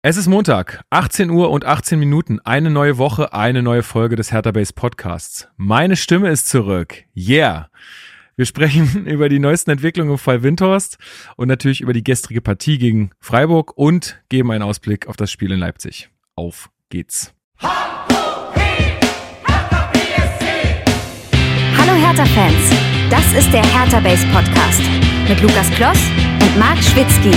Es ist Montag, 18 Uhr und 18 Minuten. Eine neue Woche, eine neue Folge des Hertha Base Podcasts. Meine Stimme ist zurück. Yeah. Wir sprechen über die neuesten Entwicklungen im Fall Windhorst und natürlich über die gestrige Partie gegen Freiburg und geben einen Ausblick auf das Spiel in Leipzig. Auf geht's. Hallo Hertha-Fans, das ist der Hertha Base Podcast mit Lukas Kloss und Marc Schwitzky.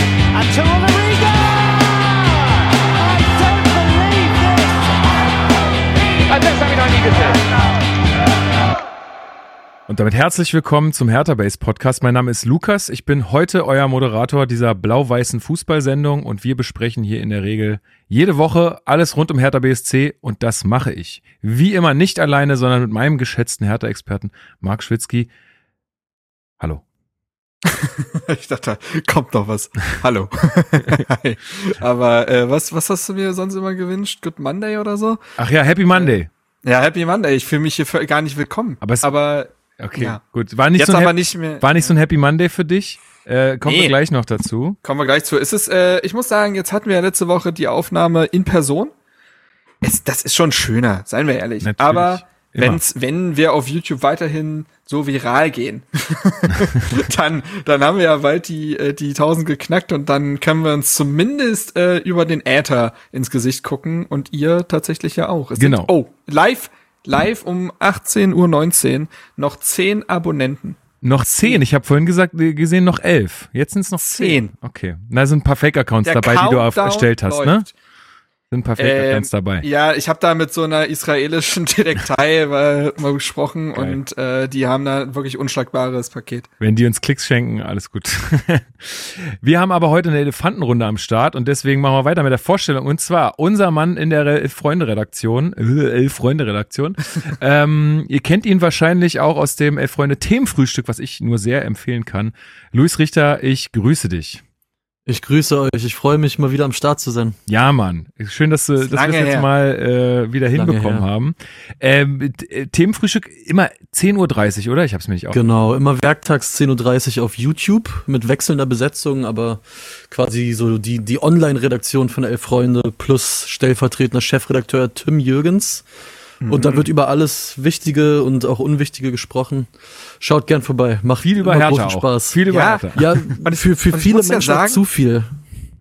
Und damit herzlich willkommen zum Hertha Base Podcast. Mein Name ist Lukas. Ich bin heute euer Moderator dieser blau-weißen Fußballsendung und wir besprechen hier in der Regel jede Woche alles rund um Hertha BSC und das mache ich. Wie immer nicht alleine, sondern mit meinem geschätzten Hertha-Experten Marc Schwitzky. Hallo. ich dachte, kommt noch was. Hallo. Aber äh, was, was hast du mir sonst immer gewünscht? Good Monday oder so? Ach ja, Happy Monday. Ja, Happy Monday. Ich fühle mich hier für, gar nicht willkommen. Aber, es, aber okay, ja. gut. War nicht, jetzt so ein, aber nicht mehr. war nicht so ein Happy Monday für dich? Äh, kommen wir Nee. gleich noch dazu. Kommen wir gleich zu. Es ist, äh, ich muss sagen, jetzt hatten wir ja letzte Woche die Aufnahme in Person. Es, das ist schon schöner, seien wir ehrlich. Natürlich. Aber. Wenn's, wenn wir auf YouTube weiterhin so viral gehen, dann, dann haben wir ja bald die, äh, die 1000 geknackt und dann können wir uns zumindest äh, über den Äther ins Gesicht gucken und ihr tatsächlich ja auch. Es Genau. Sind, oh, live, live um 18.19 Uhr noch 10 Abonnenten. Noch zehn. Ich habe vorhin gesagt, gesehen noch elf. Jetzt sind es noch zehn. Zehn. Okay. Da sind ein paar Fake-Accounts dabei, die du Countdown erstellt hast, ne? Sind ein paar Fake-Accounts dabei. Ja, ich habe da mit so einer israelischen Detektei mal, mal gesprochen Geil. und äh, die haben da ein wirklich unschlagbares Paket. Wenn die uns Klicks schenken, alles gut. wir haben aber heute eine Elefantenrunde am Start und deswegen machen wir weiter mit der Vorstellung. Und zwar unser Mann in der Elf-Freunde-Redaktion, Elf-Freunde-Redaktion. ähm, ihr kennt ihn wahrscheinlich auch aus dem Elf-Freunde-Themenfrühstück, was ich nur sehr empfehlen kann. Luis Richter, ich grüße dich. Ich grüße euch. Ich freue mich, mal wieder am Start zu sein. Ja, Mann. Schön, dass, du, dass wir es jetzt her. mal äh, wieder hinbekommen her. haben. Ähm, äh, Themenfrühstück immer 10.30 Uhr, oder? Ich habe es mir nicht auf. Genau, immer werktags 10.30 Uhr auf YouTube mit wechselnder Besetzung, aber quasi so die, die Online-Redaktion von Elf Freunde plus stellvertretender Chefredakteur Tim Jürgens. Und da wird über alles Wichtige und auch Unwichtige gesprochen. Schaut gern vorbei. Macht Viel über Hertha großen auch. Spaß. Viel über Ja. Hertha. Ja, für, für und viele ja Menschen auch sagen- zu viel.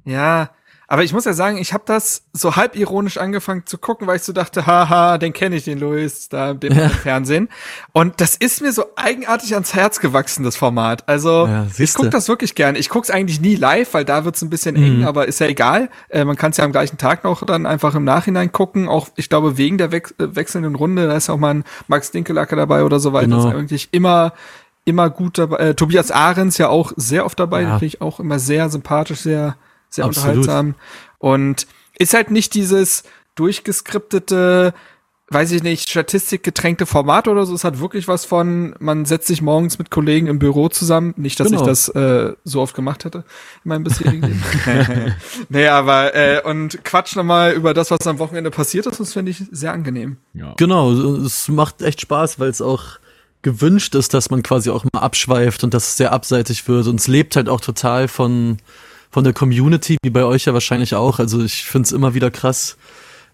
Ja, aber ich muss ja sagen, ich habe das so halb ironisch angefangen zu gucken, weil ich so dachte, haha, den kenne ich, den Luis, da dem Ja. im Fernsehen. Und das ist mir so eigenartig ans Herz gewachsen, das Format. Also Ja, ich siehste. guck das wirklich gern. Ich guck's eigentlich nie live, weil da wird's ein bisschen eng, Mhm. aber ist ja egal. Äh, man kann es ja am gleichen Tag noch dann einfach im Nachhinein gucken. Auch, ich glaube, wegen der wech äh, wechselnden Runde, da ist auch mal ein Max Dinkelacker dabei oder so weiter. Genau. Das ist eigentlich immer immer gut dabei. Äh, Tobias Ahrens ja auch sehr oft dabei, Ja. den finde ich auch immer sehr sympathisch, sehr, sehr Absolut. unterhaltsam. Und ist halt nicht dieses durchgeskriptete, weiß ich nicht, statistikgetränkte Format oder so. Es hat wirklich was von, man setzt sich morgens mit Kollegen im Büro zusammen. Nicht, dass Genau. ich das äh, so oft gemacht hätte in meinem bisherigen Leben. nee, aber äh, und quatsch nochmal über das, was am Wochenende passiert ist. Das finde ich sehr angenehm. Ja. Genau, es macht echt Spaß, weil es auch gewünscht ist, dass man quasi auch mal abschweift und dass es sehr abseitig wird. Und es lebt halt auch total von, von der Community, wie bei euch ja wahrscheinlich auch. Also ich finde es immer wieder krass,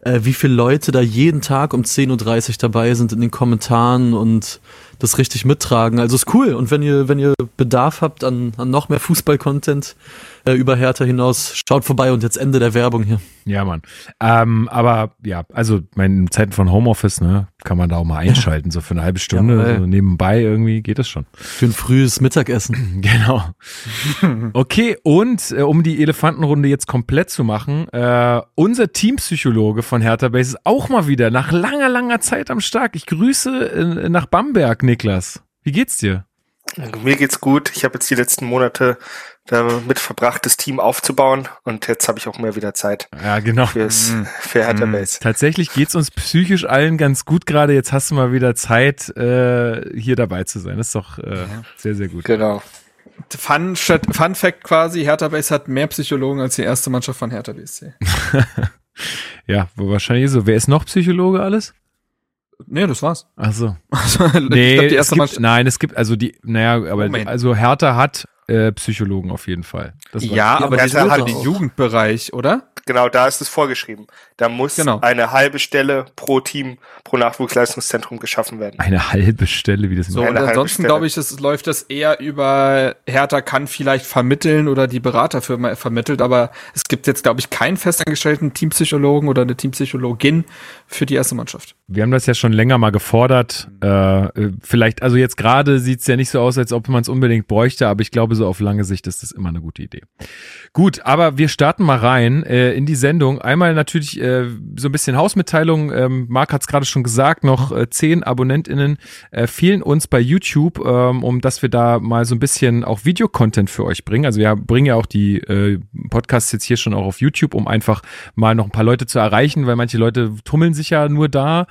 äh, wie viele Leute da jeden Tag um 10.30 Uhr dabei sind in den Kommentaren und das richtig mittragen. Also ist cool. Und wenn ihr, wenn ihr Bedarf habt an, an noch mehr Fußball-Content äh, über Hertha hinaus, schaut vorbei und jetzt Ende der Werbung hier. Ja, Mann. Ähm, aber ja, also mein, in Zeiten von Homeoffice, ne, kann man da auch mal einschalten, so für eine halbe Stunde. Jawohl. so nebenbei irgendwie geht das schon. Für ein frühes Mittagessen. Genau. Okay, und äh, um die Elefantenrunde jetzt komplett zu machen, äh, unser Teampsychologe von Hertha Base ist auch mal wieder nach langer, langer Zeit am Start. Ich grüße äh, nach Bamberg, Niklas. Wie geht's dir? Mir geht's gut. Ich habe jetzt die letzten Monate damit verbracht, das Team aufzubauen und jetzt habe ich auch mehr wieder Zeit Ja, genau. fürs für Hertha Base. Tatsächlich geht's uns psychisch allen ganz gut gerade. Jetzt hast du mal wieder Zeit, äh, hier dabei zu sein. Das ist doch äh, sehr, sehr gut. Genau. Fun, Fun Fact quasi, Hertha Base hat mehr Psychologen als die erste Mannschaft von Hertha BSC. Ja, wo wahrscheinlich so. Wer ist noch Psychologe alles? Nee, das war's. Ach so. Also, Nee, glaub, es gibt, nein, es gibt also die, naja, aber Moment. also Hertha hat äh, Psychologen auf jeden Fall. Das ja, aber die sind halt im Jugendbereich, oder? Genau, da ist es vorgeschrieben. Da muss genau. eine halbe Stelle pro Team, pro Nachwuchsleistungszentrum geschaffen werden. Eine halbe Stelle, wie das so. Und ansonsten glaube ich, es läuft das eher über Hertha kann vielleicht vermitteln oder die Beraterfirma vermittelt, aber es gibt jetzt glaube ich keinen festangestellten Teampsychologen oder eine Teampsychologin für die erste Mannschaft. Wir haben das ja schon länger mal gefordert. Äh, vielleicht, also jetzt gerade sieht es ja nicht so aus, als ob man es unbedingt bräuchte, aber ich glaube, so auf lange Sicht ist das immer eine gute Idee. Gut, aber wir starten mal rein äh, in die Sendung. Einmal natürlich äh, so ein bisschen Hausmitteilung. Ähm, Marc hat es gerade schon gesagt, noch äh, zehn AbonnentInnen äh, fehlen uns bei YouTube, ähm, um dass wir da mal so ein bisschen auch Videocontent für euch bringen. Also wir bringen ja auch die äh, Podcasts jetzt hier schon auch auf YouTube, um einfach mal noch ein paar Leute zu erreichen, weil manche Leute tummeln sich ja nur da.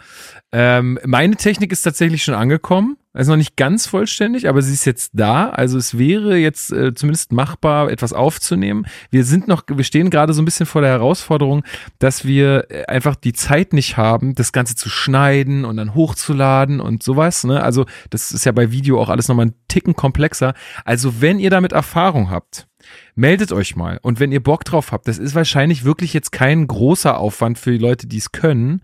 Ähm, meine Technik ist tatsächlich schon angekommen. Ist noch nicht ganz vollständig, aber sie ist jetzt da. Also es wäre jetzt äh, zumindest machbar, etwas aufzunehmen. Wir sind noch, wir stehen gerade so ein bisschen vor der Herausforderung, dass wir äh, einfach die Zeit nicht haben, das Ganze zu schneiden und dann hochzuladen und sowas. Ne? Also das ist ja bei Video auch alles nochmal ein Ticken komplexer. Also wenn ihr damit Erfahrung habt, meldet euch mal. Und wenn ihr Bock drauf habt, das ist wahrscheinlich wirklich jetzt kein großer Aufwand für die Leute, die es können.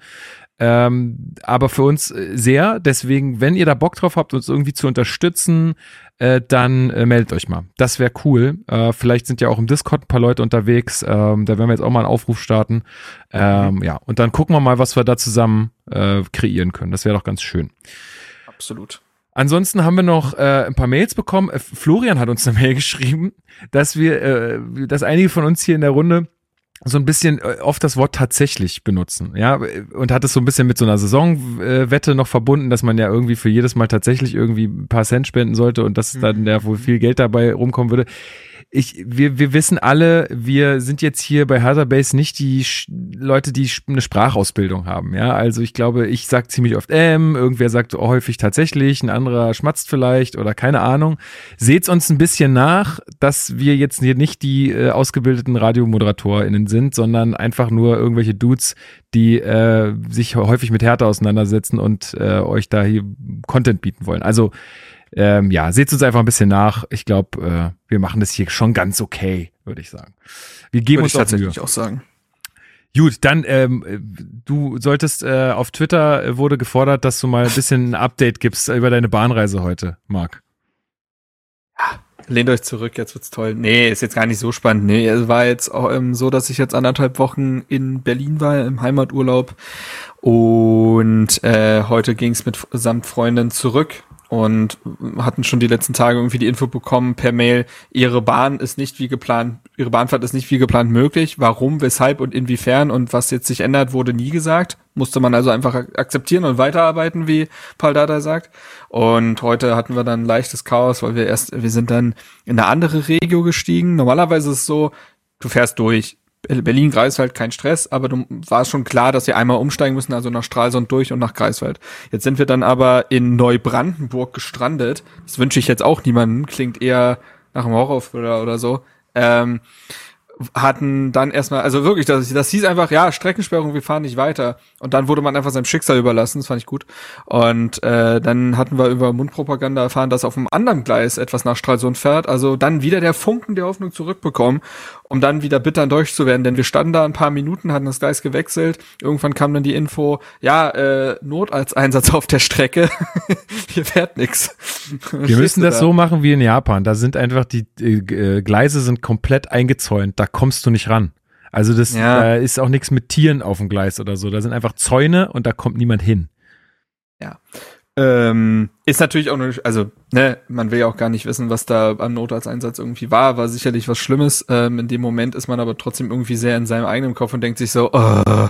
Ähm, aber für uns äh, sehr. Deswegen, wenn ihr da Bock drauf habt, uns irgendwie zu unterstützen, äh, dann äh, meldet euch mal. Das wäre cool. Äh, vielleicht sind ja auch im Discord ein paar Leute unterwegs. Ähm, da werden wir jetzt auch mal einen Aufruf starten. Ähm, mhm. Ja, und dann gucken wir mal, was wir da zusammen äh, kreieren können. Das wäre doch ganz schön. Absolut. Ansonsten haben wir noch äh, ein paar Mails bekommen. Äh, Florian hat uns eine Mail geschrieben, dass wir, äh, dass einige von uns hier in der Runde so ein bisschen äh, oft das Wort tatsächlich benutzen, ja, und hat es so ein bisschen mit so einer Saisonwette noch verbunden, dass man ja irgendwie für jedes Mal tatsächlich irgendwie ein paar Cent spenden sollte und dass dann ja wohl viel Geld dabei rumkommen würde ich, wir, wir wissen alle, wir sind jetzt hier bei Hatherbase nicht die Sch Leute, die eine Sprachausbildung haben. Ja, also ich glaube, ich sag ziemlich oft ähm, irgendwer sagt häufig tatsächlich, ein anderer schmatzt vielleicht oder keine Ahnung. Seht's uns ein bisschen nach, dass wir jetzt hier nicht die äh, ausgebildeten RadiomoderatorInnen sind, sondern einfach nur irgendwelche Dudes, die äh, sich häufig mit Härte auseinandersetzen und äh, euch da hier Content bieten wollen. Also ähm, ja, seht uns einfach ein bisschen nach. Ich glaube, äh, wir machen das hier schon ganz okay, würde ich sagen. Wir geben würde uns tatsächlich auch sagen. Gut, dann ähm, du solltest äh, auf Twitter äh, wurde gefordert, dass du mal ein bisschen ein Update gibst über deine Bahnreise heute, Marc. Ja, lehnt euch zurück, jetzt wird's toll. Nee, ist jetzt gar nicht so spannend. Nee, es war jetzt auch ähm, so, dass ich jetzt anderthalb Wochen in Berlin war im Heimaturlaub und äh, heute ging's mit samt Freundin zurück und hatten schon die letzten Tage irgendwie die Info bekommen per Mail, ihre Bahn ist nicht wie geplant, ihre Bahnfahrt ist nicht wie geplant möglich. Warum, weshalb und inwiefern und was jetzt sich ändert, wurde nie gesagt. Musste man also einfach akzeptieren und weiterarbeiten, wie Paul Dada sagt. Und heute hatten wir dann leichtes Chaos, weil wir erst, wir sind dann in eine andere Regio gestiegen. Normalerweise ist es so, du fährst durch, Berlin-Greifswald kein Stress, aber du war schon klar, dass wir einmal umsteigen müssen, also nach Stralsund durch und nach Greifswald. Jetzt sind wir dann aber in Neubrandenburg gestrandet. Das wünsche ich jetzt auch niemandem, klingt eher nach einem Horror oder so. Ähm, hatten dann erstmal, also wirklich, das, das hieß einfach, ja, Streckensperrung, wir fahren nicht weiter. Und dann wurde man einfach seinem Schicksal überlassen, das fand ich gut. Und äh, dann hatten wir über Mundpropaganda erfahren, dass auf einem anderen Gleis etwas nach Stralsund fährt. Also dann wieder der Funken der Hoffnung zurückbekommen, um dann wieder bitter enttäuscht zu werden. Denn wir standen da ein paar Minuten, hatten das Gleis gewechselt. Irgendwann kam dann die Info, ja, äh, Not als Einsatz auf der Strecke. Hier fährt nix. Wir müssen das da? so machen wie in Japan. Da sind einfach die äh, Gleise sind komplett eingezäunt. Da kommst du nicht ran. Also das ja. da ist auch nichts mit Tieren auf dem Gleis oder so. Da sind einfach Zäune und da kommt niemand hin. Ja. Ähm, ist natürlich auch nur, also, ne, man will ja auch gar nicht wissen, was da am Notarzteinsatz irgendwie war, war sicherlich was Schlimmes. Ähm, in dem Moment ist man aber trotzdem irgendwie sehr in seinem eigenen Kopf und denkt sich so, oh.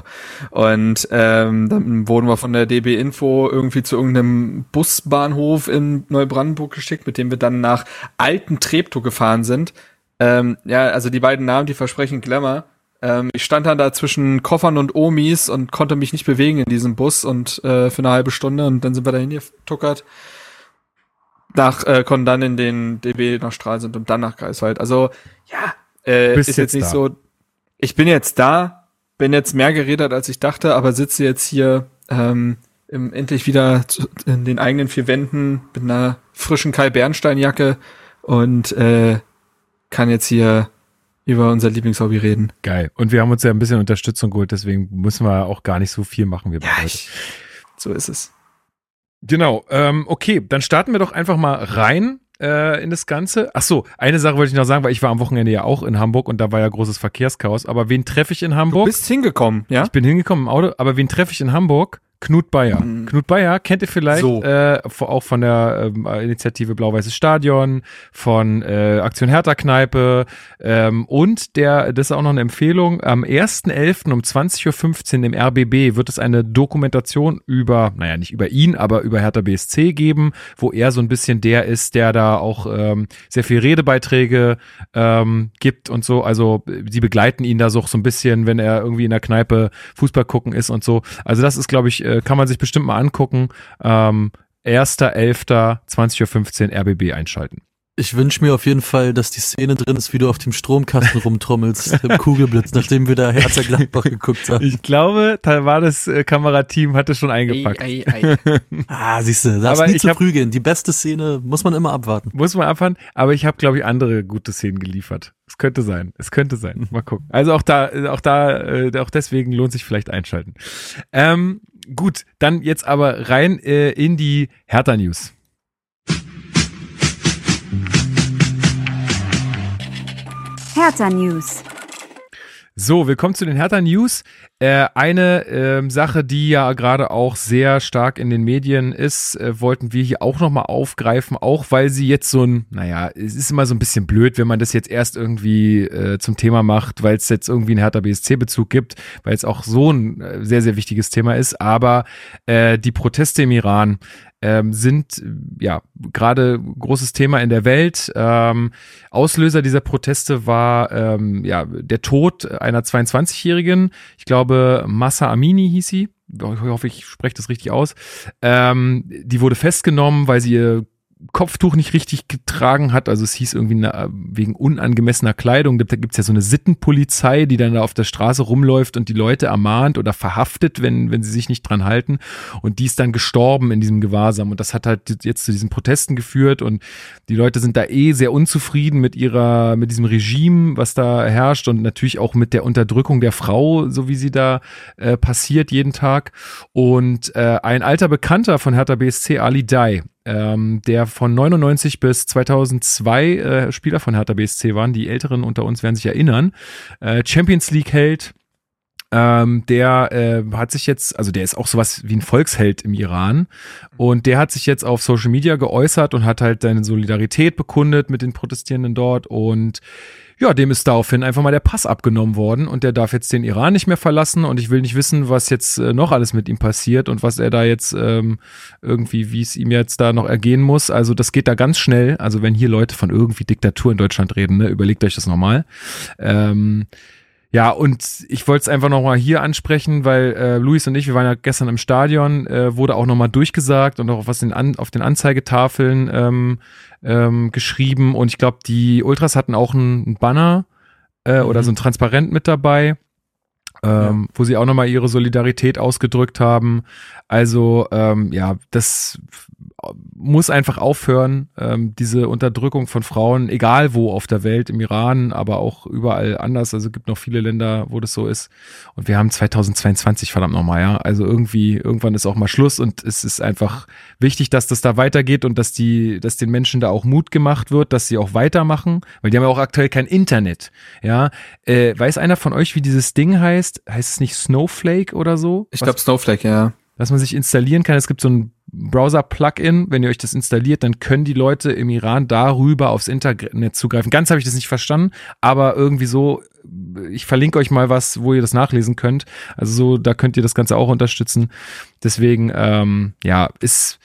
und ähm, dann wurden wir von der DB Info irgendwie zu irgendeinem Busbahnhof in Neubrandenburg geschickt, mit dem wir dann nach Alten Treptow gefahren sind. Ähm, ja, also die beiden Namen, die versprechen Glamour. Ähm, ich stand dann da zwischen Koffern und Omis und konnte mich nicht bewegen in diesem Bus und äh, für eine halbe Stunde und dann sind wir dahin getuckert. Nach, äh, konnten dann in den DB nach Stralsund und dann nach Greifswald. Also, ja, äh, ist jetzt, jetzt nicht da. so. Ich bin jetzt da, bin jetzt mehr geredet, als ich dachte, aber sitze jetzt hier ähm, im, endlich wieder zu, in den eigenen vier Wänden mit einer frischen Kai Bernstein Jacke und äh, kann jetzt hier über unser Lieblingshobby reden. Geil. Und wir haben uns ja ein bisschen Unterstützung geholt, deswegen müssen wir auch gar nicht so viel machen. Wir ja, ich, so ist es. Genau. Ähm, okay, dann starten wir doch einfach mal rein äh, in das Ganze. Ach so, eine Sache wollte ich noch sagen, weil ich war am Wochenende ja auch in Hamburg und da war ja großes Verkehrschaos. Aber wen treffe ich in Hamburg? Du bist hingekommen, ja? Ich bin hingekommen im Auto, aber wen treffe ich in Hamburg? Knut Bayer. Mhm. Knut Bayer kennt ihr vielleicht so. äh, auch von der ähm, Initiative Blau-Weißes Stadion, von äh, Aktion Hertha Kneipe ähm, und der, das ist auch noch eine Empfehlung, am 1.11. um 20.15 Uhr im RBB wird es eine Dokumentation über, naja, nicht über ihn, aber über Hertha BSC geben, wo er so ein bisschen der ist, der da auch ähm, sehr viel Redebeiträge ähm, gibt und so. Also sie begleiten ihn da so, so ein bisschen, wenn er irgendwie in der Kneipe Fußball gucken ist und so. Also das ist, glaube ich, äh, kann man sich bestimmt mal angucken. Ähm, 1.11.20.15 Uhr RBB einschalten. Ich wünsche mir auf jeden Fall, dass die Szene drin ist, wie du auf dem Stromkasten rumtrommelst im Kugelblitz, nachdem wir da Herzer Gladbach geguckt haben. Ich glaube, da war das äh, Kamerateam, hatte schon eingepackt. Ei, ei, ei. ah, siehst du, darfst aber nie zu hab, früh gehen. Die beste Szene muss man immer abwarten. Muss man abwarten, aber ich habe, glaube ich, andere gute Szenen geliefert. Es könnte sein, es könnte sein. Mal gucken. Also auch da, auch da, äh, auch deswegen lohnt sich vielleicht einschalten. Ähm, gut, dann jetzt aber rein äh, in die Hertha Hertha News. So, willkommen zu den Hertha News. Äh, eine äh, Sache, die ja gerade auch sehr stark in den Medien ist, äh, wollten wir hier auch nochmal aufgreifen, auch weil sie jetzt so ein, naja, es ist immer so ein bisschen blöd, wenn man das jetzt erst irgendwie äh, zum Thema macht, weil es jetzt irgendwie einen Hertha BSC-Bezug gibt, weil es auch so ein äh, sehr, sehr wichtiges Thema ist. Aber äh, die Proteste im Iran, ähm, sind ja gerade großes Thema in der Welt. Ähm, Auslöser dieser Proteste war ähm, ja der Tod einer 22-Jährigen. Ich glaube, Massa Amini hieß sie. Ich hoffe, ich spreche das richtig aus. Ähm, die wurde festgenommen, weil sie ihr Kopftuch nicht richtig getragen hat. Also es hieß irgendwie na, wegen unangemessener Kleidung. Da gibt's ja so eine Sittenpolizei, die dann da auf der Straße rumläuft und die Leute ermahnt oder verhaftet, wenn, wenn sie sich nicht dran halten. Und die ist dann gestorben in diesem Gewahrsam. Und das hat halt jetzt zu diesen Protesten geführt. Und die Leute sind da eh sehr unzufrieden mit ihrer, mit diesem Regime, was da herrscht und natürlich auch mit der Unterdrückung der Frau, so wie sie da äh, passiert jeden Tag. Und äh, ein alter Bekannter von Hertha BSC, Ali Dai, ähm, der von 99 bis 2002 äh, Spieler von Hertha BSC waren. Die Älteren unter uns werden sich erinnern. Äh, Champions League Held. Ähm, der äh, hat sich jetzt, also der ist auch sowas wie ein Volksheld im Iran und der hat sich jetzt auf Social Media geäußert und hat halt seine Solidarität bekundet mit den Protestierenden dort und ja, dem ist daraufhin einfach mal der Pass abgenommen worden und der darf jetzt den Iran nicht mehr verlassen und ich will nicht wissen, was jetzt äh, noch alles mit ihm passiert und was er da jetzt ähm, irgendwie, wie es ihm jetzt da noch ergehen muss. Also das geht da ganz schnell. Also wenn hier Leute von irgendwie Diktatur in Deutschland reden, ne, überlegt euch das nochmal. Ähm, ja, und ich wollte es einfach nochmal hier ansprechen, weil äh, Luis und ich, wir waren ja gestern im Stadion, äh, wurde auch nochmal durchgesagt und auch was in, an, auf den Anzeigetafeln ähm, ähm, geschrieben. Und ich glaube, die Ultras hatten auch einen Banner äh, mhm. oder so ein Transparent mit dabei. Ähm, ja. wo sie auch nochmal ihre Solidarität ausgedrückt haben. Also ähm, ja, das muss einfach aufhören, ähm, diese Unterdrückung von Frauen, egal wo auf der Welt, im Iran, aber auch überall anders. Also gibt noch viele Länder, wo das so ist. Und wir haben 2022, verdammt nochmal, ja. Also irgendwie, irgendwann ist auch mal Schluss und es ist einfach wichtig, dass das da weitergeht und dass die, dass den Menschen da auch Mut gemacht wird, dass sie auch weitermachen, weil die haben ja auch aktuell kein Internet. Ja. Äh, weiß einer von euch, wie dieses Ding heißt? Heißt es nicht Snowflake oder so? Ich glaube Snowflake, ja dass man sich installieren kann. Es gibt so ein Browser-Plugin. Wenn ihr euch das installiert, dann können die Leute im Iran darüber aufs Internet zugreifen. Ganz habe ich das nicht verstanden, aber irgendwie so, ich verlinke euch mal was, wo ihr das nachlesen könnt. Also so, da könnt ihr das Ganze auch unterstützen. Deswegen, ähm, ja, ist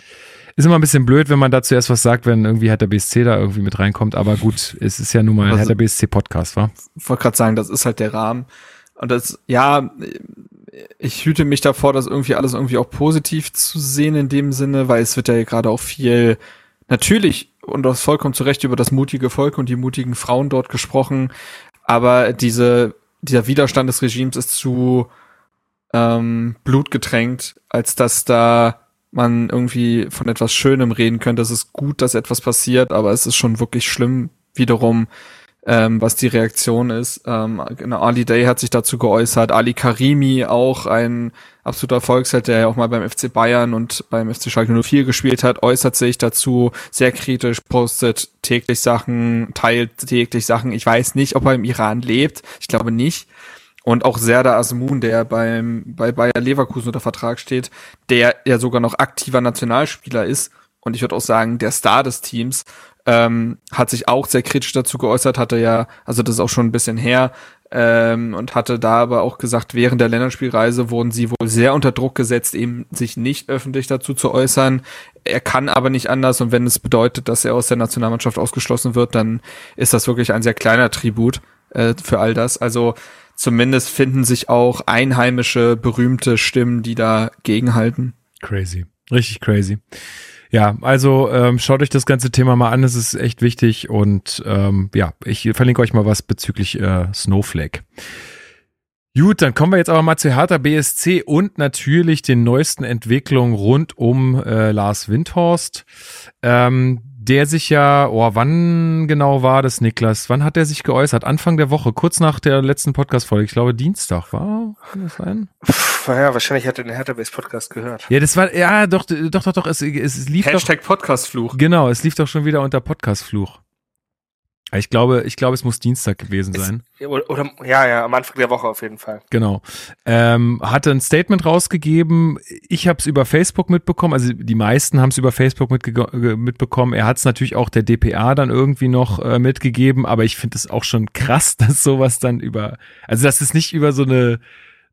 ist immer ein bisschen blöd, wenn man dazu erst was sagt, wenn irgendwie Hertha BSC da irgendwie mit reinkommt. Aber gut, es ist ja nun mal ein also, Hertha BSC Podcast, wa? Ich wollte gerade sagen, das ist halt der Rahmen. Und das, ja, ich hüte mich davor, das irgendwie alles irgendwie auch positiv zu sehen in dem Sinne, weil es wird ja gerade auch viel natürlich und das vollkommen zu Recht über das mutige Volk und die mutigen Frauen dort gesprochen, aber diese dieser Widerstand des Regimes ist zu ähm, blutgetränkt, als dass da man irgendwie von etwas Schönem reden könnte. Es ist gut, dass etwas passiert, aber es ist schon wirklich schlimm wiederum, ähm, was die Reaktion ist. Ähm, genau, Ali Day hat sich dazu geäußert, Ali Karimi auch ein absoluter Volksheld, der ja auch mal beim FC Bayern und beim FC Schalke 04 gespielt hat, äußert sich dazu sehr kritisch, postet täglich Sachen, teilt täglich Sachen. Ich weiß nicht, ob er im Iran lebt. Ich glaube nicht. Und auch Serda Asmun, der beim, bei Bayer Leverkusen unter Vertrag steht, der ja sogar noch aktiver Nationalspieler ist. Und ich würde auch sagen, der Star des Teams, ähm, hat sich auch sehr kritisch dazu geäußert, hatte ja, also das ist auch schon ein bisschen her, ähm, und hatte da aber auch gesagt, während der Länderspielreise wurden sie wohl sehr unter Druck gesetzt, eben sich nicht öffentlich dazu zu äußern. Er kann aber nicht anders und wenn es bedeutet, dass er aus der Nationalmannschaft ausgeschlossen wird, dann ist das wirklich ein sehr kleiner Tribut äh, für all das. Also zumindest finden sich auch einheimische berühmte Stimmen, die da gegenhalten. Crazy, richtig crazy. Ja, also ähm, schaut euch das ganze Thema mal an, es ist echt wichtig und ähm, ja, ich verlinke euch mal was bezüglich äh, Snowflake. Gut, dann kommen wir jetzt aber mal zu Hertha BSC und natürlich den neuesten Entwicklungen rund um äh, Lars Windhorst. Ähm, der sich ja, oh, wann genau war das, Niklas? Wann hat er sich geäußert? Anfang der Woche, kurz nach der letzten Podcast-Folge. Ich glaube, Dienstag war. Kann das sein? Ja, wahrscheinlich hat er den Hertha-Base-Podcast gehört. Ja, das war, ja, doch, doch, doch, doch, es, es lief Hashtag doch. Podcast-Fluch. Genau, es lief doch schon wieder unter Podcast-Fluch. Ich glaube, ich glaube, es muss Dienstag gewesen sein. Es, oder, ja, ja, am Anfang der Woche auf jeden Fall. Genau. Ähm, hatte ein Statement rausgegeben. Ich habe es über Facebook mitbekommen. Also die meisten haben es über Facebook mitbekommen. Er hat es natürlich auch der DPA dann irgendwie noch äh, mitgegeben. Aber ich finde es auch schon krass, dass sowas dann über, also dass es nicht über so eine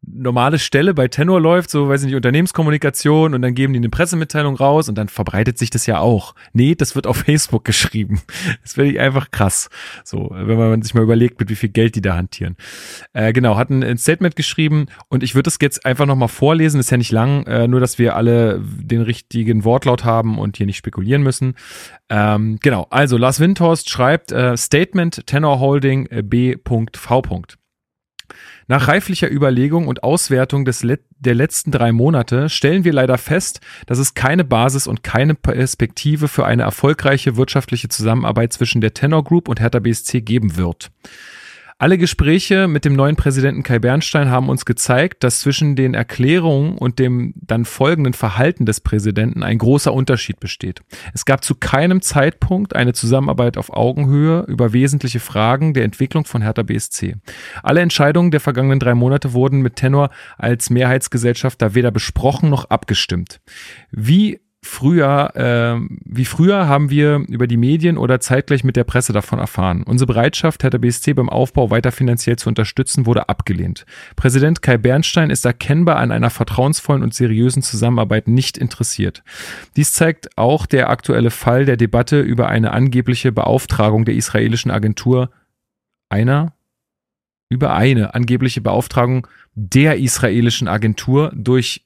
normale Stelle bei Tenor läuft, so weiß ich nicht, Unternehmenskommunikation und dann geben die eine Pressemitteilung raus und dann verbreitet sich das ja auch. Nee, das wird auf Facebook geschrieben. Das finde ich einfach krass. So, wenn man sich mal überlegt, mit wie viel Geld die da hantieren. Äh, genau, hatten ein Statement geschrieben und ich würde das jetzt einfach nochmal vorlesen, ist ja nicht lang, äh, nur dass wir alle den richtigen Wortlaut haben und hier nicht spekulieren müssen. Ähm, genau, also Lars Windhorst schreibt äh, Statement Tenor Holding äh, B.V. Nach reiflicher Überlegung und Auswertung des Let der letzten drei Monate stellen wir leider fest, dass es keine Basis und keine Perspektive für eine erfolgreiche wirtschaftliche Zusammenarbeit zwischen der Tenor Group und Hertha BSC geben wird. Alle Gespräche mit dem neuen Präsidenten Kai Bernstein haben uns gezeigt, dass zwischen den Erklärungen und dem dann folgenden Verhalten des Präsidenten ein großer Unterschied besteht. Es gab zu keinem Zeitpunkt eine Zusammenarbeit auf Augenhöhe über wesentliche Fragen der Entwicklung von Hertha BSC. Alle Entscheidungen der vergangenen drei Monate wurden mit Tenor als Mehrheitsgesellschaft da weder besprochen noch abgestimmt. Wie früher, äh, wie früher haben wir über die Medien oder zeitgleich mit der Presse davon erfahren. Unsere Bereitschaft, Hertha BSC beim Aufbau weiter finanziell zu unterstützen, wurde abgelehnt. Präsident Kai Bernstein ist erkennbar an einer vertrauensvollen und seriösen Zusammenarbeit nicht interessiert. Dies zeigt auch der aktuelle Fall der Debatte über eine angebliche Beauftragung der israelischen Agentur einer über eine angebliche Beauftragung der israelischen Agentur durch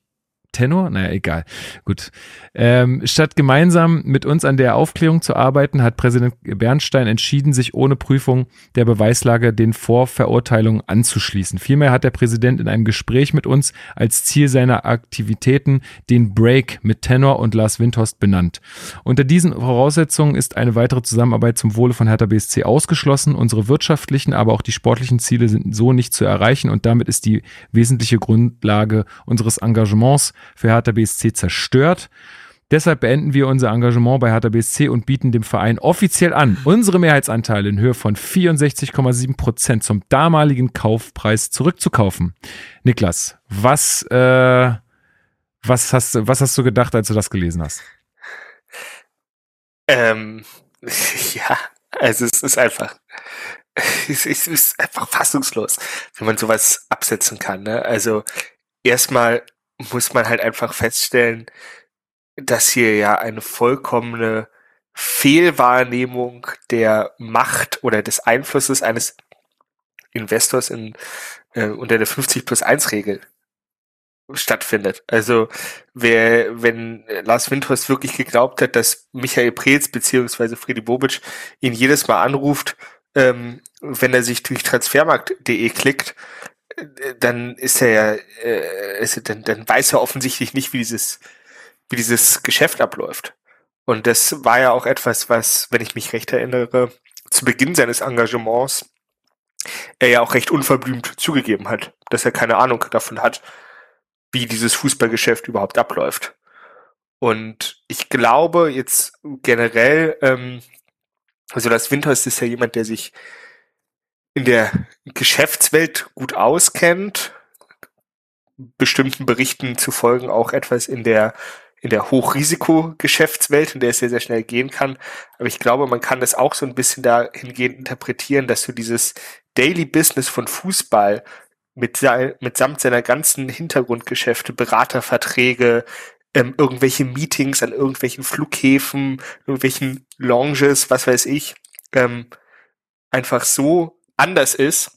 Tenor? Naja, egal. Gut. Ähm, statt gemeinsam mit uns an der Aufklärung zu arbeiten, hat Präsident Bernstein entschieden, sich ohne Prüfung der Beweislage den Vorverurteilungen anzuschließen. Vielmehr hat der Präsident in einem Gespräch mit uns als Ziel seiner Aktivitäten den Break mit Tenor und Lars Windhorst benannt. Unter diesen Voraussetzungen ist eine weitere Zusammenarbeit zum Wohle von Hertha BSC ausgeschlossen. Unsere wirtschaftlichen, aber auch die sportlichen Ziele sind so nicht zu erreichen und damit ist die wesentliche Grundlage unseres Engagements für Hertha BSC zerstört. Deshalb beenden wir unser Engagement bei Hertha BSC und bieten dem Verein offiziell an, unsere Mehrheitsanteile in Höhe von 64,7 Prozent zum damaligen Kaufpreis zurückzukaufen. Niklas, was, äh, was, hast, was hast du gedacht, als du das gelesen hast? Ähm, ja, also es ist einfach, es ist einfach fassungslos, wie man sowas absetzen kann. Ne? Also erstmal muss man halt einfach feststellen, dass hier ja eine vollkommene Fehlwahrnehmung der Macht oder des Einflusses eines Investors in, äh, unter der 50 plus 1 Regel stattfindet. Also wer, wenn Lars Windhorst wirklich geglaubt hat, dass Michael Preetz beziehungsweise Friedi Bobic ihn jedes Mal anruft, ähm, wenn er sich durch transfermarkt.de klickt, dann ist er ja, äh, ist, dann, dann weiß er offensichtlich nicht, wie dieses, wie dieses Geschäft abläuft. Und das war ja auch etwas, was, wenn ich mich recht erinnere, zu Beginn seines Engagements er ja auch recht unverblümt zugegeben hat, dass er keine Ahnung davon hat, wie dieses Fußballgeschäft überhaupt abläuft. Und ich glaube jetzt generell, ähm, also das Windhorst ist ja jemand, der sich in der Geschäftswelt gut auskennt, bestimmten Berichten zu folgen auch etwas in der in der Hochrisiko-Geschäftswelt, in der es sehr, sehr schnell gehen kann. Aber ich glaube, man kann das auch so ein bisschen dahingehend interpretieren, dass du dieses Daily Business von Fußball mit, mitsamt seiner ganzen Hintergrundgeschäfte, Beraterverträge, ähm, irgendwelche Meetings an irgendwelchen Flughäfen, irgendwelchen Lounges, was weiß ich, ähm, einfach so anders ist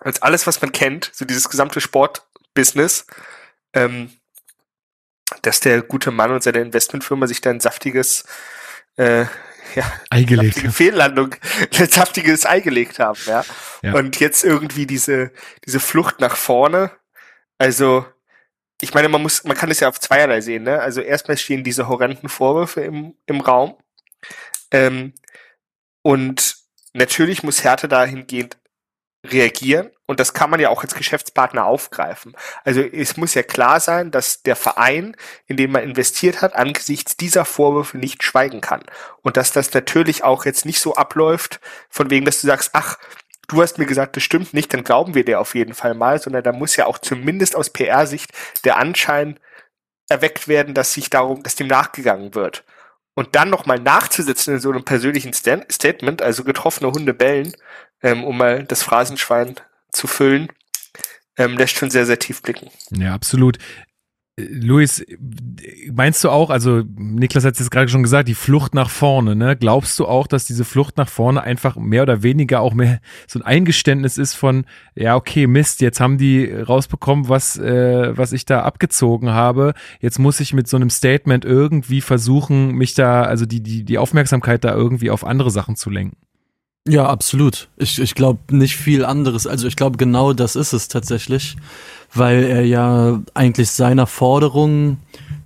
als alles, was man kennt, so dieses gesamte Sportbusiness, ähm, dass der gute Mann und seine Investmentfirma sich da ein saftiges äh, ja, Ei gelegt. Fehllandung, ein saftiges Ei gelegt haben, ja. ja. Und jetzt irgendwie diese, diese Flucht nach vorne. Also, ich meine, man muss, man kann es ja auf zweierlei sehen, ne? Also erstmal stehen diese horrenden Vorwürfe im, im Raum. Ähm, und natürlich muss Härte dahingehend reagieren und das kann man ja auch als Geschäftspartner aufgreifen. Also es muss ja klar sein, dass der Verein, in den man investiert hat, angesichts dieser Vorwürfe nicht schweigen kann und dass das natürlich auch jetzt nicht so abläuft, von wegen, dass du sagst, ach, du hast mir gesagt, das stimmt nicht, dann glauben wir dir auf jeden Fall mal, sondern da muss ja auch zumindest aus PR-Sicht der Anschein erweckt werden, dass sich darum, dass dem nachgegangen wird. Und dann nochmal nachzusetzen in so einem persönlichen Statement, also getroffene Hunde bellen, ähm, um mal das Phrasenschwein zu füllen, ähm, lässt schon sehr, sehr tief blicken. Ja, absolut. Luis, meinst du auch, also Niklas hat es jetzt gerade schon gesagt, die Flucht nach vorne, ne? Glaubst du auch, dass diese Flucht nach vorne einfach mehr oder weniger auch mehr so ein Eingeständnis ist von, ja, okay, Mist, jetzt haben die rausbekommen, was, äh, was ich da abgezogen habe. Jetzt muss ich mit so einem Statement irgendwie versuchen, mich da, also die, die, die Aufmerksamkeit da irgendwie auf andere Sachen zu lenken. Ja, absolut. Ich, ich glaube nicht viel anderes. Also ich glaube genau das ist es tatsächlich, weil er ja eigentlich seiner Forderung,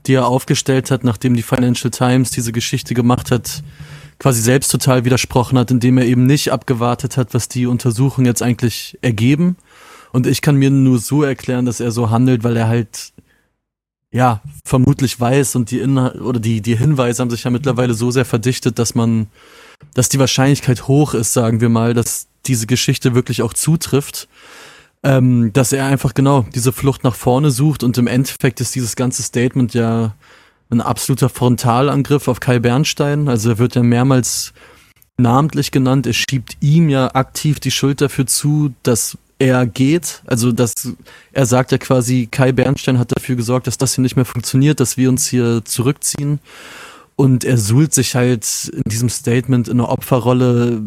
die er aufgestellt hat, nachdem die Financial Times diese Geschichte gemacht hat, quasi selbst total widersprochen hat, indem er eben nicht abgewartet hat, was die Untersuchungen jetzt eigentlich ergeben. Und ich kann mir nur so erklären, dass er so handelt, weil er halt ja vermutlich weiß und die Inhal oder die die Hinweise haben sich ja mittlerweile so sehr verdichtet, dass man dass die Wahrscheinlichkeit hoch ist, sagen wir mal, dass diese Geschichte wirklich auch zutrifft. Ähm, dass er einfach genau diese Flucht nach vorne sucht und im Endeffekt ist dieses ganze Statement ja ein absoluter Frontalangriff auf Kai Bernstein. Also er wird ja mehrmals namentlich genannt. Er schiebt ihm ja aktiv die Schuld dafür zu, dass er geht. Also dass er sagt ja quasi, Kai Bernstein hat dafür gesorgt, dass das hier nicht mehr funktioniert, dass wir uns hier zurückziehen. Und er suhlt sich halt in diesem Statement in einer Opferrolle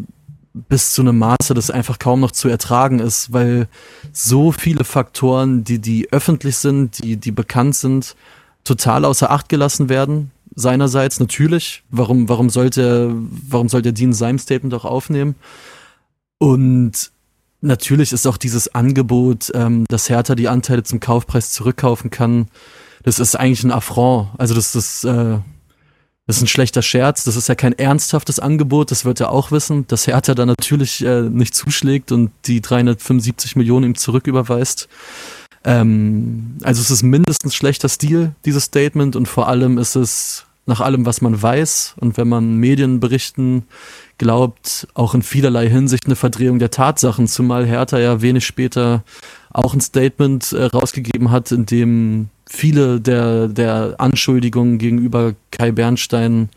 bis zu einem Maße, das einfach kaum noch zu ertragen ist, weil so viele Faktoren, die, die öffentlich sind, die, die bekannt sind, total außer Acht gelassen werden. Seinerseits natürlich. Warum, warum sollte, warum sollte Dean sein Statement auch aufnehmen? Und natürlich ist auch dieses Angebot, ähm, dass Hertha die Anteile zum Kaufpreis zurückkaufen kann, das ist eigentlich ein Affront. Also das ist, äh, das ist ein schlechter Scherz, das ist ja kein ernsthaftes Angebot, das wird er auch wissen, dass Hertha da natürlich äh, nicht zuschlägt und die 375 Millionen ihm zurücküberweist. Ähm, also es ist mindestens schlechter Stil, dieses Statement, und vor allem ist es nach allem, was man weiß und wenn man Medienberichten glaubt, auch in vielerlei Hinsicht eine Verdrehung der Tatsachen, zumal Hertha ja wenig später auch ein Statement äh, rausgegeben hat, in dem viele der, der Anschuldigungen gegenüber Kai Bernstein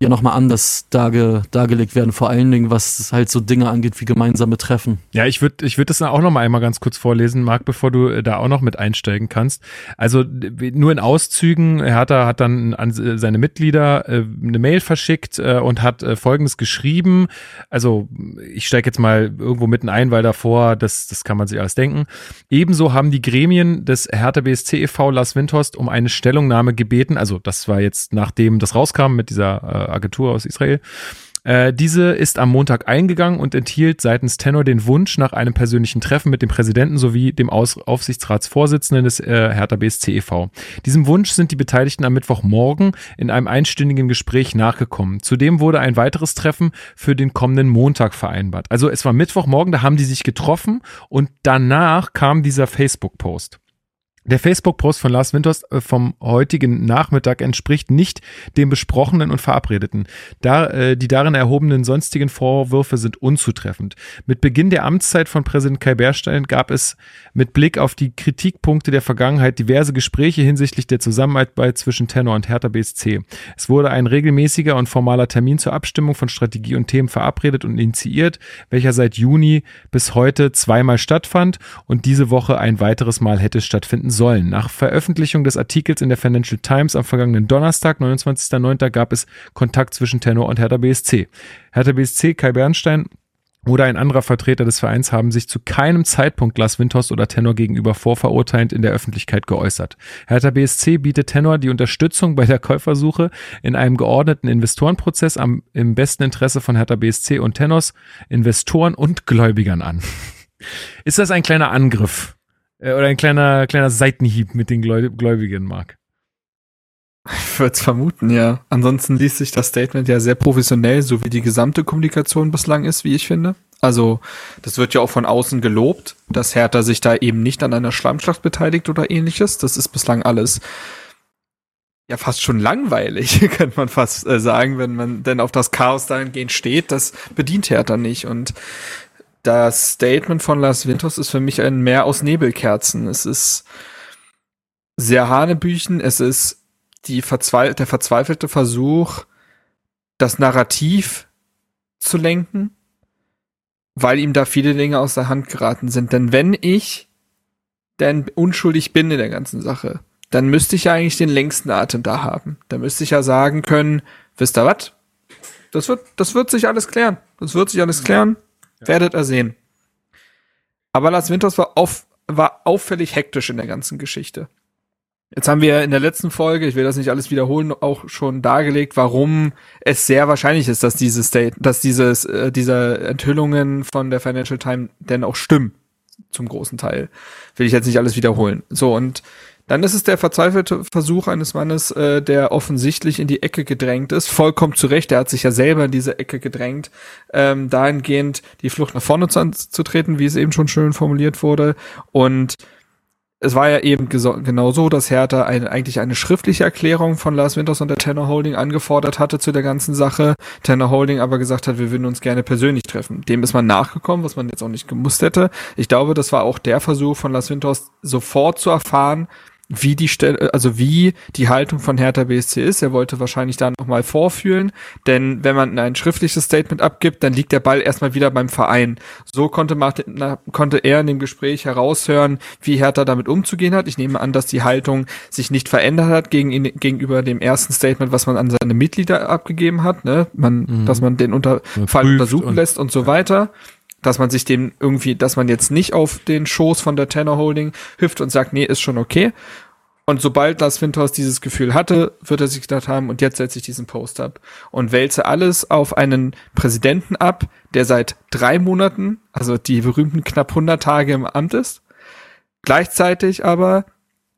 ja nochmal anders darge, dargelegt werden, vor allen Dingen, was halt so Dinge angeht wie gemeinsame Treffen. Ja, ich würde ich würd das auch nochmal einmal ganz kurz vorlesen, Marc, bevor du äh, da auch noch mit einsteigen kannst. Also nur in Auszügen, Hertha hat dann an seine Mitglieder äh, eine Mail verschickt äh, und hat äh, folgendes geschrieben. Also ich steige jetzt mal irgendwo mitten ein, weil davor, das, das kann man sich alles denken. Ebenso haben die Gremien des Hertha BSC e.V. Lars Windhorst um eine Stellungnahme gebeten. Also das war jetzt nachdem das rauskam mit dieser äh, Agentur aus Israel. Äh, diese ist am Montag eingegangen und enthielt seitens Tenor den Wunsch nach einem persönlichen Treffen mit dem Präsidenten sowie dem Aus Aufsichtsratsvorsitzenden des äh, Hertha BSC e.V. Diesem Wunsch sind die Beteiligten am Mittwochmorgen in einem einstündigen Gespräch nachgekommen. Zudem wurde ein weiteres Treffen für den kommenden Montag vereinbart. Also es war Mittwochmorgen, da haben die sich getroffen und danach kam dieser Facebook-Post. Der Facebook-Post von Lars Winters äh, vom heutigen Nachmittag entspricht nicht dem besprochenen und verabredeten. Da, äh, die darin erhobenen sonstigen Vorwürfe sind unzutreffend. Mit Beginn der Amtszeit von Präsident Kai Bärstein gab es mit Blick auf die Kritikpunkte der Vergangenheit diverse Gespräche hinsichtlich der Zusammenarbeit zwischen Tenor und Hertha BSC. Es wurde ein regelmäßiger und formaler Termin zur Abstimmung von Strategie und Themen verabredet und initiiert, welcher seit Juni bis heute zweimal stattfand und diese Woche ein weiteres Mal hätte stattfinden sollen. Nach Veröffentlichung des Artikels in der Financial Times am vergangenen Donnerstag, 29.09., gab es Kontakt zwischen Tenor und Hertha BSC. Hertha BSC, Kai Bernstein oder ein anderer Vertreter des Vereins haben sich zu keinem Zeitpunkt Glas Windhorst oder Tenor gegenüber vorverurteilend in der Öffentlichkeit geäußert. Hertha BSC bietet Tenor die Unterstützung bei der Käufersuche in einem geordneten Investorenprozess am, im besten Interesse von Hertha BSC und Tenors, Investoren und Gläubigern an. Ist das ein kleiner Angriff oder ein kleiner, kleiner Seitenhieb mit den Gläubigen, Marc? Ich würde es vermuten, ja. Ansonsten liest sich das Statement ja sehr professionell, so wie die gesamte Kommunikation bislang ist, wie ich finde. Also, das wird ja auch von außen gelobt, dass Hertha sich da eben nicht an einer Schlammschlacht beteiligt oder ähnliches. Das ist bislang alles ja fast schon langweilig, könnte man fast äh, sagen, wenn man denn auf das Chaos dahingehend steht. Das bedient Hertha nicht. Und das Statement von Lars Winters ist für mich ein Meer aus Nebelkerzen. Es ist sehr Hanebüchen, es ist die verzweif der verzweifelte Versuch, das Narrativ zu lenken, weil ihm da viele Dinge aus der Hand geraten sind. Denn wenn ich denn unschuldig bin in der ganzen Sache, dann müsste ich ja eigentlich den längsten Atem da haben. Da müsste ich ja sagen können, wisst ihr was? Das wird, das wird sich alles klären. Das wird sich alles klären. Werdet ihr sehen. Aber Lars Winters war, auf, war auffällig hektisch in der ganzen Geschichte. Jetzt haben wir in der letzten Folge, ich will das nicht alles wiederholen, auch schon dargelegt, warum es sehr wahrscheinlich ist, dass diese State, dass dieses, äh, diese Enthüllungen von der Financial Times denn auch stimmen. Zum großen Teil. Will ich jetzt nicht alles wiederholen. So, und dann ist es der verzweifelte Versuch eines Mannes, äh, der offensichtlich in die Ecke gedrängt ist, vollkommen zu Recht, er hat sich ja selber in diese Ecke gedrängt, ähm, dahingehend die Flucht nach vorne zu, zu treten, wie es eben schon schön formuliert wurde. Und es war ja eben genau so, dass Hertha eine, eigentlich eine schriftliche Erklärung von Lars Winters und der Tenor Holding angefordert hatte zu der ganzen Sache. Tenor Holding aber gesagt hat, wir würden uns gerne persönlich treffen. Dem ist man nachgekommen, was man jetzt auch nicht gemusst hätte. Ich glaube, das war auch der Versuch von Lars Winters, sofort zu erfahren, wie die Stelle, also wie die Haltung von Hertha BSC ist. Er wollte wahrscheinlich da nochmal vorfühlen, denn wenn man ein schriftliches Statement abgibt, dann liegt der Ball erstmal wieder beim Verein. So konnte, Martin, konnte er in dem Gespräch heraushören, wie Hertha damit umzugehen hat. Ich nehme an, dass die Haltung sich nicht verändert hat gegen, gegenüber dem ersten Statement, was man an seine Mitglieder abgegeben hat, ne? man, mhm. dass man den unter, Fall untersuchen lässt und so weiter dass man sich dem irgendwie, dass man jetzt nicht auf den Schoß von der Tanner Holding hüpft und sagt, nee, ist schon okay. Und sobald das Windhorst dieses Gefühl hatte, wird er sich gedacht haben, und jetzt setze ich diesen Post ab und wälze alles auf einen Präsidenten ab, der seit drei Monaten, also die berühmten knapp 100 Tage im Amt ist. Gleichzeitig aber,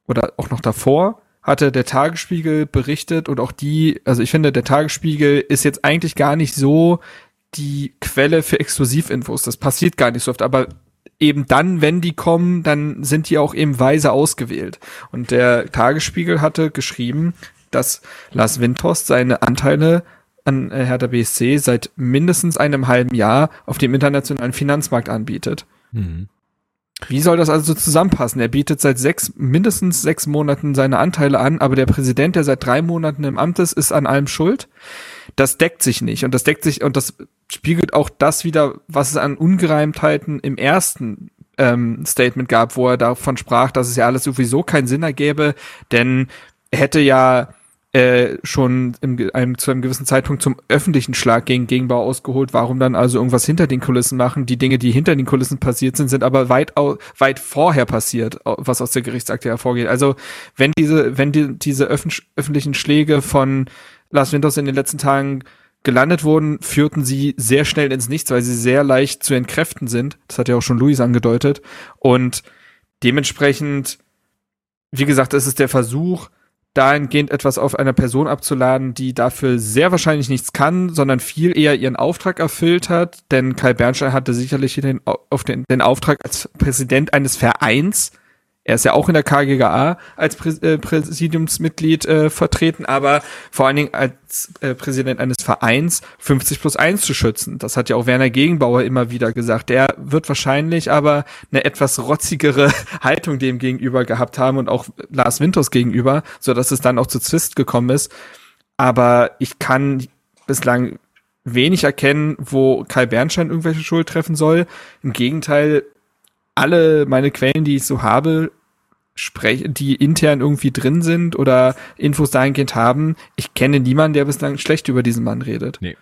oder auch noch davor, hatte der Tagesspiegel berichtet und auch die, also ich finde, der Tagesspiegel ist jetzt eigentlich gar nicht so die Quelle für Exklusivinfos. Das passiert gar nicht so oft, aber eben dann, wenn die kommen, dann sind die auch eben weise ausgewählt. Und der Tagesspiegel hatte geschrieben, dass Lars Windhorst seine Anteile an äh, Hertha BSC seit mindestens einem halben Jahr auf dem internationalen Finanzmarkt anbietet. Mhm. Wie soll das also zusammenpassen? Er bietet seit sechs, mindestens sechs Monaten seine Anteile an, aber der Präsident, der seit drei Monaten im Amt ist, ist an allem schuld. Das deckt sich nicht und das deckt sich und das spiegelt auch das wieder, was es an Ungereimtheiten im ersten ähm, Statement gab, wo er davon sprach, dass es ja alles sowieso keinen Sinn ergäbe, denn er hätte ja äh, schon im, einem, zu einem gewissen Zeitpunkt zum öffentlichen Schlag gegen Gegenbau ausgeholt. Warum dann also irgendwas hinter den Kulissen machen? Die Dinge, die hinter den Kulissen passiert sind, sind aber weit, weit vorher passiert, was aus der Gerichtsakte hervorgeht. Also wenn diese, wenn die, diese öffentlichen Schläge von Lars Winters in den letzten Tagen gelandet wurden, führten sie sehr schnell ins Nichts, weil sie sehr leicht zu entkräften sind. Das hat ja auch schon Luis angedeutet. Und dementsprechend, wie gesagt, es ist der Versuch, dahingehend etwas auf einer Person abzuladen, die dafür sehr wahrscheinlich nichts kann, sondern viel eher ihren Auftrag erfüllt hat. Denn Kai Bernstein hatte sicherlich den, auf den, den Auftrag als Präsident eines Vereins er ist ja auch in der KGGA als Prä äh, Präsidiumsmitglied äh, vertreten, aber vor allen Dingen als äh, Präsident eines Vereins 50 plus 1 zu schützen. Das hat ja auch Werner Gegenbauer immer wieder gesagt. Der wird wahrscheinlich aber eine etwas rotzigere Haltung dem gegenüber gehabt haben und auch Lars Winters gegenüber, so dass es dann auch zu Zwist gekommen ist. Aber ich kann bislang wenig erkennen, wo Kai Bernstein irgendwelche Schuld treffen soll. Im Gegenteil, alle meine Quellen, die ich so habe, sprechen, die intern irgendwie drin sind oder Infos dahingehend haben. Ich kenne niemanden, der bislang schlecht über diesen Mann redet. Nee.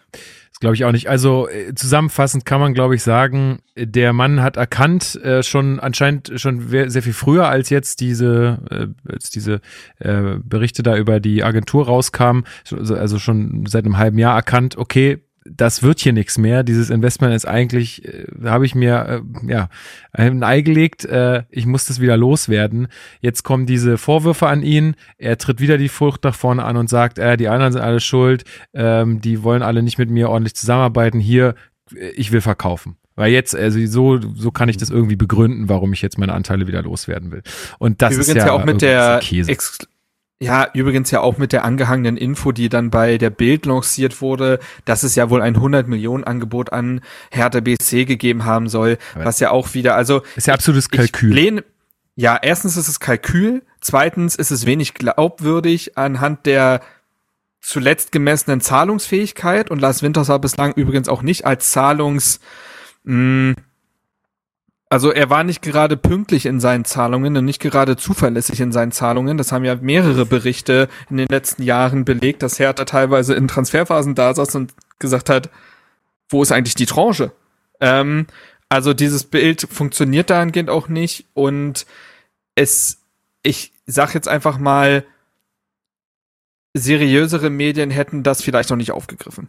Das glaube ich auch nicht. Also äh, zusammenfassend kann man, glaube ich, sagen, der Mann hat erkannt, äh, schon anscheinend schon sehr viel früher als jetzt diese, äh, als diese äh, Berichte da über die Agentur rauskamen, also schon seit einem halben Jahr erkannt, okay, das wird hier nichts mehr. Dieses Investment ist eigentlich, äh, habe ich mir äh, ja ein Ei gelegt. Äh, ich muss das wieder loswerden. Jetzt kommen diese Vorwürfe an ihn. Er tritt wieder die Furcht nach vorne an und sagt, äh, die anderen sind alle schuld. Ähm, die wollen alle nicht mit mir ordentlich zusammenarbeiten. Hier, äh, ich will verkaufen. Weil jetzt, also so, so kann ich das irgendwie begründen, warum ich jetzt meine Anteile wieder loswerden will. Und das Übrigens ist ja, ja auch mit der Käse. Ex ja, übrigens ja auch mit der angehangenen Info, die dann bei der Bild lanciert wurde, dass es ja wohl ein 100 Millionen Angebot an Hertha BC gegeben haben soll, Aber was ja auch wieder, also ist ja absolutes Kalkül. Lehne, ja, erstens ist es Kalkül, zweitens ist es wenig glaubwürdig anhand der zuletzt gemessenen Zahlungsfähigkeit und Lars Winters war bislang übrigens auch nicht als Zahlungs mh, also er war nicht gerade pünktlich in seinen Zahlungen und nicht gerade zuverlässig in seinen Zahlungen. Das haben ja mehrere Berichte in den letzten Jahren belegt, dass Hertha teilweise in Transferphasen da saß und gesagt hat, wo ist eigentlich die Tranche? Ähm, also dieses Bild funktioniert dahingehend auch nicht und es, ich sag jetzt einfach mal, seriösere Medien hätten das vielleicht noch nicht aufgegriffen.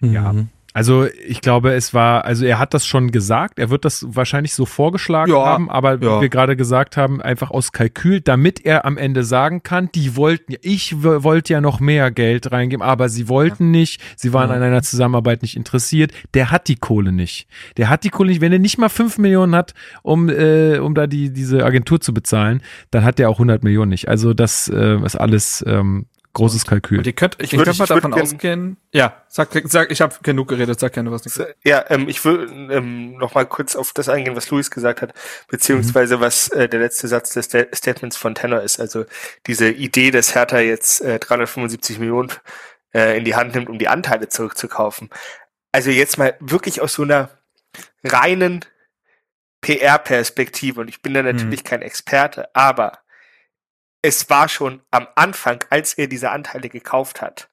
Ja, Mhm. Also ich glaube, es war, also er hat das schon gesagt, er wird das wahrscheinlich so vorgeschlagen Ja, haben, aber ja. wie wir gerade gesagt haben, einfach aus Kalkül, damit er am Ende sagen kann, die wollten, ich wollte ja noch mehr Geld reingeben, aber sie wollten nicht, sie waren Ja. an einer Zusammenarbeit nicht interessiert, der hat die Kohle nicht. Der hat die Kohle nicht, wenn er nicht mal fünf Millionen hat, um, äh, um da die, diese Agentur zu bezahlen, dann hat der auch 100 Millionen nicht. Also das äh, ist alles ähm, großes Kalkül. Und ihr könnt, Ich ich, würd- könnt mal würd davon gern- ausgehen. Ja, sag, sag, ich habe genug geredet, sag gerne was. Nix. Ja, ähm, ich will ähm, noch mal kurz auf das eingehen, was Luis gesagt hat, beziehungsweise was äh, der letzte Satz des Sta- Statements von Tenor ist. Also diese Idee, dass Hertha jetzt äh, 375 Millionen äh, in die Hand nimmt, um die Anteile zurückzukaufen. Also jetzt mal wirklich aus so einer reinen PR-Perspektive, und ich bin da natürlich kein Experte, aber es war schon am Anfang, als er diese Anteile gekauft hat,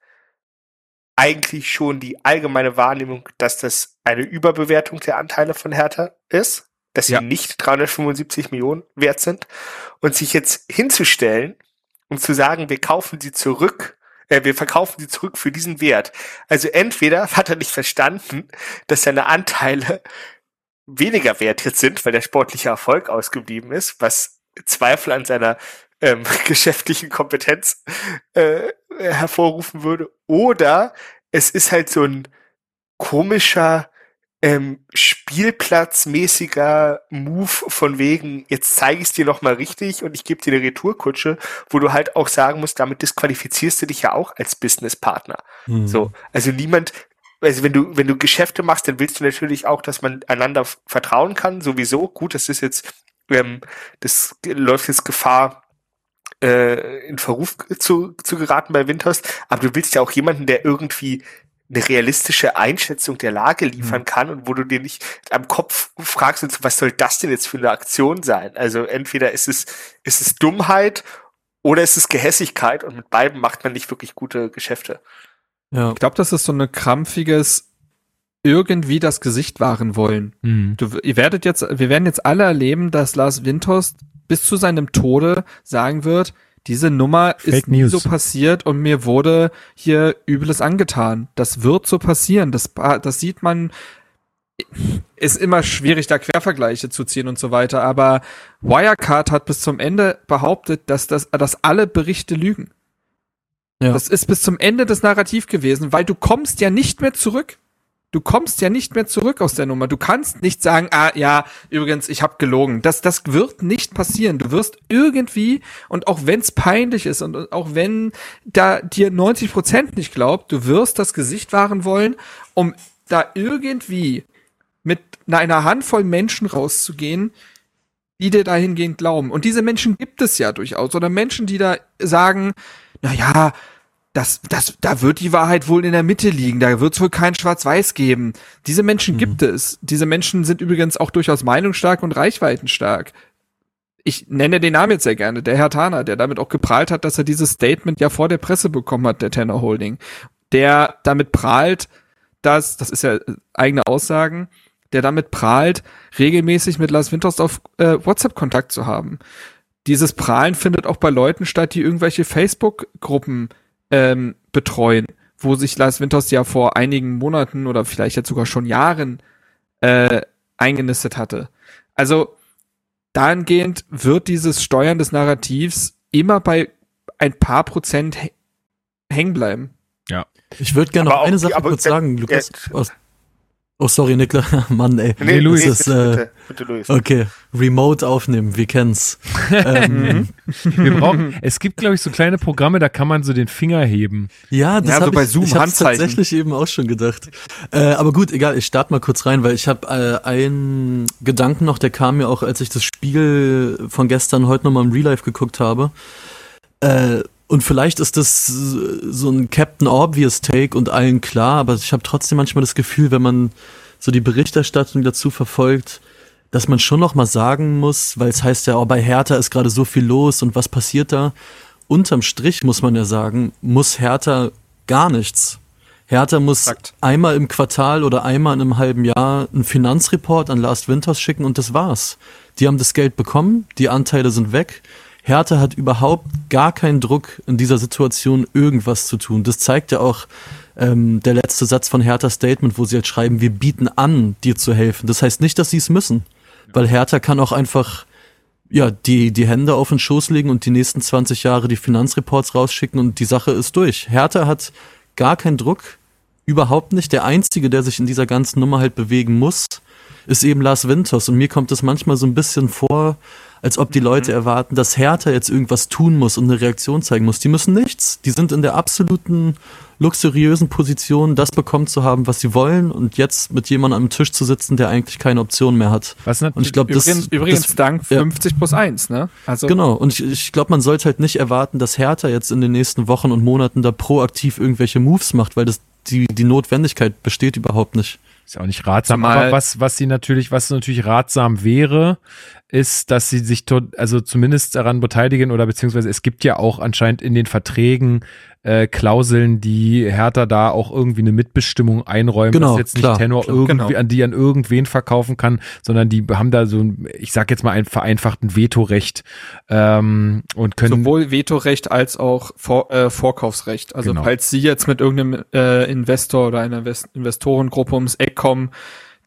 eigentlich schon die allgemeine Wahrnehmung, dass das eine Überbewertung der Anteile von Hertha ist, dass sie Ja. nicht 375 Millionen wert sind und sich jetzt hinzustellen und zu sagen, wir kaufen sie zurück, äh, wir verkaufen sie zurück für diesen Wert. Also entweder hat er nicht verstanden, dass seine Anteile weniger wert jetzt sind, weil der sportliche Erfolg ausgeblieben ist, was Zweifel an seiner ähm, geschäftlichen Kompetenz äh, hervorrufen würde. Oder es ist halt so ein komischer ähm, Spielplatzmäßiger Move von wegen, jetzt zeige ich es dir nochmal richtig und ich gebe dir eine Retourkutsche, wo du halt auch sagen musst, damit disqualifizierst du dich ja auch als Businesspartner. Mhm. So, also niemand, also wenn du, wenn du Geschäfte machst, dann willst du natürlich auch, dass man einander vertrauen kann, sowieso. Gut, das ist jetzt, ähm, das läuft jetzt Gefahr, äh, in Verruf zu, zu geraten bei Winters, aber du willst ja auch jemanden, der irgendwie eine realistische Einschätzung der Lage liefern kann und wo du dir nicht am Kopf fragst, und so, was soll das denn jetzt für eine Aktion sein? Also entweder ist es, ist es Dummheit oder ist es Gehässigkeit und mit beiden macht man nicht wirklich gute Geschäfte. Ja. Ich glaube, das ist so ein krampfiges irgendwie das Gesicht wahren wollen. Mhm. Du, ihr werdet jetzt, wir werden jetzt alle erleben, dass Lars Windhorst bis zu seinem Tode sagen wird, diese Nummer Fake ist nie News. so passiert und mir wurde hier Übles angetan. Das wird so passieren. Das, das sieht man. Ist immer schwierig, da Quervergleiche zu ziehen und so weiter, aber Wirecard hat bis zum Ende behauptet, dass, das, dass alle Berichte lügen. Ja. Das ist bis zum Ende das Narrativ gewesen, weil du kommst ja nicht mehr zurück. Du kommst ja nicht mehr zurück aus der Nummer. Du kannst nicht sagen, ah ja, übrigens, ich habe gelogen. Das, das wird nicht passieren. Du wirst irgendwie, und auch wenn es peinlich ist und auch wenn da dir 90 Prozent nicht glaubt, du wirst das Gesicht wahren wollen, um da irgendwie mit einer Handvoll Menschen rauszugehen, die dir dahingehend glauben. Und diese Menschen gibt es ja durchaus. Oder Menschen, die da sagen, na ja, das, das, da wird die Wahrheit wohl in der Mitte liegen. Da wird es wohl kein Schwarz-Weiß geben. Diese Menschen gibt es. Diese Menschen sind übrigens auch durchaus meinungsstark und reichweitenstark. Ich nenne den Namen jetzt sehr gerne, der Herr Thaner, der damit auch geprahlt hat, dass er dieses Statement ja vor der Presse bekommen hat, der Tenor Holding. Der damit prahlt, dass, das ist ja eigene Aussagen, der damit prahlt, regelmäßig mit Lars Winters auf äh, WhatsApp Kontakt zu haben. Dieses Prahlen findet auch bei Leuten statt, die irgendwelche Facebook-Gruppen ähm, betreuen, wo sich Lars Winters ja vor einigen Monaten oder vielleicht jetzt sogar schon Jahren äh, eingenistet hatte. Also dahingehend wird dieses Steuern des Narrativs immer bei ein paar Prozent hä- hängen bleiben. Ich würde gerne noch eine Sache kurz sagen, Lukas. der- Oh, sorry, Niklas. Mann, ey. Nee, Luis. Das ist, bitte, äh, bitte, bitte, Luis. Okay, Remote aufnehmen, wir kennen's. ähm, Wir brauchen, es gibt, glaube ich, so kleine Programme, da kann man so den Finger heben. ja, das Ja, so hab bei ich, Zoom, ich hab's tatsächlich eben auch schon gedacht. Äh, aber gut, egal, ich starte mal kurz rein, weil ich habe äh, einen Gedanken noch, der kam mir auch, als ich das Spiel von gestern heute nochmal im Real Life geguckt habe. Äh, und vielleicht ist das so ein Captain Obvious Take und allen klar, aber ich habe trotzdem manchmal das Gefühl, wenn man so die Berichterstattung dazu verfolgt, dass man schon noch mal sagen muss, weil es heißt ja, oh, bei Hertha ist gerade so viel los und was passiert da? Unterm Strich muss man ja sagen, muss Hertha gar nichts. Hertha muss Exakt. einmal im Quartal oder einmal in einem halben Jahr einen Finanzreport an Last Winters schicken und das war's. Die haben das Geld bekommen, die Anteile sind weg. Hertha hat überhaupt gar keinen Druck, in dieser Situation irgendwas zu tun. Das zeigt ja auch ähm, der letzte Satz von Herthas Statement, wo sie halt schreiben, wir bieten an, dir zu helfen. Das heißt nicht, dass sie es müssen, weil Hertha kann auch einfach ja, die, die Hände auf den Schoß legen und die nächsten 20 Jahre die Finanzreports rausschicken und die Sache ist durch. Hertha hat gar keinen Druck, überhaupt nicht. Der Einzige, der sich in dieser ganzen Nummer halt bewegen muss, ist eben Lars Winters. Und mir kommt es manchmal so ein bisschen vor, als ob die Leute erwarten, dass Hertha jetzt irgendwas tun muss und eine Reaktion zeigen muss. Die müssen nichts. Die sind in der absoluten luxuriösen Position, das bekommen zu haben, was sie wollen und jetzt mit jemandem am Tisch zu sitzen, der eigentlich keine Option mehr hat. Was Und ich glaube, das, Übrigens, übrigens das dank ja. 50 plus 1, ne? Also Genau, und ich, ich glaube, man sollte halt nicht erwarten, dass Hertha jetzt in den nächsten Wochen und Monaten da proaktiv irgendwelche Moves macht, weil das die, die Notwendigkeit besteht überhaupt nicht. Ist ja auch nicht ratsam. Aber was, was sie natürlich, was natürlich ratsam wäre, ist, dass sie sich dort, also zumindest daran beteiligen oder beziehungsweise es gibt ja auch anscheinend in den Verträgen äh, Klauseln, die Hertha da auch irgendwie eine Mitbestimmung einräumen, Genau, dass jetzt nicht klar, Tenor klar, irgendwie genau. an die an irgendwen verkaufen kann, sondern die haben da so ein, ich sag jetzt mal ein vereinfachten Vetorecht ähm, und können sowohl Vetorecht als auch Vor äh, Vorkaufsrecht. Also Genau. falls Sie jetzt mit irgendeinem äh, Investor oder einer Invest Investorengruppe ums Eck kommen,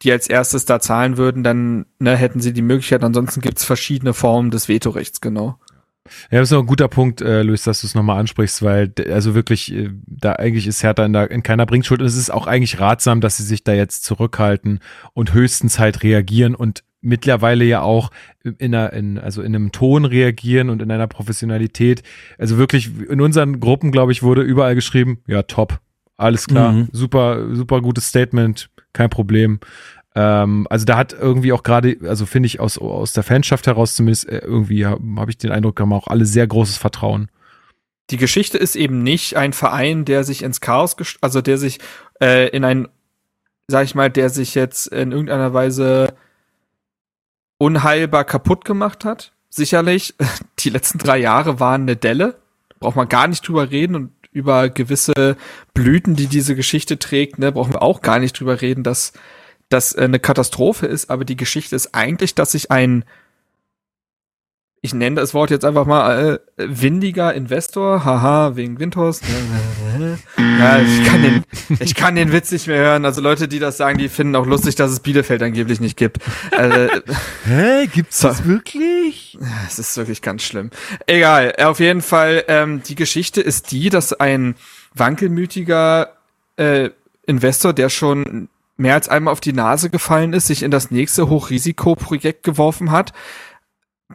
die als erstes da zahlen würden, dann ne, hätten Sie die Möglichkeit. Ansonsten gibt es verschiedene Formen des Vetorechts, genau. Ja, das ist noch ein guter Punkt, äh, Luis, dass du es nochmal ansprichst, weil also wirklich, äh, da eigentlich ist Hertha in, der, in keiner Bringschuld und es ist auch eigentlich ratsam, dass sie sich da jetzt zurückhalten und höchstens halt reagieren und mittlerweile ja auch in einer, in, also in einem Ton reagieren und in einer Professionalität. Also wirklich, in unseren Gruppen, glaube ich, wurde überall geschrieben, ja, top, alles klar, Mhm. super, super gutes Statement, kein Problem. Ähm, also da hat irgendwie auch gerade, also finde ich aus, aus der Fanschaft heraus zumindest äh, irgendwie habe hab ich den Eindruck, haben auch alle sehr großes Vertrauen. Die Geschichte ist eben nicht ein Verein, der sich ins Chaos, gest- also der sich äh, in ein, sag ich mal, der sich jetzt in irgendeiner Weise unheilbar kaputt gemacht hat. Sicherlich, die letzten drei Jahre waren eine Delle. Braucht man gar nicht drüber reden und über gewisse Blüten, die diese Geschichte trägt, ne, brauchen wir auch gar nicht drüber reden, dass das äh, eine Katastrophe ist. Aber die Geschichte ist eigentlich, dass sich ein ich nenne das Wort jetzt einfach mal äh, windiger Investor, haha, wegen Windhorst. ja, ich kann den, ich kann den Witz nicht mehr hören. Also Leute, die das sagen, die finden auch lustig, dass es Bielefeld angeblich nicht gibt. Äh, Hä, gibt's das wirklich? es ist wirklich ganz schlimm. Egal, auf jeden Fall, ähm, die Geschichte ist die, dass ein wankelmütiger äh, Investor, der schon mehr als einmal auf die Nase gefallen ist, sich in das nächste Hochrisikoprojekt geworfen hat,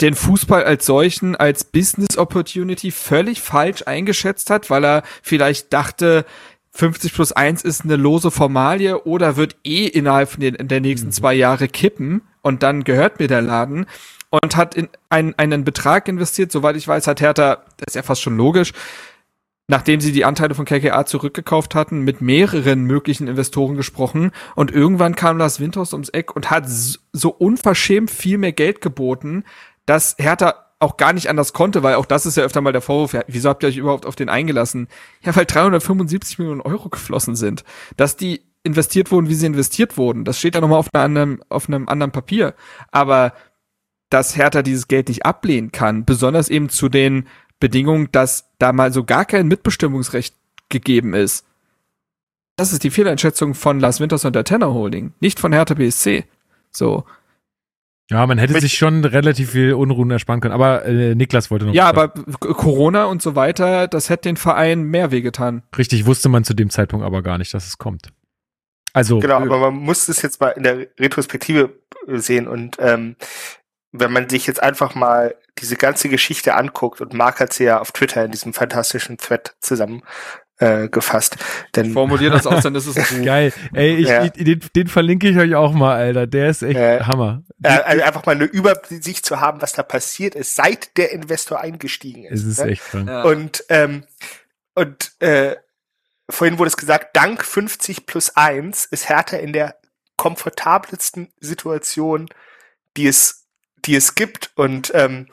den Fußball als solchen, als Business Opportunity völlig falsch eingeschätzt hat, weil er vielleicht dachte, 50 plus 1 ist eine lose Formalie oder wird eh innerhalb von den, der nächsten mhm. zwei Jahre kippen und dann gehört mir der Laden und hat in einen, einen Betrag investiert, soweit ich weiß, hat Hertha, das ist ja fast schon logisch, nachdem sie die Anteile von KKA zurückgekauft hatten, mit mehreren möglichen Investoren gesprochen und irgendwann kam Lars Winters ums Eck und hat so unverschämt viel mehr Geld geboten, dass Hertha auch gar nicht anders konnte, weil auch das ist ja öfter mal der Vorwurf, wieso habt ihr euch überhaupt auf den eingelassen? Ja, weil 375 Millionen Euro geflossen sind. Dass die investiert wurden, wie sie investiert wurden, das steht ja nochmal auf, einem, auf einem anderen Papier. Aber dass Hertha dieses Geld nicht ablehnen kann, besonders eben zu den Bedingungen, dass da mal so gar kein Mitbestimmungsrecht gegeben ist. Das ist die Fehleinschätzung von Lars Winters und der Tenor Holding, nicht von Hertha BSC. So. Ja, man hätte sich schon relativ viel Unruhen ersparen können. Aber äh, Niklas wollte noch. Ja, aber Corona und so weiter, das hätte den Verein mehr wehgetan. Richtig, wusste man zu dem Zeitpunkt aber gar nicht, dass es kommt. Also. Genau, äh, aber man muss es jetzt mal in der Retrospektive sehen und ähm, wenn man sich jetzt einfach mal diese ganze Geschichte anguckt und Mark hat sie ja auf Twitter in diesem fantastischen Thread zusammen äh, gefasst. Denn Formulier das aus, dann ist es ein Geil. Ey, ich, ja. ich, den, den verlinke ich euch auch mal, Alter. Der ist echt äh, Hammer. Äh, also einfach mal eine Übersicht zu haben, was da passiert ist, seit der Investor eingestiegen ist. Es ist ne? echt krank. Ja. Und, ähm, und äh, vorhin wurde es gesagt, dank 50 plus 1 ist Hertha in der komfortabelsten Situation, die es, die es gibt. Und ähm,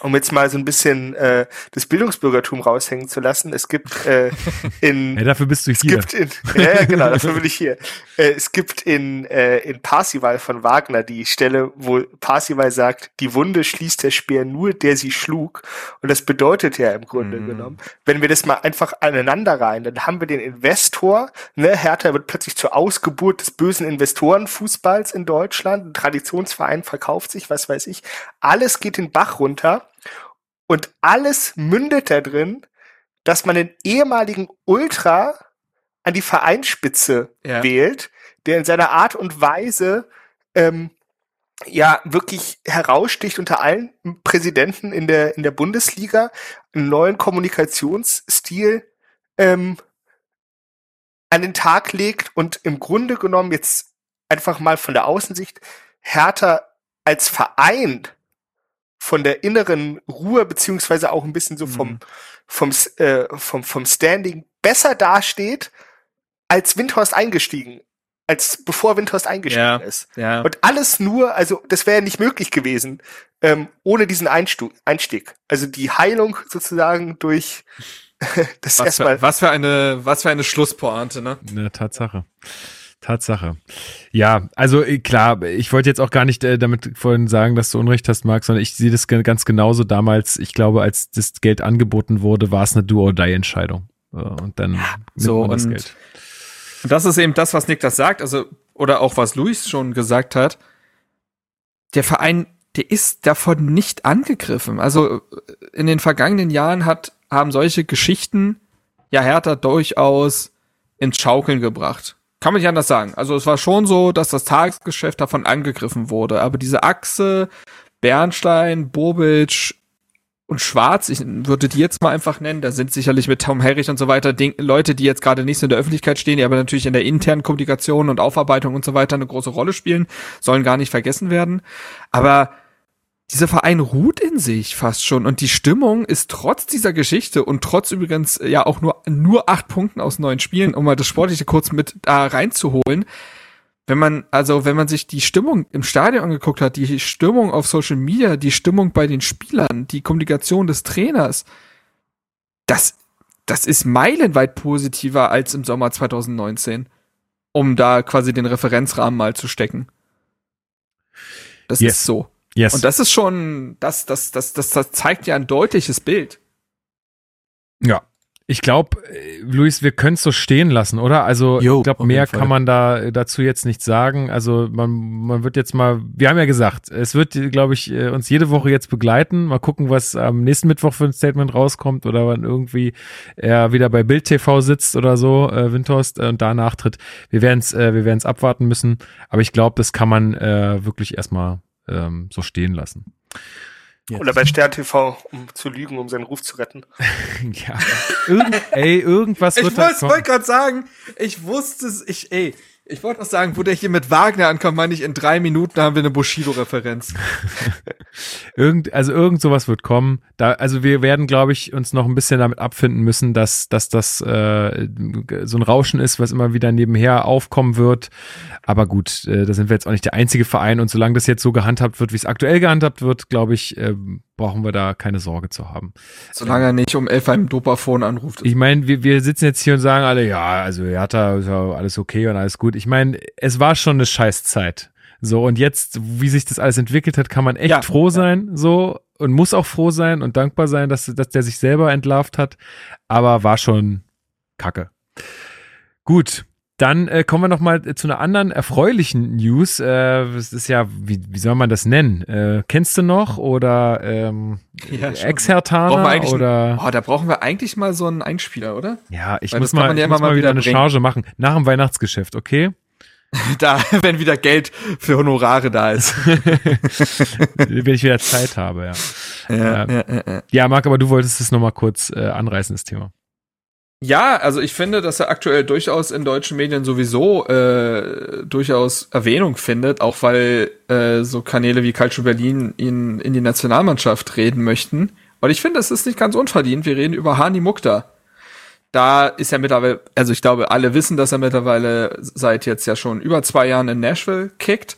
um jetzt mal so ein bisschen äh, das Bildungsbürgertum raushängen zu lassen. Es gibt äh, in ja, dafür bist du es hier. Gibt in, ja, genau, dafür bin ich hier. Äh, es gibt in äh, in Parsival von Wagner die Stelle, wo Parsival sagt, die Wunde schließt der Speer nur, der sie schlug. Und das bedeutet ja im Grunde mhm. genommen, wenn wir das mal einfach aneinander rein, dann haben wir den Investor. Ne, Hertha wird plötzlich zur Ausgeburt des bösen Investorenfußballs in Deutschland. Ein Traditionsverein verkauft sich, was weiß ich. Alles geht den Bach runter. Und alles mündet da drin, dass man den ehemaligen Ultra an die Vereinsspitze ja. wählt, der in seiner Art und Weise ähm, ja wirklich heraussticht unter allen Präsidenten in der in der Bundesliga, einen neuen Kommunikationsstil ähm, an den Tag legt und im Grunde genommen jetzt einfach mal von der Außensicht härter als Verein von der inneren Ruhe beziehungsweise auch ein bisschen so vom mhm. vom äh, vom vom Standing besser dasteht als Windhorst eingestiegen als bevor Windhorst eingestiegen ja, ist ja. und alles nur also das wäre nicht möglich gewesen ähm, ohne diesen Einstu Einstieg also die Heilung sozusagen durch das was erstmal für, was für eine was für eine Schlusspointe ne eine Tatsache Tatsache. Ja, also äh, klar, ich wollte jetzt auch gar nicht äh, damit vorhin sagen, dass du Unrecht hast, Marc, sondern ich sehe das ganz genauso damals. Ich glaube, als das Geld angeboten wurde, war es eine Do-or-Die-Entscheidung. Äh, und dann ja, so und das Geld. Das ist eben das, was Nick das sagt, also oder auch was Luis schon gesagt hat. Der Verein, der ist davon nicht angegriffen. Also in den vergangenen Jahren hat haben solche Geschichten ja Hertha durchaus ins Schaukeln gebracht kann man nicht anders sagen. Also es war schon so, dass das Tagesgeschäft davon angegriffen wurde. Aber diese Achse, Bernstein, Bobic und Schwarz, ich würde die jetzt mal einfach nennen, da sind sicherlich mit Tom Herrich und so weiter Ding, Leute, die jetzt gerade nicht so in der Öffentlichkeit stehen, die aber natürlich in der internen Kommunikation und Aufarbeitung und so weiter eine große Rolle spielen, sollen gar nicht vergessen werden. Aber dieser Verein ruht in sich fast schon und die Stimmung ist trotz dieser Geschichte und trotz übrigens ja auch nur, nur acht Punkten aus neun Spielen, um mal das Sportliche kurz mit da reinzuholen. Wenn man, also wenn man sich die Stimmung im Stadion angeguckt hat, die Stimmung auf Social Media, die Stimmung bei den Spielern, die Kommunikation des Trainers, das, das ist meilenweit positiver als im Sommer 2019, um da quasi den Referenzrahmen mal zu stecken. Das yes. ist so. Yes. Und das ist schon, das, das, das, das, das zeigt ja ein deutliches Bild. Ja. Ich glaube, Luis, wir können es so stehen lassen, oder? Also Jo, ich glaube, mehr kann man da äh, dazu jetzt nicht sagen. Also man, man wird jetzt mal, wir haben ja gesagt, es wird, glaube ich, äh, uns jede Woche jetzt begleiten. Mal gucken, was am nächsten Mittwoch für ein Statement rauskommt oder wann irgendwie er wieder bei Bild TV sitzt oder so, äh, Windhorst, äh, und da nachtritt. Wir werden es, äh, wir werden es abwarten müssen. Aber ich glaube, das kann man äh, wirklich erstmal ähm, so stehen lassen. Yes. Oder bei Stern TV, um zu lügen, um seinen Ruf zu retten. ja. Irgend, ey, irgendwas Ich wird da wollte gerade sagen, ich wusste es, ich, ey, ich wollte noch sagen, wo der hier mit Wagner ankommt, meine ich, in drei Minuten haben wir eine Bushido-Referenz. Irgend, also irgend sowas wird kommen. Da, also wir werden, glaube ich, uns noch ein bisschen damit abfinden müssen, dass, dass das äh, so ein Rauschen ist, was immer wieder nebenher aufkommen wird. Aber gut, äh, da sind wir jetzt auch nicht der einzige Verein und solange das jetzt so gehandhabt wird, wie es aktuell gehandhabt wird, glaube ich, äh, brauchen wir da keine Sorge zu haben. Solange er nicht um elf einem Dopafon anruft. Ich meine, wir, wir sitzen jetzt hier und sagen alle, ja, also Hertha ist ja alles okay und alles gut. Ich meine, es war schon eine Scheißzeit. So, und jetzt, wie sich das alles entwickelt hat, kann man echt Ja. froh sein, so, und muss auch froh sein und dankbar sein, dass, dass der sich selber entlarvt hat. Aber war schon kacke. Gut. Dann äh, kommen wir noch mal zu einer anderen erfreulichen News. Äh, es ist ja, wie, wie soll man das nennen? Äh, kennst du noch oder ähm, Ja, Ex-Hertaner oder? Oh, da brauchen wir eigentlich mal so einen Einspieler, oder? Ja, ich Weil muss mal, ja ich muss mal wieder wieder eine bringen. Charge machen. Nach dem Weihnachtsgeschäft, okay? Da, wenn wieder Geld für Honorare da ist. Wenn ich wieder Zeit habe, ja. ja, Ja. ja, ja, ja. Ja, Marc, aber du wolltest es nochmal kurz äh, anreißen, das Thema. Ja, also ich finde, dass er aktuell durchaus in deutschen Medien sowieso äh, durchaus Erwähnung findet, auch weil äh, so Kanäle wie Calcio Berlin ihn in die Nationalmannschaft reden möchten. Und ich finde, es ist nicht ganz unverdient. Wir reden über Hani Mukta. Da ist er mittlerweile, also ich glaube, alle wissen, dass er mittlerweile seit jetzt ja schon über zwei Jahren in Nashville kickt.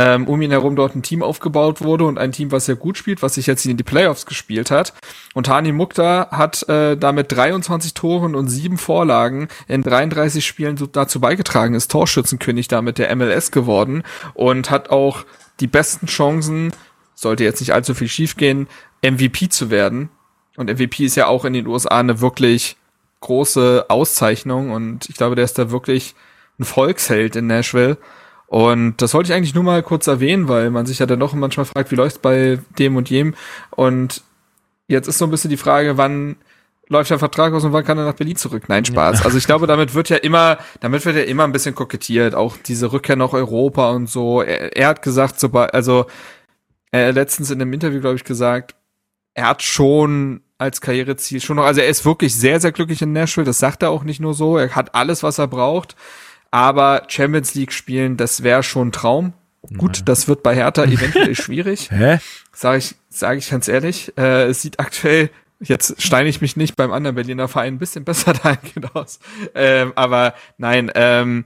Ähm, um ihn herum dort ein Team aufgebaut wurde und ein Team, was sehr gut spielt, was sich jetzt in die Playoffs gespielt hat. Und Hani Mukta hat äh, damit 23 Toren und sieben Vorlagen in 33 Spielen dazu beigetragen, ist Torschützenkönig damit der MLS geworden und hat auch die besten Chancen, sollte jetzt nicht allzu viel schiefgehen, MVP zu werden. Und MVP ist ja auch in den USA eine wirklich große Auszeichnung und ich glaube, der ist da wirklich ein Volksheld in Nashville. Und das wollte ich eigentlich nur mal kurz erwähnen, weil man sich ja dann doch manchmal fragt, wie läuft's bei dem und jem. Und jetzt ist so ein bisschen die Frage, wann läuft der Vertrag aus und wann kann er nach Berlin zurück? Nein, Spaß. Also ich glaube, damit wird ja immer, damit wird ja immer ein bisschen kokettiert. Auch diese Rückkehr nach Europa und so. Er, er hat gesagt, sobald, also er hat letztens in einem Interview, glaube ich, gesagt, er hat schon als Karriereziel schon noch, also er ist wirklich sehr, sehr glücklich in Nashville. Das sagt er auch nicht nur so. Er hat alles, was er braucht. Aber Champions League spielen, das wäre schon ein Traum. Gut, das wird bei Hertha eventuell schwierig. Hä? Sage ich, sage ich ganz ehrlich. Äh, es sieht aktuell, jetzt steine ich mich nicht beim anderen Berliner Verein ein bisschen besser dahingehend aus. Ähm, aber nein, ähm,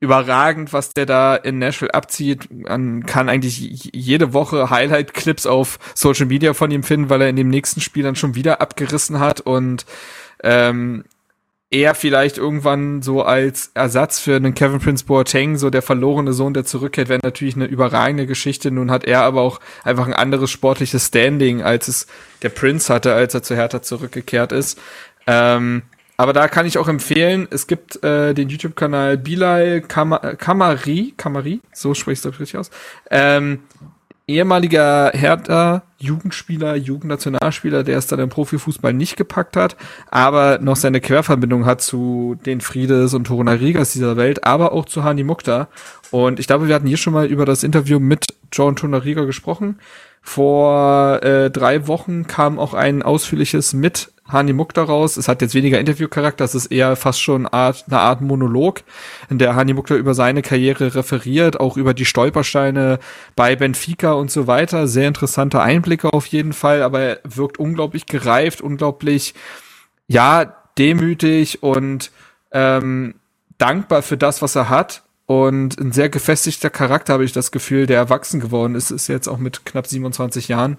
überragend, was der da in Nashville abzieht. Man kann eigentlich jede Woche Highlight-Clips auf Social Media von ihm finden, weil er in dem nächsten Spiel dann schon wieder abgerissen hat und ähm, er vielleicht irgendwann so als Ersatz für einen Kevin Prince Boateng, so der verlorene Sohn, der zurückkehrt, wäre natürlich eine überragende Geschichte. Nun hat er aber auch einfach ein anderes sportliches Standing, als es der Prince hatte, als er zu Hertha zurückgekehrt ist. Ähm, aber da kann ich auch empfehlen, es gibt äh, den YouTube-Kanal Bilal Kama- Kamari, Kamari, so sprichst du richtig aus, ähm, ehemaliger Hertha Jugendspieler, Jugendnationalspieler, der es dann im Profifußball nicht gepackt hat, aber noch seine Querverbindung hat zu den Friedes und Torunarigas dieser Welt, aber auch zu Hani Mukta. Und ich glaube, wir hatten hier schon mal über das Interview mit John Torunariga gesprochen. Vor äh, drei Wochen kam auch ein ausführliches mit Hani Mukta raus. Es hat jetzt weniger Interviewcharakter, es ist eher fast schon eine Art, eine Art Monolog, in der Hani Mukta über seine Karriere referiert, auch über die Stolpersteine bei Benfica und so weiter. Sehr interessante Einblicke auf jeden Fall, aber er wirkt unglaublich gereift, unglaublich, ja, demütig und ähm, dankbar für das, was er hat. Und ein sehr gefestigter Charakter, habe ich das Gefühl, der erwachsen geworden ist, ist jetzt auch mit knapp 27 Jahren.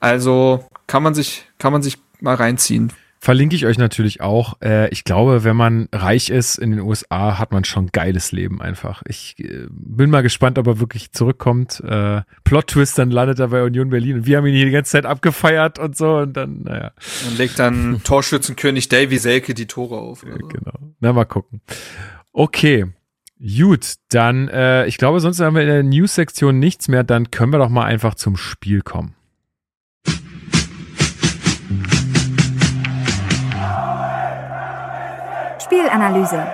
Also kann man sich, kann man sich mal reinziehen. Verlinke ich euch natürlich auch. Äh, ich glaube, wenn man reich ist in den USA, hat man schon geiles Leben einfach. Ich äh, bin mal gespannt, ob er wirklich zurückkommt. Äh, Plot-Twist, dann landet er bei Union Berlin und wir haben ihn hier die ganze Zeit abgefeiert und so und dann, naja. Und legt dann Torschützenkönig Davy Selke die Tore auf. Oder. Genau. Na, mal gucken. Okay. Gut, dann, äh, ich glaube, sonst haben wir in der News-Sektion nichts mehr. Dann können wir doch mal einfach zum Spiel kommen. Spielanalyse.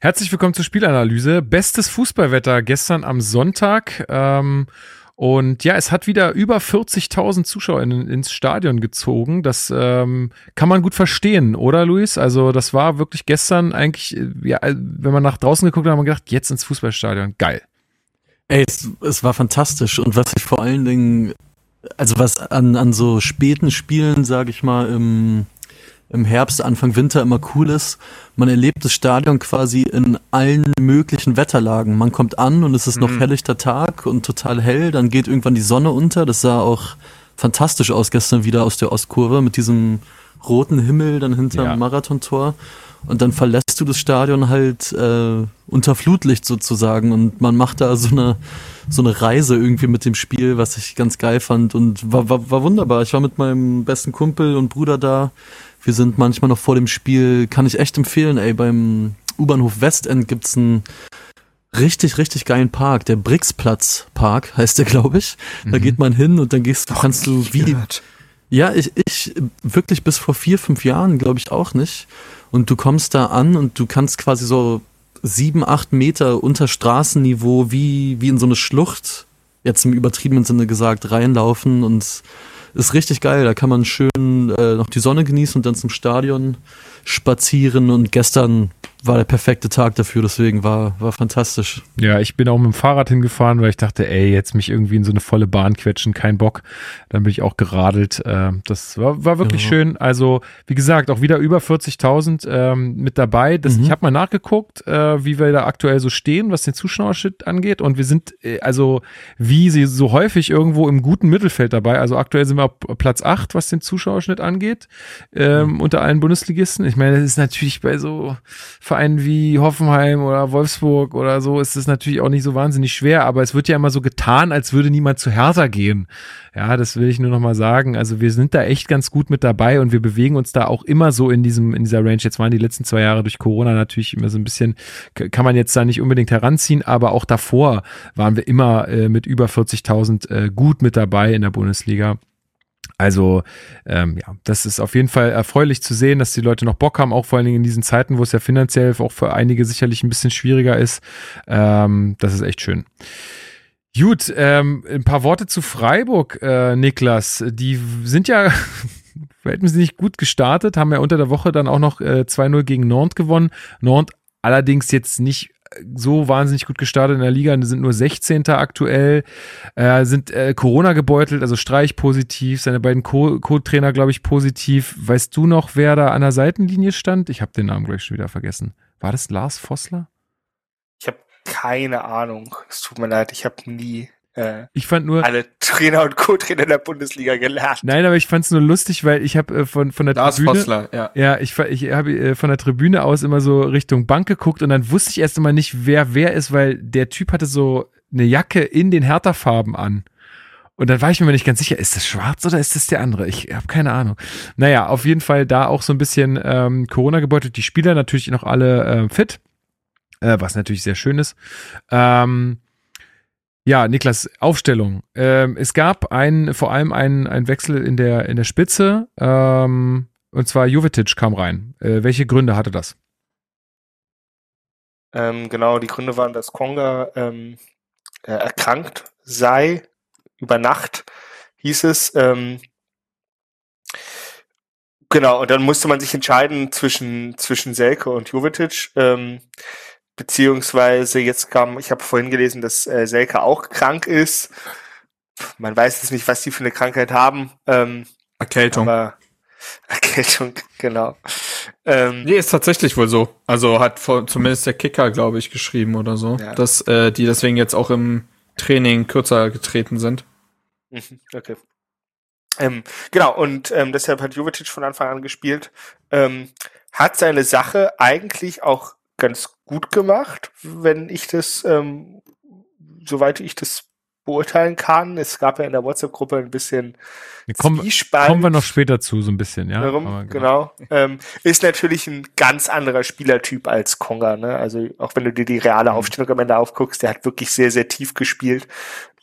Herzlich willkommen zur Spielanalyse. Bestes Fußballwetter gestern am Sonntag. Ähm, und ja, es hat wieder über 40.000 Zuschauer in, ins Stadion gezogen. Das ähm, kann man gut verstehen, oder Luis? Also das war wirklich gestern eigentlich, äh, ja, wenn man nach draußen geguckt hat, hat man gedacht, jetzt ins Fußballstadion. Geil. Ey, es, es war fantastisch. Und was ich vor allen Dingen, also was an, an so späten Spielen, sage ich mal, im im Herbst, Anfang Winter immer cool ist. Man erlebt das Stadion quasi in allen möglichen Wetterlagen. Man kommt an und es ist noch mhm. helllichter Tag und total hell. Dann geht irgendwann die Sonne unter. Das sah auch fantastisch aus gestern wieder aus der Ostkurve mit diesem roten Himmel dann hinterm ja. Marathontor. Und dann verlässt du das Stadion halt äh, unter Flutlicht sozusagen und man macht da so eine so eine Reise irgendwie mit dem Spiel, was ich ganz geil fand und war, war, war wunderbar. Ich war mit meinem besten Kumpel und Bruder da. Wir sind manchmal noch vor dem Spiel, kann ich echt empfehlen, ey, beim U-Bahnhof Westend gibt's einen richtig, richtig geilen Park. Der Brixplatz Park heißt der, glaube ich. Da mhm. geht man hin und dann gehst, du, kannst du wie die, ja, ich, ich wirklich bis vor vier, fünf Jahren, glaube ich, auch nicht. Und du kommst da an und du kannst quasi so sieben, acht Meter unter Straßenniveau wie, wie in so eine Schlucht, jetzt im übertriebenen Sinne gesagt, reinlaufen und ist richtig geil. Da kann man schön äh, noch die Sonne genießen und dann zum Stadion spazieren. Und gestern war der perfekte Tag dafür, deswegen war, war fantastisch. Ja, ich bin auch mit dem Fahrrad hingefahren, weil ich dachte, ey, jetzt mich irgendwie in so eine volle Bahn quetschen, kein Bock. Dann bin ich auch geradelt. Ähm, das war, war wirklich ja. schön. Also, wie gesagt, auch wieder über 40.000 ähm, mit dabei. Das, mhm. Ich habe mal nachgeguckt, äh, wie wir da aktuell so stehen, was den Zuschauerschnitt angeht. Und wir sind, äh, also, wie sie so häufig irgendwo im guten Mittelfeld dabei. Also, aktuell sind wir auf Platz 8, was den Zuschauerschnitt angeht, ähm, mhm. unter allen Bundesligisten. Ich meine, das ist natürlich bei so Vereinen wie Hoffenheim oder Wolfsburg oder so ist es natürlich auch nicht so wahnsinnig schwer, aber es wird ja immer so getan, als würde niemand zu Hertha gehen. Ja, das will ich nur noch mal sagen. Also wir sind da echt ganz gut mit dabei und wir bewegen uns da auch immer so in diesem, in dieser Range. Jetzt waren die letzten zwei Jahre durch Corona natürlich immer so ein bisschen, kann man jetzt da nicht unbedingt heranziehen, aber auch davor waren wir immer äh, mit über 40.000 äh, gut mit dabei in der Bundesliga. Also ähm, ja, das ist auf jeden Fall erfreulich zu sehen, dass die Leute noch Bock haben, auch vor allen Dingen in diesen Zeiten, wo es ja finanziell auch für einige sicherlich ein bisschen schwieriger ist. Ähm, das ist echt schön. Gut, ähm, ein paar Worte zu Freiburg, äh, Niklas. Die sind ja verhältnismäßig gut gestartet, haben ja unter der Woche dann auch noch äh, 2-0 gegen Nantes gewonnen. Nantes allerdings jetzt nicht so wahnsinnig gut gestartet in der Liga, sind nur 16. aktuell, äh, sind äh, Corona gebeutelt, also Streich positiv, seine beiden Co-Trainer, glaube ich, positiv. Weißt du noch, wer da an der Seitenlinie stand? Ich habe den Namen gleich schon wieder vergessen. War das Lars Vossler? Ich habe keine Ahnung. Es tut mir leid, ich habe nie äh, ich fand nur alle Trainer und Co-Trainer der Bundesliga gelernt. Nein, aber ich fand es nur lustig, weil ich habe äh, von von der Lars Tribüne Fossler, ja. ja, ich ich habe äh, von der Tribüne aus immer so Richtung Bank geguckt und dann wusste ich erst einmal nicht, wer wer ist, weil der Typ hatte so eine Jacke in den Hertha-Farben an. Und dann war ich mir nicht ganz sicher, ist das schwarz oder ist das der andere? Ich habe keine Ahnung. Naja, auf jeden Fall da auch so ein bisschen ähm, Corona gebeutelt. Die Spieler natürlich noch alle äh, fit, äh, was natürlich sehr schön ist. Ähm, ja, Niklas, Aufstellung. Ähm, es gab ein, vor allem einen, einen Wechsel in der, in der Spitze, ähm, und zwar Jovetic kam rein. Äh, welche Gründe hatte das? Ähm, genau, die Gründe waren, dass Konga ähm, äh, erkrankt sei, über Nacht hieß es. Ähm, genau, und dann musste man sich entscheiden zwischen, zwischen Selke und Jovetic. Beziehungsweise jetzt kam, ich habe vorhin gelesen, dass äh, Selke auch krank ist. Man weiß jetzt nicht, was die für eine Krankheit haben. Ähm, Erkältung. Erkältung, genau. Ähm, nee, ist tatsächlich wohl so. Also hat vor, zumindest der Kicker, glaube ich, geschrieben oder so, ja. dass äh, die deswegen jetzt auch im Training kürzer getreten sind. Mhm, okay. Ähm, genau, und ähm, deshalb hat Jovetic von Anfang an gespielt. Ähm, hat seine Sache eigentlich auch ganz gut gemacht, wenn ich das, ähm, soweit ich das beurteilen kann. Es gab ja in der WhatsApp-Gruppe ein bisschen kommen, kommen wir noch später zu, so ein bisschen, ja. Warum? Genau. genau. Ähm, ist natürlich ein ganz anderer Spielertyp als Konga, ne? Also auch wenn du dir die reale mhm. Aufstellung am Ende aufguckst, der hat wirklich sehr, sehr tief gespielt.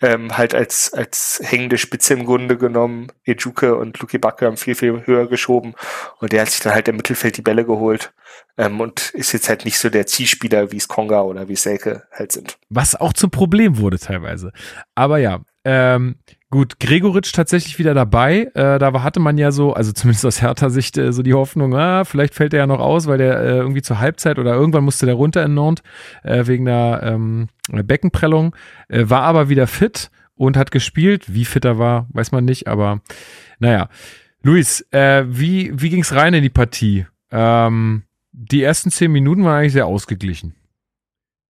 Ähm, halt als, als hängende Spitze im Grunde genommen. Ejuke und Luki Backe haben viel, viel höher geschoben und der hat sich dann halt im Mittelfeld die Bälle geholt. Ähm, und ist jetzt halt nicht so der Zielspieler, wie es Konga oder wie Selke halt sind. Was auch zum Problem wurde teilweise. Aber ja, ähm, gut, Gregoritsch tatsächlich wieder dabei. Äh, da hatte man ja so, also zumindest aus härter Sicht, äh, so die Hoffnung, ah, vielleicht fällt er ja noch aus, weil der äh, irgendwie zur Halbzeit oder irgendwann musste der runter in Nantes äh, wegen der ähm, Beckenprellung. Äh, war aber wieder fit und hat gespielt. Wie fit er war, weiß man nicht, aber naja. Luis, äh, wie, wie ging's rein in die Partie? Ähm, die ersten zehn Minuten waren eigentlich sehr ausgeglichen.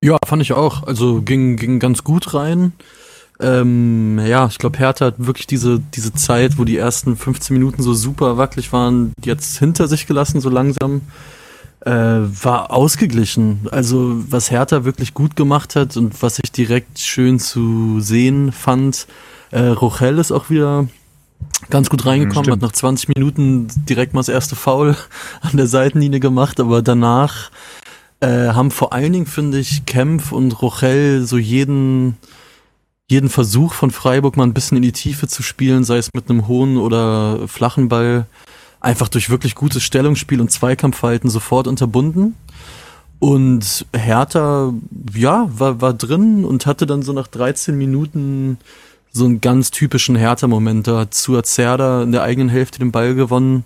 Ja, fand ich auch. Also ging, ging ganz gut rein. Ähm, ja, ich glaube, Hertha hat wirklich diese, diese Zeit, wo die ersten 15 Minuten so super wackelig waren, jetzt hinter sich gelassen, so langsam. Äh, war ausgeglichen. Also, was Hertha wirklich gut gemacht hat und was ich direkt schön zu sehen fand, äh, Rochel ist auch wieder ganz gut reingekommen, Stimmt. hat nach 20 Minuten direkt mal das erste Foul an der Seitenlinie gemacht, aber danach äh, haben vor allen Dingen, finde ich, Kempf und Rochel so jeden, jeden Versuch von Freiburg mal ein bisschen in die Tiefe zu spielen, sei es mit einem hohen oder flachen Ball, einfach durch wirklich gutes Stellungsspiel und Zweikampfverhalten sofort unterbunden. Und Hertha, ja, war, war drin und hatte dann so nach 13 Minuten so einen ganz typischen Hertha-Moment. Da hat Zerda in der eigenen Hälfte den Ball gewonnen,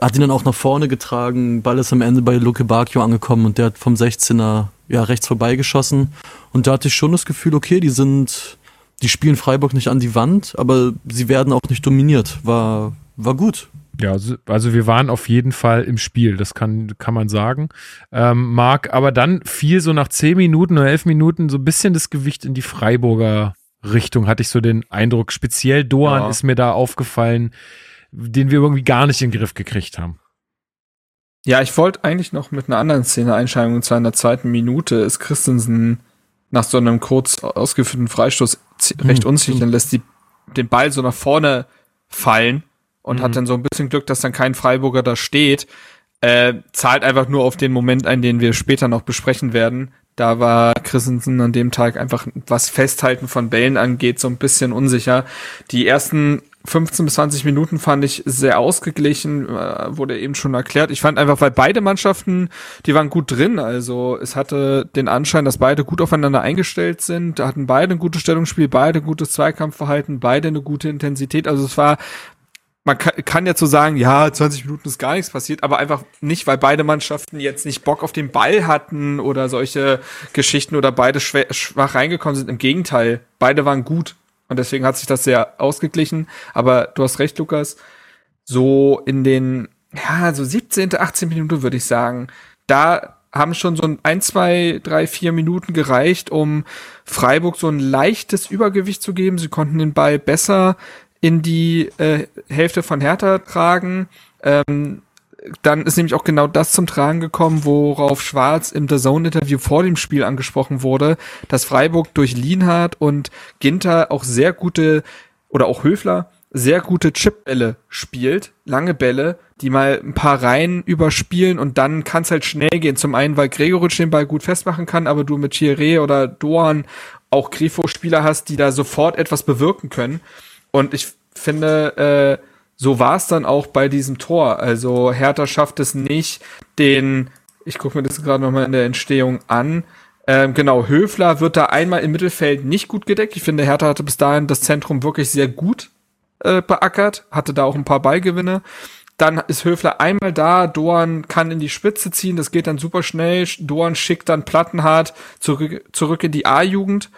hat ihn dann auch nach vorne getragen. Ball ist am Ende bei Luke Bacchio angekommen und der hat vom 16er ja rechts vorbeigeschossen. Und da hatte ich schon das Gefühl, okay, die sind, die spielen Freiburg nicht an die Wand, aber sie werden auch nicht dominiert. War, war gut. Ja, also, also wir waren auf jeden Fall im Spiel, das kann, kann man sagen. Ähm, Marc, aber dann fiel so nach zehn Minuten oder elf Minuten so ein bisschen das Gewicht in die Freiburger Richtung hatte ich so den Eindruck. Speziell Doan ja. ist mir da aufgefallen, den wir irgendwie gar nicht in den Griff gekriegt haben. Ja, ich wollte eigentlich noch mit einer anderen Szene einschalten, und zwar in der zweiten Minute ist Christensen nach so einem kurz ausgeführten Freistoß recht mhm. unsicher, dann lässt die den Ball so nach vorne fallen und mhm. hat dann so ein bisschen Glück, dass dann kein Freiburger da steht. Äh, zahlt einfach nur auf den Moment ein, den wir später noch besprechen werden. Da war Christensen an dem Tag einfach, was Festhalten von Bällen angeht, so ein bisschen unsicher. Die ersten 15 bis 20 Minuten fand ich sehr ausgeglichen, äh, wurde eben schon erklärt. Ich fand einfach, weil beide Mannschaften, die waren gut drin. Also es hatte den Anschein, dass beide gut aufeinander eingestellt sind. Da hatten beide ein gutes Stellungsspiel, beide gutes Zweikampfverhalten, beide eine gute Intensität. Also es war man kann, kann jetzt so sagen, ja, 20 Minuten ist gar nichts passiert, aber einfach nicht, weil beide Mannschaften jetzt nicht Bock auf den Ball hatten oder solche Geschichten oder beide schwach reingekommen sind. Im Gegenteil, beide waren gut und deswegen hat sich das sehr ausgeglichen. Aber du hast recht, Lukas. So in den, ja, so 17., 18 Minuten würde ich sagen, da haben schon so ein, zwei, drei, vier Minuten gereicht, um Freiburg so ein leichtes Übergewicht zu geben. Sie konnten den Ball besser in die äh, Hälfte von Hertha tragen. Ähm, dann ist nämlich auch genau das zum Tragen gekommen, worauf Schwarz im The Zone-Interview vor dem Spiel angesprochen wurde, dass Freiburg durch Lienhardt und Ginter auch sehr gute, oder auch Höfler, sehr gute Chipbälle spielt, lange Bälle, die mal ein paar Reihen überspielen und dann kann es halt schnell gehen. Zum einen, weil Gregoritsch den Ball gut festmachen kann, aber du mit Chiré oder Doan auch Grifo-Spieler hast, die da sofort etwas bewirken können. Und ich finde, äh, so war es dann auch bei diesem Tor. Also Hertha schafft es nicht, den, ich gucke mir das gerade nochmal in der Entstehung an. Ähm, genau, Höfler wird da einmal im Mittelfeld nicht gut gedeckt. Ich finde, Hertha hatte bis dahin das Zentrum wirklich sehr gut äh, beackert, hatte da auch ein paar Ballgewinne. Dann ist Höfler einmal da, Doan kann in die Spitze ziehen, das geht dann super schnell. Doan schickt dann Plattenhart zurück, zurück in die A-Jugend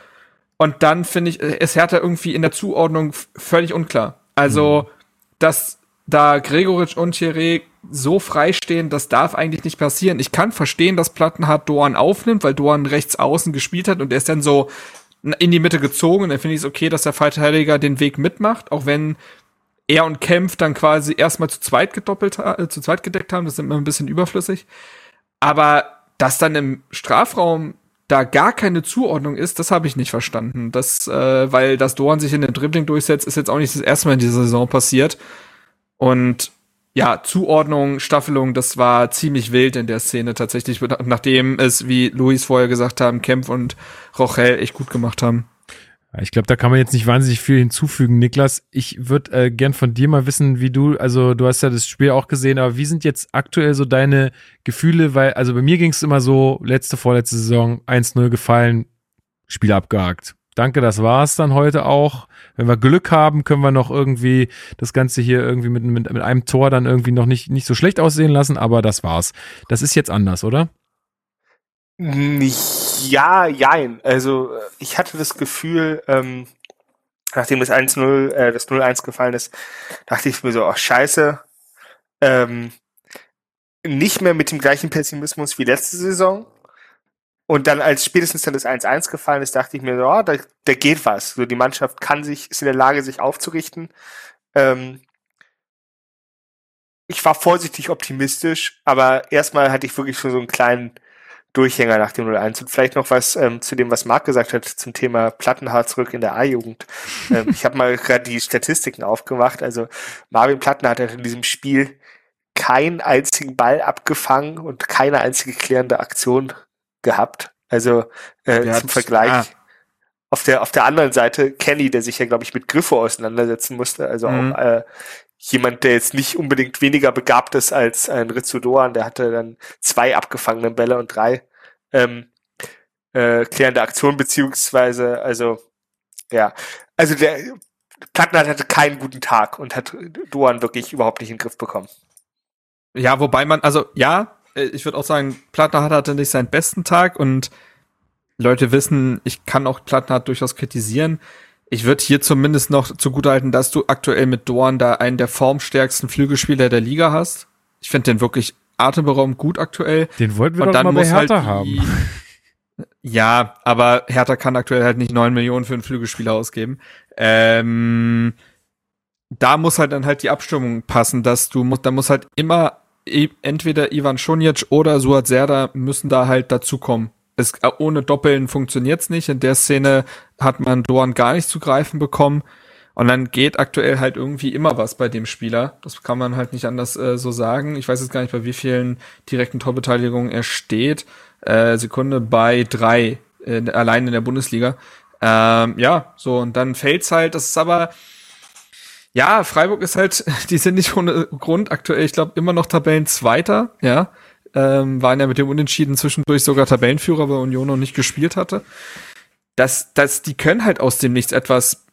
und dann finde ich, ist Hertha irgendwie in der Zuordnung völlig unklar. Also, mhm. Dass da Gregoritsch und Thierry so freistehen, das darf eigentlich nicht passieren. Ich kann verstehen, dass Plattenhardt Doan aufnimmt, weil Doan rechts außen gespielt hat und er ist dann so in die Mitte gezogen. Und dann finde ich es okay, dass der Verteidiger den Weg mitmacht, auch wenn er und Kempf dann quasi erstmal zu zweit gedoppelt, äh, zu zweit gedeckt haben, das ist immer ein bisschen überflüssig. Aber dass dann im Strafraum da gar keine Zuordnung ist, das habe ich nicht verstanden. Das, äh, weil das Doan sich in den Dribbling durchsetzt, ist jetzt auch nicht das erste Mal in dieser Saison passiert. Und ja, Zuordnung, Staffelung, das war ziemlich wild in der Szene tatsächlich, nachdem es, wie Luis vorher gesagt haben, Kempf und Rochel echt gut gemacht haben. Ich glaube, da kann man jetzt nicht wahnsinnig viel hinzufügen, Niklas. Ich würde äh, gern von dir mal wissen, wie du, also du hast ja das Spiel auch gesehen, aber wie sind jetzt aktuell so deine Gefühle? Weil, also bei mir ging es immer so, letzte, vorletzte Saison, 1-0 gefallen, Spiel abgehakt. Danke, das war's dann heute auch. Wenn wir Glück haben, können wir noch irgendwie das Ganze hier irgendwie mit, mit, mit einem Tor dann irgendwie noch nicht, nicht so schlecht aussehen lassen, aber das war's. Das ist jetzt anders, oder? Ja, jein. Also ich hatte das Gefühl, ähm, nachdem das 1-0, äh, das 0-1 gefallen ist, dachte ich mir so, ach scheiße, ähm, nicht mehr mit dem gleichen Pessimismus wie letzte Saison. Und dann, als spätestens dann das 1-1 gefallen ist, dachte ich mir so, oh, da, da geht was. So, die Mannschaft kann sich, ist in der Lage, sich aufzurichten. Ähm, ich war vorsichtig optimistisch, aber erstmal hatte ich wirklich schon so einen kleinen Durchhänger nach dem 0-1. Und vielleicht noch was ähm, zu dem, was Marc gesagt hat zum Thema Plattenhardt zurück in der A-Jugend. ähm, ich habe mal gerade die Statistiken aufgemacht. Also Marvin Plattenhardt hat in diesem Spiel keinen einzigen Ball abgefangen und keine einzige klärende Aktion gehabt. Also äh, zum Vergleich. Ah. Auf der, auf der anderen Seite Kenny, der sich ja, glaube ich, mit Griffo auseinandersetzen musste. Also mhm. auch äh, jemand, der jetzt nicht unbedingt weniger begabt ist als ein Rizzudoan, der hatte dann zwei abgefangene Bälle und drei ähm, äh, klärende Aktionen, beziehungsweise, also, ja, also der Plattenhardt hatte keinen guten Tag und hat Doan wirklich überhaupt nicht in den Griff bekommen. Ja, wobei man, also ja, äh, ich würde auch sagen, Plattenhardt hatte nicht seinen besten Tag und Leute wissen, ich kann auch Plattenhardt durchaus kritisieren. Ich würde hier zumindest noch zugutehalten, dass du aktuell mit Dorn da einen der formstärksten Flügelspieler der Liga hast. Ich finde den wirklich atemberaubend gut aktuell. Den wollten wir Und doch mal bei Hertha halt haben. Ja, aber Hertha kann aktuell halt nicht neun Millionen für einen Flügelspieler ausgeben. Ähm, da muss halt dann halt die Abstimmung passen, dass du musst, da muss halt immer e, entweder Ivan Schonic oder Suat Serda müssen da halt dazukommen es, äh, ohne Doppeln funktioniert's nicht. In der Szene hat man Dorn gar nicht zu greifen bekommen. Und dann geht aktuell halt irgendwie immer was bei dem Spieler. Das kann man halt nicht anders äh, so sagen. Ich weiß jetzt gar nicht, bei wie vielen direkten Torbeteiligungen er steht. Äh, Sekunde bei drei, äh, allein in der Bundesliga. Ähm, ja, so, und dann fällt's halt. Das ist aber, ja, Freiburg ist halt, die sind nicht ohne Grund aktuell, ich glaube, immer noch Tabellenzweiter, ja ähm, waren ja mit dem Unentschieden zwischendurch sogar Tabellenführer, weil Union noch nicht gespielt hatte. Das, das, die können halt aus dem Nichts etwas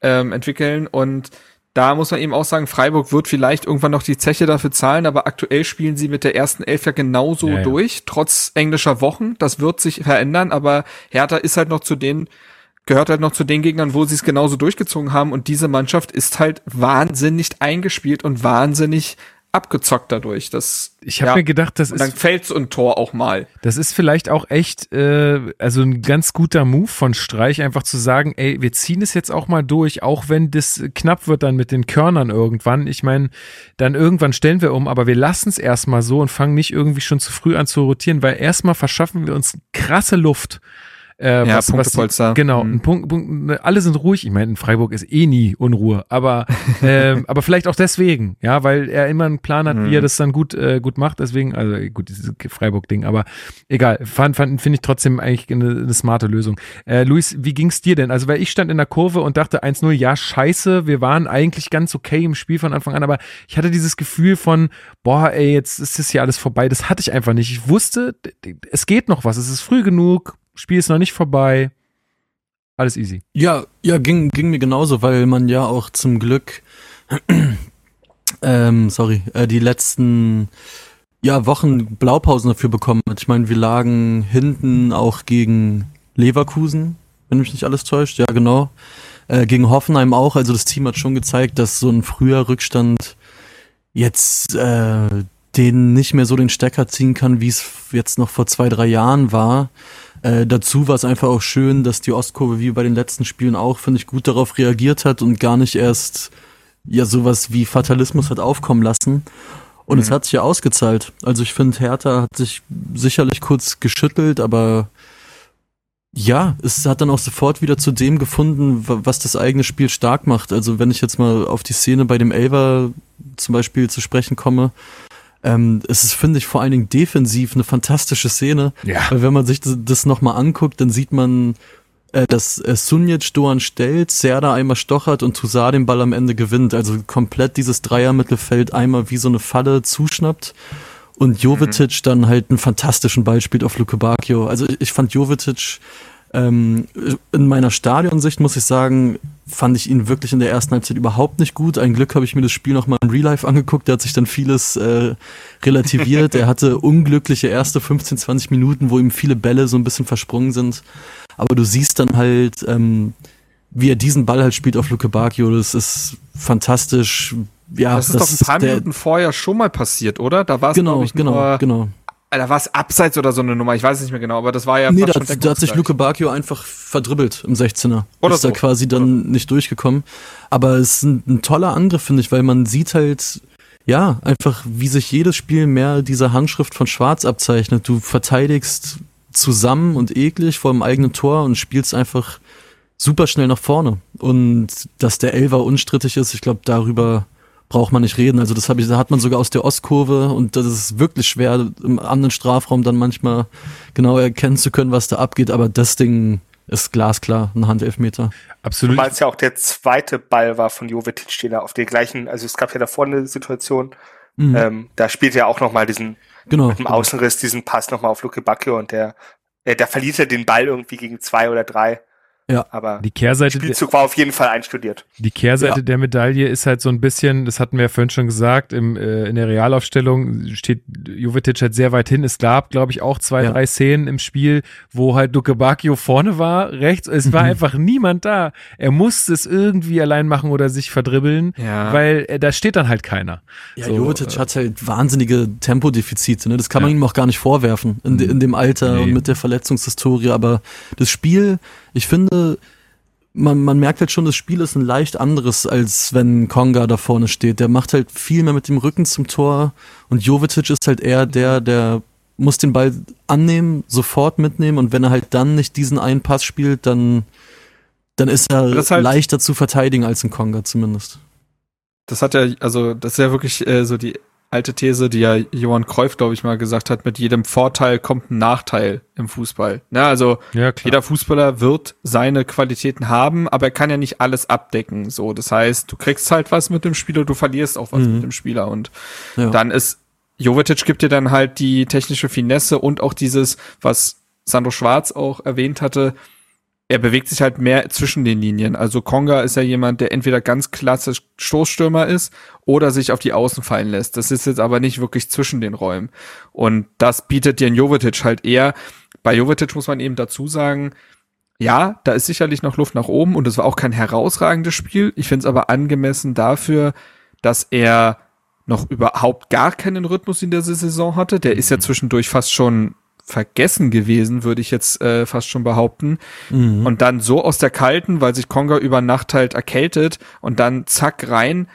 ähm, entwickeln und da muss man eben auch sagen, Freiburg wird vielleicht irgendwann noch die Zeche dafür zahlen, aber aktuell spielen sie mit der ersten Elf ja genauso ja, ja. durch, trotz englischer Wochen. Das wird sich verändern, aber Hertha ist halt noch zu den, gehört halt noch zu den Gegnern, wo sie es genauso durchgezogen haben und diese Mannschaft ist halt wahnsinnig eingespielt und wahnsinnig abgezockt dadurch. Das, ich habe ja, mir gedacht, das und dann ist. Dann fällt's ein Tor auch mal. Das ist vielleicht auch echt, äh, also ein ganz guter Move von Streich, einfach zu sagen, ey, wir ziehen es jetzt auch mal durch, auch wenn das knapp wird dann mit den Körnern irgendwann. Ich meine, dann irgendwann stellen wir um, aber wir lassen es erstmal so und fangen nicht irgendwie schon zu früh an zu rotieren, weil erstmal verschaffen wir uns krasse Luft. Äh, ja, was, Punktepolster. Was, genau, mhm. ein Punkt, Punkt, alle sind ruhig. Ich meine, in Freiburg ist eh nie Unruhe, aber, äh, aber vielleicht auch deswegen, ja, weil er immer einen Plan hat, mhm. wie er mhm. das dann gut, äh, gut macht. Deswegen, also gut, dieses Freiburg-Ding, aber egal, fand, fand, finde ich trotzdem eigentlich eine, eine smarte Lösung. Äh, Luis, wie ging's dir denn? Also, weil ich stand in der Kurve und dachte 1-0, ja, scheiße, wir waren eigentlich ganz okay im Spiel von Anfang an, aber ich hatte dieses Gefühl von, boah, ey, jetzt ist das hier alles vorbei. Das hatte ich einfach nicht. Ich wusste, es geht noch was, es ist früh genug, Spiel ist noch nicht vorbei. Alles easy. Ja, ja, ging, ging mir genauso, weil man ja auch zum Glück, ähm, sorry, äh, die letzten ja, Wochen Blaupausen dafür bekommen hat. Ich meine, wir lagen hinten auch gegen Leverkusen, wenn mich nicht alles täuscht. Ja, genau. Äh, gegen Hoffenheim auch. Also das Team hat schon gezeigt, dass so ein früher Rückstand jetzt äh, den nicht mehr so den Stecker ziehen kann, wie es jetzt noch vor zwei, drei Jahren war. Äh, dazu war es einfach auch schön, dass die Ostkurve wie bei den letzten Spielen auch, finde ich, gut darauf reagiert hat und gar nicht erst ja sowas wie Fatalismus hat aufkommen lassen. Und mhm. es hat sich ja ausgezahlt. Also ich finde, Hertha hat sich sicherlich kurz geschüttelt, aber ja, es hat dann auch sofort wieder zu dem gefunden, was das eigene Spiel stark macht. Also wenn ich jetzt mal auf die Szene bei dem Elver zum Beispiel zu sprechen komme, ähm, es ist, finde ich, vor allen Dingen defensiv eine fantastische Szene. Ja. Weil wenn man sich das, das nochmal anguckt, dann sieht man, äh, dass äh, Sunjic Doan stellt, Serda einmal stochert und Toussaint den Ball am Ende gewinnt. Also komplett dieses Dreier-Mittelfeld einmal wie so eine Falle zuschnappt. Und Jovetic mhm. dann halt einen fantastischen Ball spielt auf Luke Bacchio. Also ich fand Jovetic ähm, in meiner Stadionsicht muss ich sagen, fand ich ihn wirklich in der ersten Halbzeit überhaupt nicht gut. Ein Glück habe ich mir das Spiel nochmal im Real Life angeguckt, der hat sich dann vieles äh, relativiert. er hatte unglückliche erste 15, 20 Minuten, wo ihm viele Bälle so ein bisschen versprungen sind. Aber du siehst dann halt, ähm, wie er diesen Ball halt spielt auf Luke Bacchio, das ist fantastisch. Ja, das ist das doch ein paar Minuten vorher schon mal passiert, oder? Da war es genau, ich, genau, genau. Da war es abseits oder so eine Nummer, ich weiß es nicht mehr genau, aber das war ja nee, da, da hat sich Luke Bacchio einfach verdribbelt im 16er. Oder ist so. da quasi dann oder. nicht durchgekommen. Aber es ist ein, ein toller Angriff, finde ich, weil man sieht halt, ja, einfach, wie sich jedes Spiel mehr dieser Handschrift von Schwarz abzeichnet. Du verteidigst zusammen und eklig vor dem eigenen Tor und spielst einfach super schnell nach vorne. Und dass der Elver unstrittig ist, ich glaube, darüber braucht man nicht reden. Also das habe ich, da hat man sogar aus der Ostkurve und das ist wirklich schwer, im anderen Strafraum dann manchmal genau erkennen zu können, was da abgeht. Aber das Ding ist glasklar, ein Handelfmeter. Absolut. Weil es ja auch der zweite Ball war von Jovetic, den er auf den gleichen, also es gab ja davor eine Situation, mhm. ähm, da spielt er auch nochmal diesen, genau, mit dem genau. Außenriss, diesen Pass nochmal auf Luke Bacchio und der, äh, der verliert er den Ball irgendwie gegen zwei oder drei. Ja. Aber die Kehrseite Spielzug war auf jeden Fall einstudiert. Die Kehrseite ja. der Medaille ist halt so ein bisschen, das hatten wir ja vorhin schon gesagt, im, äh, in der Realaufstellung steht Jovetic halt sehr weit hin. Es gab, glaube ich, auch zwei, ja. drei Szenen im Spiel, wo halt Duke Bacchio vorne war, rechts. Es war mhm. einfach niemand da. Er musste es irgendwie allein machen oder sich verdribbeln, ja. weil äh, da steht dann halt keiner. Ja, so, Jovetic äh, hat halt wahnsinnige Tempodefizite. Ne? Das kann man ihm auch gar nicht vorwerfen in, in dem Alter nee. und mit der Verletzungshistorie. Aber das Spiel ich finde, man, man merkt halt schon, das Spiel ist ein leicht anderes, als wenn Konga da vorne steht. Der macht halt viel mehr mit dem Rücken zum Tor und Jovetic ist halt eher der, der muss den Ball annehmen, sofort mitnehmen und wenn er halt dann nicht diesen einen Pass spielt, dann, dann ist er halt leichter zu verteidigen als ein Konga zumindest. Das hat ja, also das ist ja wirklich äh, so die alte These, die ja Johann Cruyff, glaube ich, mal gesagt hat, mit jedem Vorteil kommt ein Nachteil im Fußball. Na, also ja, jeder Fußballer wird seine Qualitäten haben, aber er kann ja nicht alles abdecken. So, das heißt, du kriegst halt was mit dem Spieler, du verlierst auch was mhm. mit dem Spieler und ja. dann ist Jovetic gibt dir dann halt die technische Finesse und auch dieses, was Sandro Schwarz auch erwähnt hatte, er bewegt sich halt mehr zwischen den Linien. Also Konga ist ja jemand, der entweder ganz klassisch Stoßstürmer ist oder sich auf die Außen fallen lässt. Das ist jetzt aber nicht wirklich zwischen den Räumen. Und das bietet dir Jovetic halt eher. Bei Jovetic muss man eben dazu sagen, ja, da ist sicherlich noch Luft nach oben und es war auch kein herausragendes Spiel. Ich finde es aber angemessen dafür, dass er noch überhaupt gar keinen Rhythmus in der Saison hatte. Der ist ja zwischendurch fast schon vergessen gewesen, würde ich jetzt äh, fast schon behaupten. Mhm. Und dann so aus der Kalten, weil sich Konga über Nacht halt erkältet und dann zack rein.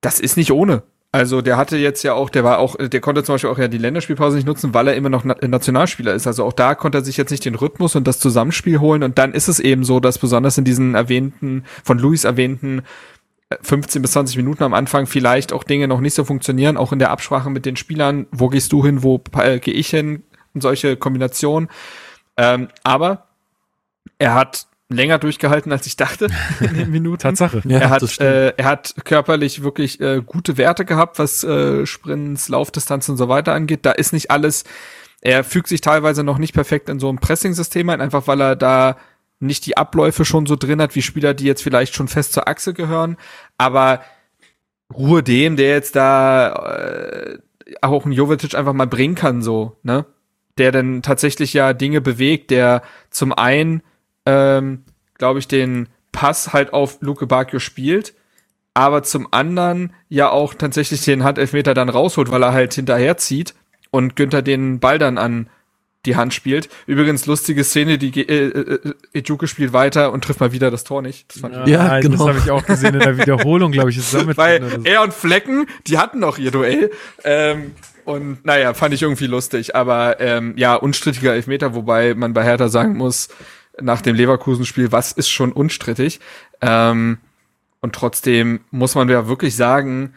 Das ist nicht ohne. Also der hatte jetzt ja auch, der war auch, der konnte zum Beispiel auch ja die Länderspielpause nicht nutzen, weil er immer noch Nationalspieler ist. Also auch da konnte er sich jetzt nicht den Rhythmus und das Zusammenspiel holen. Und dann ist es eben so, dass besonders in diesen erwähnten, von Luis erwähnten 15 bis 20 Minuten am Anfang vielleicht auch Dinge noch nicht so funktionieren, auch in der Absprache mit den Spielern. Wo gehst du hin? Wo äh, gehe ich hin? Und solche Kombinationen. Ähm, aber er hat länger durchgehalten, als ich dachte in den Minuten. Tatsache. Ja, er, hat, äh, er hat körperlich wirklich äh, gute Werte gehabt, was äh, Sprints, Laufdistanz und so weiter angeht. Da ist nicht alles, er fügt sich teilweise noch nicht perfekt in so ein Pressing-System ein, einfach weil er da nicht die Abläufe schon so drin hat, wie Spieler, die jetzt vielleicht schon fest zur Achse gehören. Aber Ruhe dem, der jetzt da äh, auch einen Jovetic einfach mal bringen kann, so, ne? Der dann tatsächlich ja Dinge bewegt, der zum einen, ähm, glaube ich, den Pass halt auf Luke Bacchio spielt, aber zum anderen ja auch tatsächlich den Handelfmeter dann rausholt, weil er halt hinterherzieht und Günther den Ball dann an die Hand spielt. Übrigens lustige Szene, die äh, äh, Ejuke spielt weiter und trifft mal wieder das Tor nicht. Das fand ich Ja, genau. Das habe ich auch gesehen in der Wiederholung, glaube ich. Ist damit Weil so. er und Flecken, die hatten noch ihr Duell. Ähm, und naja, fand ich irgendwie lustig. Aber ähm, ja, unstrittiger Elfmeter, wobei man bei Hertha sagen muss, nach dem Leverkusen-Spiel, was ist schon unstrittig? Ähm, und trotzdem muss man ja wirklich sagen,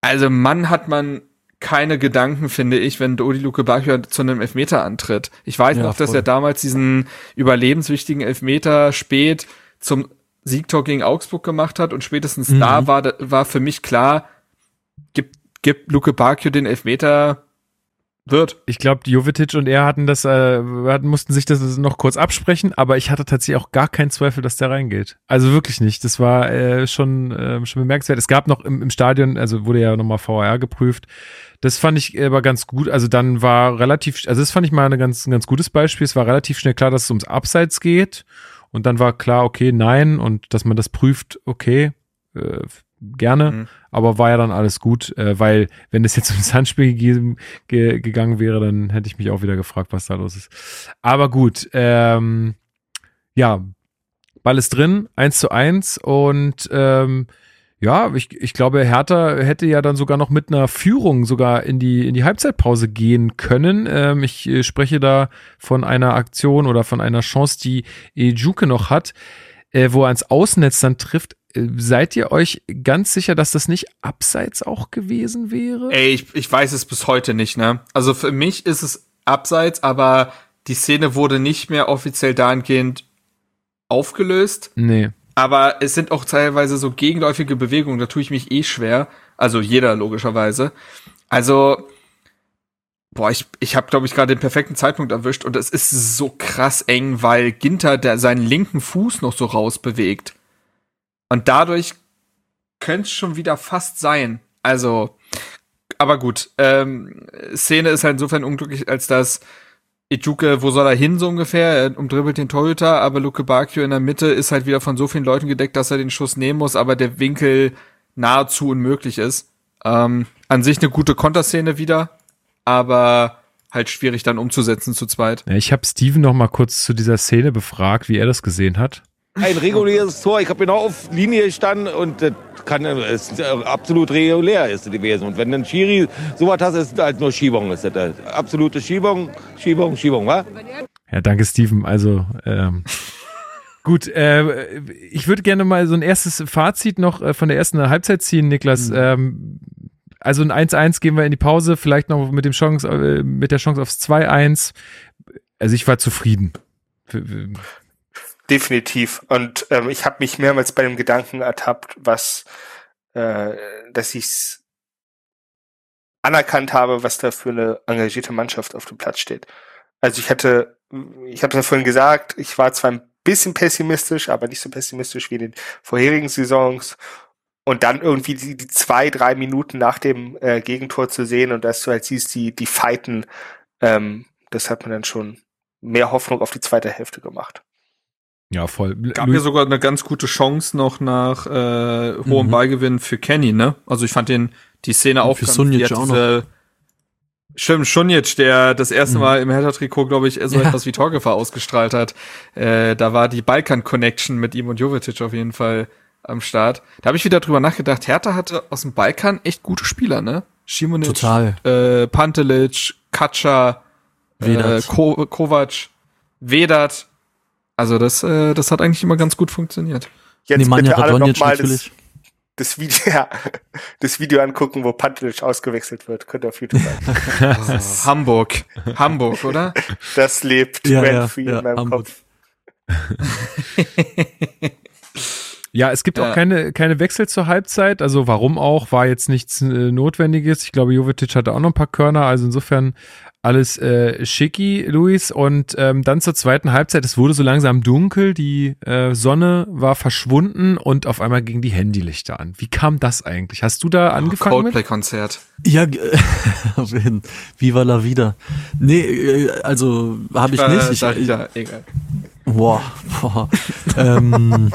also Mann hat man keine Gedanken, finde ich, wenn Dodi Luke Bacchio zu einem Elfmeter antritt. Ich weiß Ja, noch, dass voll. er damals diesen überlebenswichtigen Elfmeter spät zum Siegtor gegen Augsburg gemacht hat und spätestens Mhm. da war, war für mich klar, gibt, Luke Bacchio den Elfmeter, wird. Ich glaube, Jovetic und er hatten das, äh, mussten sich das noch kurz absprechen, aber ich hatte tatsächlich auch gar keinen Zweifel, dass der reingeht. Also wirklich nicht. Das war äh, schon, äh, schon bemerkenswert. Es gab noch im, im Stadion, also wurde ja nochmal VAR geprüft. Das fand ich aber ganz gut. Also dann war relativ, also das fand ich mal eine ganz, ein ganz gutes Beispiel. Es war relativ schnell klar, dass es ums Abseits geht. Und dann war klar, okay, nein. Und dass man das prüft, okay, äh, gerne. Mhm. Aber war ja dann alles gut, äh, weil wenn es jetzt ums Handspiel gegeben, ge gegangen wäre, dann hätte ich mich auch wieder gefragt, was da los ist. Aber gut, ähm, ja, Ball ist drin, eins zu eins und ähm, ja, ich, ich glaube, Hertha hätte ja dann sogar noch mit einer Führung sogar in die, in die Halbzeitpause gehen können. Ähm, ich äh, spreche da von einer Aktion oder von einer Chance, die Ejuke noch hat, äh, wo er ans Außennetz dann trifft. Seid ihr euch ganz sicher, dass das nicht abseits auch gewesen wäre? Ey, ich, ich weiß es bis heute nicht, ne? Also für mich ist es abseits, aber die Szene wurde nicht mehr offiziell dahingehend aufgelöst. Nee. Aber es sind auch teilweise so gegenläufige Bewegungen, da tue ich mich eh schwer. Also jeder logischerweise. Also, boah, ich, ich habe, glaube ich, gerade den perfekten Zeitpunkt erwischt und es ist so krass eng, weil Ginter der seinen linken Fuß noch so rausbewegt. Und dadurch könnte es schon wieder fast sein. Also, aber gut, ähm, Szene ist halt insofern unglücklich, als dass Ijuke, wo soll er hin so ungefähr? Er umdribbelt den Torhüter, aber Luke Bacchio in der Mitte ist halt wieder von so vielen Leuten gedeckt, dass er den Schuss nehmen muss, aber der Winkel nahezu unmöglich ist. Ähm, an sich eine gute Konterszene wieder, aber halt schwierig dann umzusetzen zu zweit. Ja, ich habe Steven noch mal kurz zu dieser Szene befragt, wie er das gesehen hat. Ein reguläres Tor. Ich habe genau auf Linie gestanden und das kann, ist absolut regulär ist es gewesen. Und wenn ein Schiri sowas hat, ist halt nur Schiebung. Ist das absolute Schiebung, Schiebung, Schiebung, wa? Ja, danke, Steven. Also, ähm, gut, äh, ich würde gerne mal so ein erstes Fazit noch äh, von der ersten Halbzeit ziehen, Niklas. Ähm, also ein 1-1 gehen wir in die Pause, vielleicht noch mit dem Chance, äh, mit der Chance aufs 2-1. Also ich war zufrieden. Definitiv. Und ähm, ich habe mich mehrmals bei dem Gedanken ertappt, was, äh, dass ich anerkannt habe, was da für eine engagierte Mannschaft auf dem Platz steht. Also ich hatte, ich habe ja vorhin gesagt, ich war zwar ein bisschen pessimistisch, aber nicht so pessimistisch wie in den vorherigen Saisons. Und dann irgendwie die, die zwei, drei Minuten nach dem äh, Gegentor zu sehen und dass du halt siehst, die, die fighten, ähm, das hat mir dann schon mehr Hoffnung auf die zweite Hälfte gemacht. Ja, voll. Gab mir sogar eine ganz gute Chance noch nach äh, hohem Mhm. Beigewinn für Kenny, ne? Also ich fand den die Szene auch für ganz- hat auch diese- Stimmt, Schunic, der das erste Mhm. Mal im Hertha-Trikot, glaube ich, so Ja. etwas wie Torgefahr ausgestrahlt hat. Äh, da war die Balkan-Connection mit ihm und Jovetic auf jeden Fall am Start. Da habe ich wieder drüber nachgedacht, Hertha hatte aus dem Balkan echt gute Spieler, ne? Šimonić, Total. äh, Pantelic, Katscha, äh, Vedat. Ko Kovac, Vedat. Also das, äh, das hat eigentlich immer ganz gut funktioniert. Jetzt Nemanja bitte alle nochmal das, das Video, ja, das Video angucken, wo Pantelic ausgewechselt wird. Könnt ihr auf YouTube an. Hamburg. Hamburg, oder? Das lebt Ja, ja, free ja, in meinem Hamburg. Kopf. Ja, es gibt Ja. auch keine, keine Wechsel zur Halbzeit. Also warum auch, war jetzt nichts äh, Notwendiges. Ich glaube, Jovetic hatte auch noch ein paar Körner. Also insofern alles äh, schicki, Luis. Und ähm, dann zur zweiten Halbzeit. Es wurde so langsam dunkel. Die äh, Sonne war verschwunden und auf einmal gingen die Handylichter an. Wie kam das eigentlich? Hast du da angefangen mit? Coldplay-Konzert. Ja, jeden Viva la vida. Nee, äh, also habe ich Äh, nicht. Ich, ich ich, ja, egal. Boah, boah. ähm,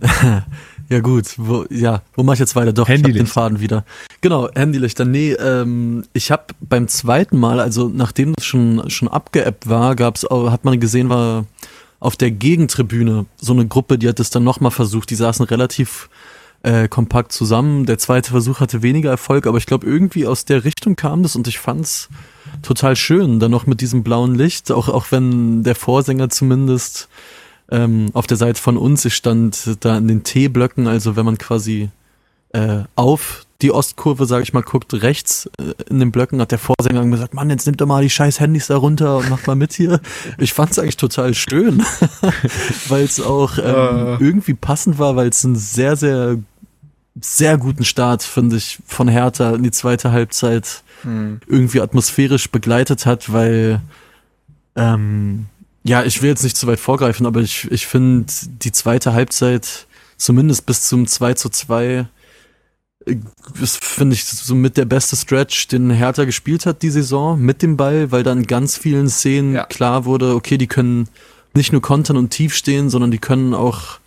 Ja gut, wo, ja, wo mache ich jetzt weiter? Doch, ich Handylicht. den Faden wieder. Genau, Handylichter. Nee, ähm, ich habe beim zweiten Mal, also nachdem das schon schon abgeappt war, gab's hat man gesehen, war auf der Gegentribüne so eine Gruppe, die hat es dann nochmal versucht. Die saßen relativ äh, kompakt zusammen. Der zweite Versuch hatte weniger Erfolg, aber ich glaube irgendwie aus der Richtung kam das und ich fand's total schön, dann noch mit diesem blauen Licht, auch auch wenn der Vorsänger zumindest ähm, auf der Seite von uns, ich stand da in den T-Blöcken, also wenn man quasi äh, auf die Ostkurve, sage ich mal, guckt, rechts äh, in den Blöcken, hat der Vorsänger gesagt, Mann, jetzt nimmt doch mal die scheiß Handys da runter und macht mal mit hier. Ich fand es eigentlich total schön, weil es auch ähm, irgendwie passend war, weil es einen sehr, sehr, sehr guten Start, finde ich, von Hertha in die zweite Halbzeit irgendwie atmosphärisch begleitet hat, weil ähm, ja, ich will jetzt nicht zu weit vorgreifen, aber ich, ich finde die zweite Halbzeit, zumindest bis zum 2 zu 2, äh, ist, finde ich, so mit der beste Stretch, den Hertha gespielt hat die Saison mit dem Ball, weil dann in ganz vielen Szenen Ja. klar wurde, okay, die können nicht nur kontern und tief stehen, sondern die können auch,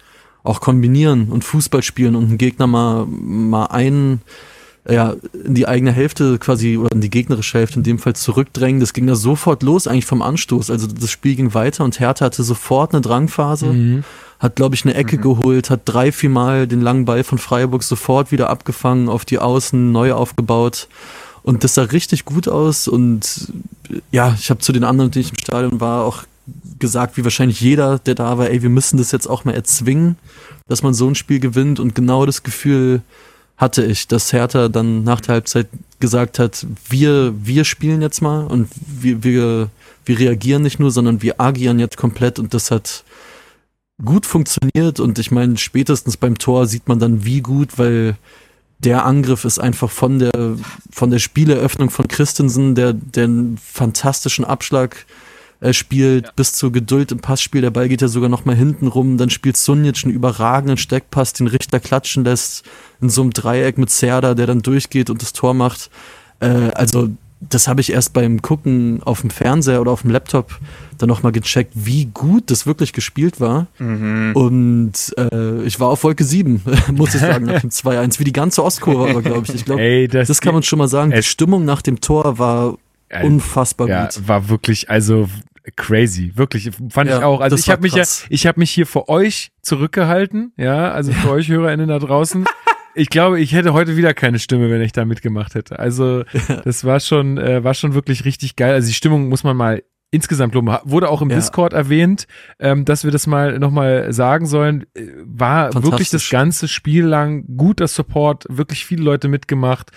auch kombinieren und Fußball spielen und einen Gegner mal, mal einen ja, in die eigene Hälfte quasi oder in die gegnerische Hälfte in dem Fall zurückdrängen. Das ging da sofort los, eigentlich vom Anstoß. Also das Spiel ging weiter und Hertha hatte sofort eine Drangphase, hat, glaube ich, eine Ecke geholt, hat drei, vier Mal den langen Ball von Freiburg sofort wieder abgefangen, auf die Außen neu aufgebaut. Und das sah richtig gut aus. Und ja, ich habe zu den anderen, die ich im Stadion war, auch gesagt, wie wahrscheinlich jeder, der da war, ey, wir müssen das jetzt auch mal erzwingen, dass man so ein Spiel gewinnt. Und genau das Gefühl hatte ich, dass Hertha dann nach der Halbzeit gesagt hat, wir, wir spielen jetzt mal und wir, wir, wir reagieren nicht nur, sondern wir agieren jetzt komplett und das hat gut funktioniert und ich meine, spätestens beim Tor sieht man dann wie gut, weil der Angriff ist einfach von der, von der Spieleröffnung von Christensen, der, der einen fantastischen Abschlag äh, spielt, bis zur Geduld im Passspiel. Der Ball geht ja sogar noch mal hinten rum. Dann spielt Sunic einen überragenden Steckpass, den Richter klatschen lässt, in so einem Dreieck mit Serda, der dann durchgeht und das Tor macht. Äh, also, das habe ich erst beim Gucken auf dem Fernseher oder auf dem Laptop dann noch mal gecheckt, wie gut das wirklich gespielt war. Und äh, ich war auf Wolke 7, muss ich sagen, nach dem 2-1, wie die ganze Ostkurve, aber glaube ich. Ich glaube, das, das kann man schon mal sagen. Die Stimmung nach dem Tor war Ja, unfassbar ja, gut. war wirklich, also crazy, wirklich, fand Ja, ich auch. Also ich habe mich ja, ich habe mich hier für euch zurückgehalten, ja, also für euch HörerInnen da draußen. Ich glaube, ich hätte heute wieder keine Stimme, wenn ich da mitgemacht hätte. Also das war schon, äh, war schon wirklich richtig geil. Also die Stimmung muss man mal insgesamt. Ha- Wurde auch im Ja. Discord erwähnt, ähm, dass wir das mal nochmal sagen sollen. Äh, War wirklich das ganze Spiel lang guter Support, wirklich viele Leute mitgemacht.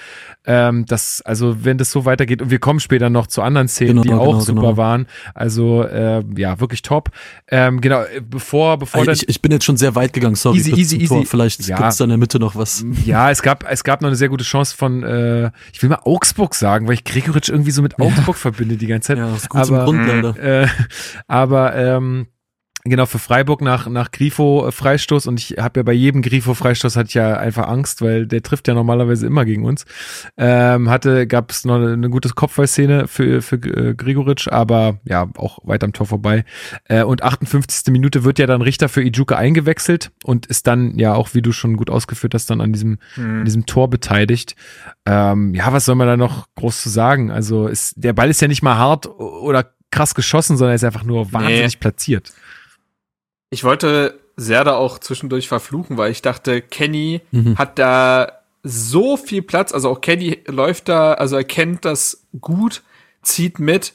Ähm, das, also wenn das so weitergeht, und wir kommen später noch zu anderen Szenen, Genau, die auch genau, super genau. waren. Also äh, ja, wirklich top. Ähm, genau, äh, bevor, bevor dann ich, ich bin jetzt schon sehr weit gegangen, sorry. Easy, easy, easy. Vielleicht Ja. gibt's da in der Mitte noch was. ja, es gab, es gab noch eine sehr gute Chance von, äh, ich will mal Augsburg sagen, weil ich Gregoritsch irgendwie so mit Augsburg verbinde die ganze Zeit. Ja, ist gut zum aber, Grund leider. äh, aber ähm, genau für Freiburg nach nach Grifo Freistoß und ich habe ja bei jedem Grifo Freistoß hatte ich ja einfach Angst, weil der trifft ja normalerweise immer gegen uns. Ähm, hatte gab es noch eine, eine gute Kopfballszene für für äh, Gregoritsch, aber ja auch weit am Tor vorbei. Äh, und 58. Minute wird ja dann Richter für Ijuka eingewechselt und ist dann ja auch, wie du schon gut ausgeführt hast, dann an diesem an diesem Tor beteiligt. Ähm, ja, was soll man da noch groß zu sagen? Also ist, der Ball ist ja nicht mal hart oder krass geschossen, sondern er ist einfach nur wahnsinnig platziert. Ich wollte Serda auch zwischendurch verfluchen, weil ich dachte, Kenny Mhm. hat da so viel Platz, also auch Kenny läuft da, also er kennt das gut, zieht mit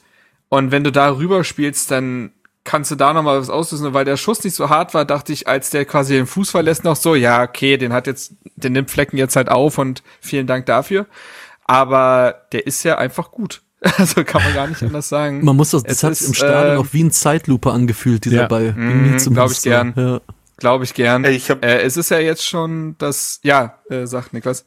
und wenn du da rüber spielst, dann kannst du da noch mal was auslösen, Und weil der Schuss nicht so hart war, dachte ich, als der quasi den Fuß verlässt, noch so, ja, okay, den hat jetzt, den nimmt Flecken jetzt halt auf und vielen Dank dafür. Aber der ist ja einfach gut. Also kann man gar nicht anders sagen. Man muss das, das Es hat ist, im Stadion ähm, auch wie ein Zeitlupe angefühlt, dieser ja. Ball. Mhm, Irgendwie zumindest glaub ich gern. Ja. Glaube ich gern. Äh, ich hab- äh, es ist ja jetzt schon das, ja, äh, sagt Niklas.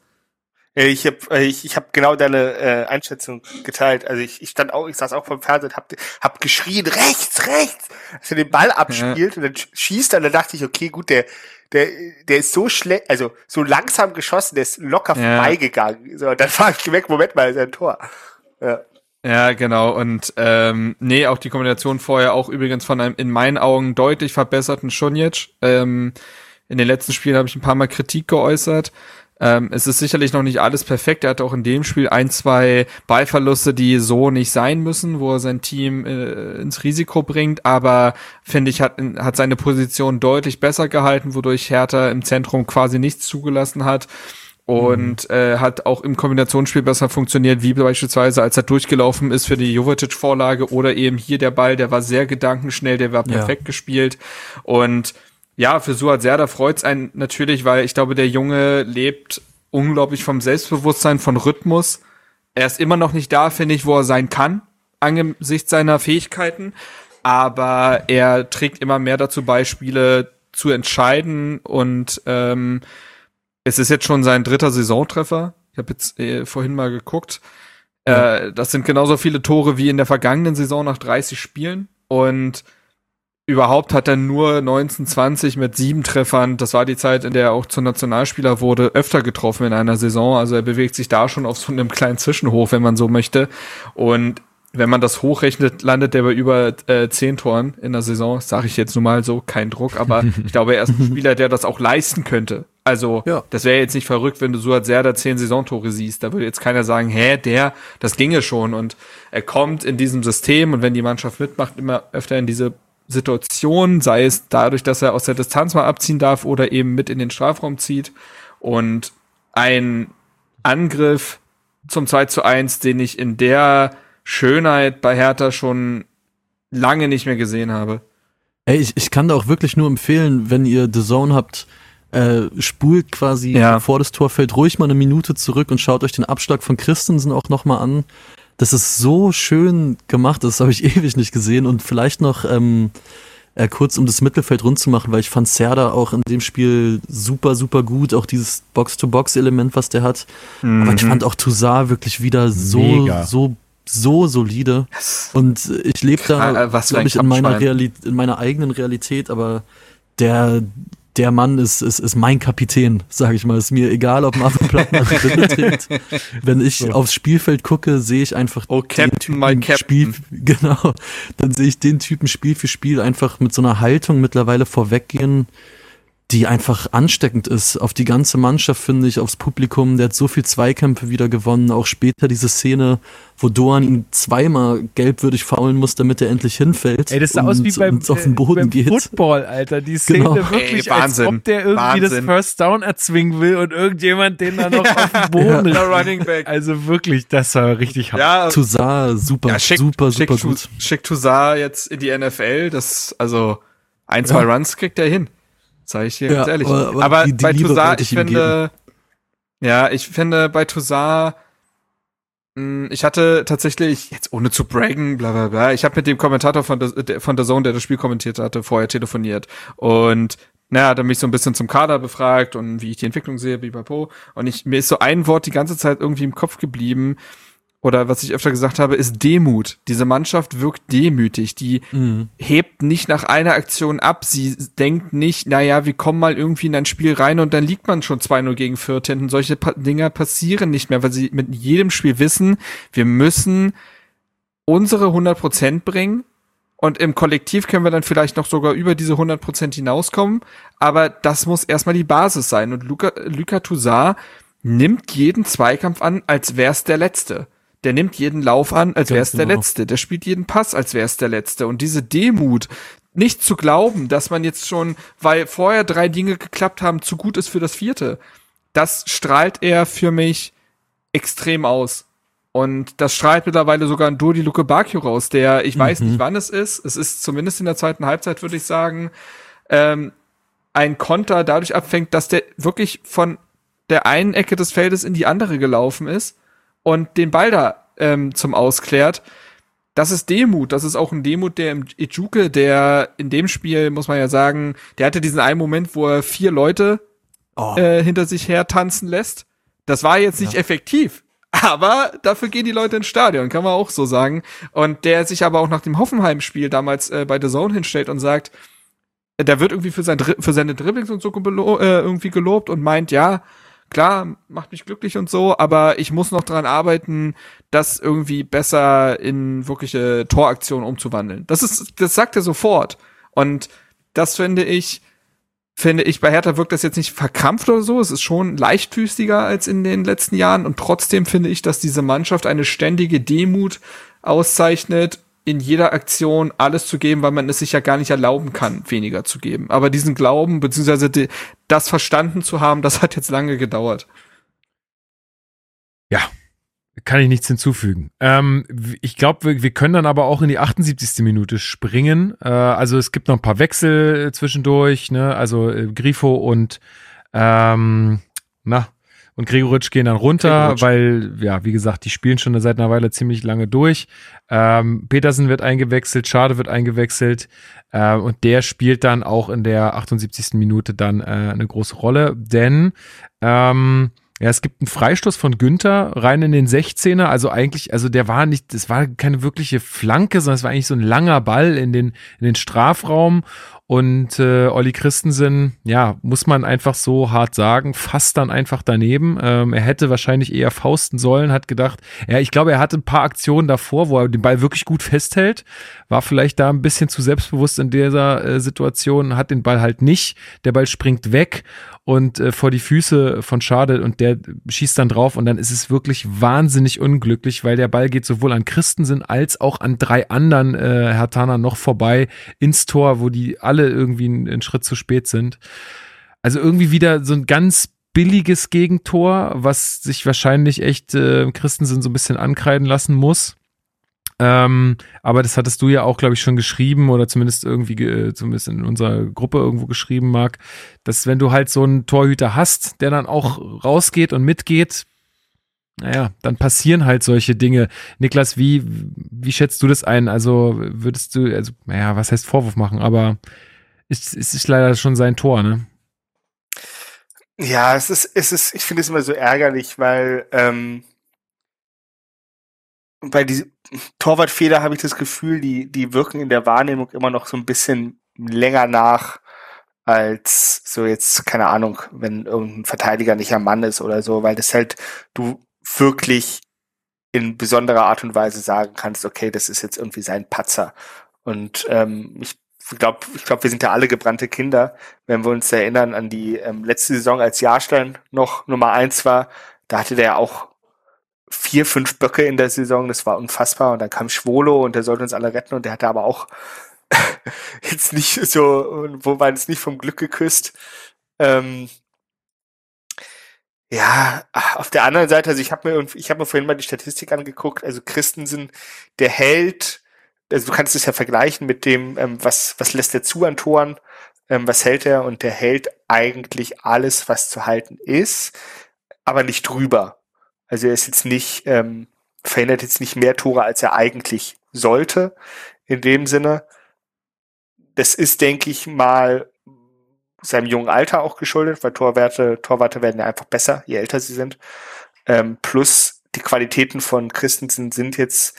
Äh, Ich habe ich, ich hab genau deine äh, Einschätzung geteilt. Also ich, ich stand auch, ich saß auch vom Fernseher und hab, hab geschrien, rechts, rechts, dass er den Ball abspielt und dann sch- schießt er und dann dachte ich, okay, gut, der, der, der ist so schlecht, also so langsam geschossen, der ist locker Ja. vorbeigegangen. So, und dann war ich weg, Moment mal, ist ein Tor. Ja. Ja, genau. Und ähm, nee, auch die Kombination vorher auch übrigens von einem in meinen Augen deutlich verbesserten Schunjic. Ähm, In den letzten Spielen habe ich ein paar Mal Kritik geäußert. Ähm, es ist sicherlich noch nicht alles perfekt. Er hatte auch in dem Spiel ein, zwei Ballverluste, die so nicht sein müssen, wo er sein Team äh, ins Risiko bringt. Aber finde ich, hat, hat seine Position deutlich besser gehalten, wodurch Hertha im Zentrum quasi nichts zugelassen hat und mhm. äh, hat auch im Kombinationsspiel besser funktioniert, wie beispielsweise als er durchgelaufen ist für die Jovetic-Vorlage oder eben hier der Ball, der war sehr gedankenschnell, der war perfekt ja. gespielt und ja, für Suat Serda freut's einen natürlich, weil ich glaube, der Junge lebt unglaublich vom Selbstbewusstsein, von Rhythmus. Er ist immer noch nicht da, finde ich, wo er sein kann, angesichts seiner Fähigkeiten. Aber er trägt immer mehr dazu bei, Spiele zu entscheiden. Und ähm, es ist jetzt schon sein dritter Saisontreffer. Ich habe jetzt äh, vorhin mal geguckt. Äh, das sind genauso viele Tore wie in der vergangenen Saison nach 30 Spielen. Und überhaupt hat er nur 1920 mit sieben Treffern, das war die Zeit, in der er auch zum Nationalspieler wurde, öfter getroffen in einer Saison. Also er bewegt sich da schon auf so einem kleinen Zwischenhof, wenn man so möchte. Und wenn man das hochrechnet, landet er bei über äh, zehn Toren in der Saison. Sage ich jetzt nun mal so, kein Druck, aber ich glaube, er ist ein Spieler, der das auch leisten könnte. Also, ja. das wäre jetzt nicht verrückt, wenn du so als Serda zehn Saisontore siehst. Da würde jetzt keiner sagen, hä, der, das ginge schon. Und er kommt in diesem System und wenn die Mannschaft mitmacht, immer öfter in diese Situation, sei es dadurch, dass er aus der Distanz mal abziehen darf oder eben mit in den Strafraum zieht. Und ein Angriff zum 2 zu 1, den ich in der Schönheit bei Hertha schon lange nicht mehr gesehen habe. Ey, ich, ich kann da auch wirklich nur empfehlen, wenn ihr The Zone habt, äh, spult quasi ja. vor das Tor, fällt ruhig mal eine Minute zurück und schaut euch den Abschlag von Christensen auch nochmal an das ist so schön gemacht, das habe ich ewig nicht gesehen. Und vielleicht noch ähm, äh, kurz, um das Mittelfeld rund zu machen, weil ich fand Serda auch in dem Spiel super, super gut, auch dieses Box-to-Box-Element, was der hat. Mhm. Aber ich fand auch Toussaint wirklich wieder so, Mega. so so solide und ich lebe da, glaube ich, in meiner, Realität, in meiner eigenen Realität, aber der, der Mann ist, ist, ist mein Kapitän, sage ich mal. Ist mir egal, ob Marvin Plattner die Brille trägt. Wenn ich so. aufs Spielfeld gucke, sehe ich einfach oh, Captain, Typen mein Captain. Spiel, genau, dann sehe ich den Typen Spiel für Spiel einfach mit so einer Haltung mittlerweile vorweggehen, die einfach ansteckend ist. Auf die ganze Mannschaft, finde ich, aufs Publikum. Der hat so viel Zweikämpfe wieder gewonnen. Auch später diese Szene, wo Doan ihn zweimal gelbwürdig faulen muss, damit er endlich hinfällt. Ey, das sah und, aus wie beim, auf den Boden beim geht. Football, Alter. Die Szene genau. wirklich, Ey, Wahnsinn. als ob der irgendwie Wahnsinn. das First Down erzwingen will und irgendjemand den dann noch auf den Boden ja. Running Back. Also wirklich, das war richtig hart. Ja, Toussaint, super, ja, schick, super, super schick, gut. Schick Toussaint jetzt in die NFL, das, also, ein, zwei ja. Runs kriegt er hin. Sag ich hier ja, ganz ehrlich. Aber, aber, aber die, die bei Toussaint, ich finde, ja, ich finde bei Toussaint, hm, ich hatte tatsächlich, jetzt ohne zu braggen, bla bla bla, ich habe mit dem Kommentator von der, von der Zone, der das Spiel kommentiert hatte, vorher telefoniert. Und naja, hat er mich so ein bisschen zum Kader befragt und wie ich die Entwicklung sehe, bipapo. Und ich, mir ist so ein Wort die ganze Zeit irgendwie im Kopf geblieben oder was ich öfter gesagt habe, ist Demut. Diese Mannschaft wirkt demütig. Die mhm. hebt nicht nach einer Aktion ab. Sie denkt nicht, naja, wir kommen mal irgendwie in ein Spiel rein und dann liegt man schon 2-0 gegen Fürth hinten. Solche pa Dinger passieren nicht mehr, weil sie mit jedem Spiel wissen, wir müssen unsere 100% bringen. Und im Kollektiv können wir dann vielleicht noch sogar über diese 100% hinauskommen. Aber das muss erstmal die Basis sein. Und Luca, Luca Toussaint nimmt jeden Zweikampf an, als wär's der letzte der nimmt jeden Lauf an, als wäre es der genau. letzte. Der spielt jeden Pass, als wäre es der letzte. Und diese Demut, nicht zu glauben, dass man jetzt schon, weil vorher drei Dinge geklappt haben, zu gut ist für das vierte, das strahlt er für mich extrem aus. Und das strahlt mittlerweile sogar ein Dodi Luke Bakio raus, der, ich weiß mhm. nicht wann es ist, es ist zumindest in der zweiten Halbzeit, würde ich sagen, ähm, ein Konter dadurch abfängt, dass der wirklich von der einen Ecke des Feldes in die andere gelaufen ist und den Ball da ähm, zum Ausklärt. Das ist Demut. Das ist auch ein Demut, der im Ijuke, der in dem Spiel, muss man ja sagen, der hatte diesen einen Moment, wo er vier Leute oh. äh, hinter sich her tanzen lässt. Das war jetzt nicht ja. effektiv. Aber dafür gehen die Leute ins Stadion, kann man auch so sagen. Und der sich aber auch nach dem Hoffenheim-Spiel damals äh, bei The Zone hinstellt und sagt, der wird irgendwie für, sein, für seine Dribblings und so äh, irgendwie gelobt und meint, ja, klar, macht mich glücklich und so, aber ich muss noch dran arbeiten, das irgendwie besser in wirkliche Toraktionen umzuwandeln. Das ist, das sagt er sofort. Und das finde ich, finde ich, bei Hertha wirkt das jetzt nicht verkrampft oder so. Es ist schon leichtfüßiger als in den letzten Jahren. Und trotzdem finde ich, dass diese Mannschaft eine ständige Demut auszeichnet, in jeder Aktion alles zu geben, weil man es sich ja gar nicht erlauben kann, weniger zu geben. Aber diesen Glauben, beziehungsweise die, das verstanden zu haben, das hat jetzt lange gedauert. Ja, kann ich nichts hinzufügen. Ähm, ich glaube, wir, wir, können dann aber auch in die 78. Minute springen. Äh, also es gibt noch ein paar Wechsel zwischendurch, ne? Also äh, Grifo und ähm, na, und Gregoritsch gehen dann runter, weil, ja, wie gesagt, die spielen schon seit einer Weile ziemlich lange durch. Ähm, Petersen wird eingewechselt, Schade wird eingewechselt äh, und der spielt dann auch in der 78. Minute dann äh, eine große Rolle, denn ähm, ja, es gibt einen Freistoß von Günther rein in den 16er. Also eigentlich, also der war nicht, das war keine wirkliche Flanke, sondern es war eigentlich so ein langer Ball in den, in den Strafraum. Und äh, Olli Christensen, ja, muss man einfach so hart sagen, fast dann einfach daneben. Ähm, er hätte wahrscheinlich eher fausten sollen, hat gedacht, ja, ich glaube, er hatte ein paar Aktionen davor, wo er den Ball wirklich gut festhält, war vielleicht da ein bisschen zu selbstbewusst in dieser äh, Situation, hat den Ball halt nicht. Der Ball springt weg und äh, vor die Füße von Schade und der schießt dann drauf und dann ist es wirklich wahnsinnig unglücklich, weil der Ball geht sowohl an Christensen als auch an drei anderen äh, Hertaner noch vorbei ins Tor, wo die alle irgendwie einen, einen Schritt zu spät sind. Also irgendwie wieder so ein ganz billiges Gegentor, was sich wahrscheinlich echt äh, Christensen so ein bisschen ankreiden lassen muss. Ähm, aber das hattest du ja auch, glaube ich, schon geschrieben oder zumindest irgendwie, äh, zumindest in unserer Gruppe irgendwo geschrieben, Marc, dass wenn du halt so einen Torhüter hast, der dann auch rausgeht und mitgeht, naja, dann passieren halt solche Dinge. Niklas, wie, wie schätzt du das ein? Also würdest du, also, naja, was heißt Vorwurf machen, aber es, es ist leider schon sein Tor, ne? Ja, es ist, es ist, ich finde es immer so ärgerlich, weil ähm, bei diesem Torwartfehler habe ich das Gefühl, die, die wirken in der Wahrnehmung immer noch so ein bisschen länger nach als so jetzt, keine Ahnung, wenn irgendein Verteidiger nicht am Mann ist oder so, weil das halt du wirklich in besonderer Art und Weise sagen kannst, okay, das ist jetzt irgendwie sein Patzer. Und ähm, ich glaube, ich glaube, wir sind ja alle gebrannte Kinder, wenn wir uns erinnern an die ähm, letzte Saison, als Jahrstein noch Nummer eins war, da hatte der auch vier, fünf Böcke in der Saison, das war unfassbar. Und dann kam Schwolo und der sollte uns alle retten und der hatte aber auch jetzt nicht so, wo war es nicht vom Glück geküsst. Ähm, ja, auf der anderen Seite, also ich habe mir ich mir vorhin mal die Statistik angeguckt, also Christensen, der hält, also du kannst es ja vergleichen mit dem, ähm, was, was lässt er zu an Toren, ähm, was hält er und der hält eigentlich alles, was zu halten ist, aber nicht drüber. Also er ist jetzt nicht, ähm, verhindert jetzt nicht mehr Tore, als er eigentlich sollte, in dem Sinne. Das ist, denke ich mal, seinem jungen Alter auch geschuldet, weil Torwerte, Torwarte werden ja einfach besser, je älter sie sind. Ähm, plus die Qualitäten von Christensen sind jetzt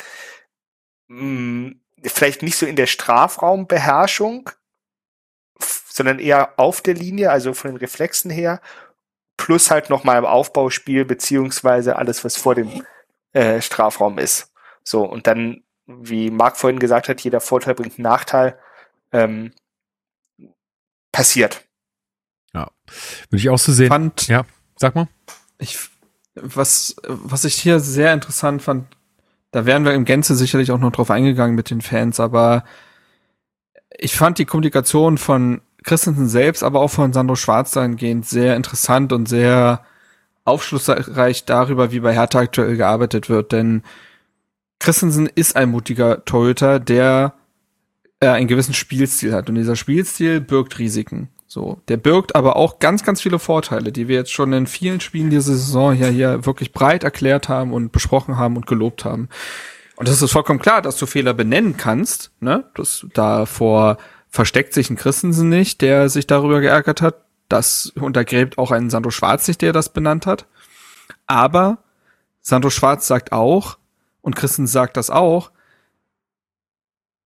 mh, mm, vielleicht nicht so in der Strafraumbeherrschung, sondern eher auf der Linie, also von den Reflexen her plus halt nochmal im Aufbauspiel, beziehungsweise alles, was vor dem äh, Strafraum ist. So, und dann, wie Marc vorhin gesagt hat, jeder Vorteil bringt einen Nachteil. Ähm, passiert. Ja, würde ich auch so sehen. Fand, ja, sag mal. Ich, was, was ich hier sehr interessant fand, da wären wir im Gänze sicherlich auch noch drauf eingegangen mit den Fans, aber ich fand die Kommunikation von Christensen selbst, aber auch von Sandro Schwarz dahingehend sehr interessant und sehr aufschlussreich darüber, wie bei Hertha aktuell gearbeitet wird, denn Christensen ist ein mutiger Torhüter, der äh, einen gewissen Spielstil hat und dieser Spielstil birgt Risiken. So, der birgt aber auch ganz, ganz viele Vorteile, die wir jetzt schon in vielen Spielen dieser Saison hier, hier wirklich breit erklärt haben und besprochen haben und gelobt haben. Und das ist vollkommen klar, dass du Fehler benennen kannst, ne? Das da vor versteckt sich ein Christensen nicht, der sich darüber geärgert hat. Das untergräbt auch einen Sandro Schwarz nicht, der das benannt hat. Aber Sandro Schwarz sagt auch, und Christensen sagt das auch,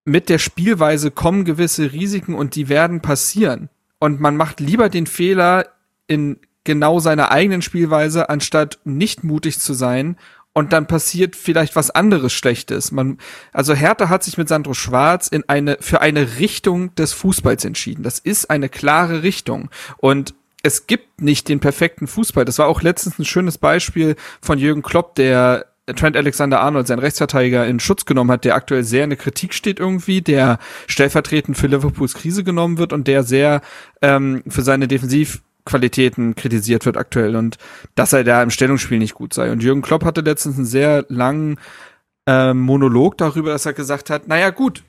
mit der Spielweise kommen gewisse Risiken und die werden passieren. Und man macht lieber den Fehler in genau seiner eigenen Spielweise, anstatt nicht mutig zu sein und dann passiert vielleicht was anderes Schlechtes. Man, also Hertha hat sich mit Sandro Schwarz in eine, für eine Richtung des Fußballs entschieden. Das ist eine klare Richtung. Und es gibt nicht den perfekten Fußball. Das war auch letztens ein schönes Beispiel von Jürgen Klopp, der Trent Alexander Arnold, sein Rechtsverteidiger, in Schutz genommen hat, der aktuell sehr in der Kritik steht irgendwie, der stellvertretend für Liverpools Krise genommen wird und der sehr ähm, für seine Defensivqualitäten kritisiert wird aktuell und dass er da im Stellungsspiel nicht gut sei. Und Jürgen Klopp hatte letztens einen sehr langen ähm, Monolog darüber, dass er gesagt hat, naja gut,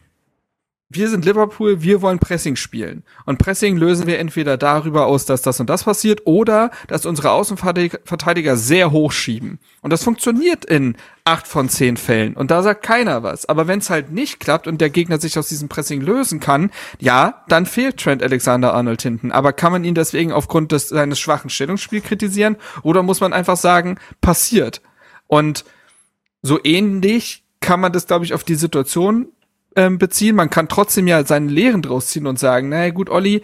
wir sind Liverpool, wir wollen Pressing spielen. Und Pressing lösen wir entweder darüber aus, dass das und das passiert, oder dass unsere Außenverteidiger sehr hoch schieben. Und das funktioniert in acht von zehn Fällen. Und da sagt keiner was. Aber wenn es halt nicht klappt und der Gegner sich aus diesem Pressing lösen kann, ja, dann fehlt Trent Alexander Arnold hinten. Aber kann man ihn deswegen aufgrund des, seines schwachen Stellungsspiels kritisieren? Oder muss man einfach sagen, passiert? Und so ähnlich kann man das, glaube ich, auf die Situation ähm, beziehen. Man kann trotzdem ja seine Lehren draus ziehen und sagen, naja gut, Olli,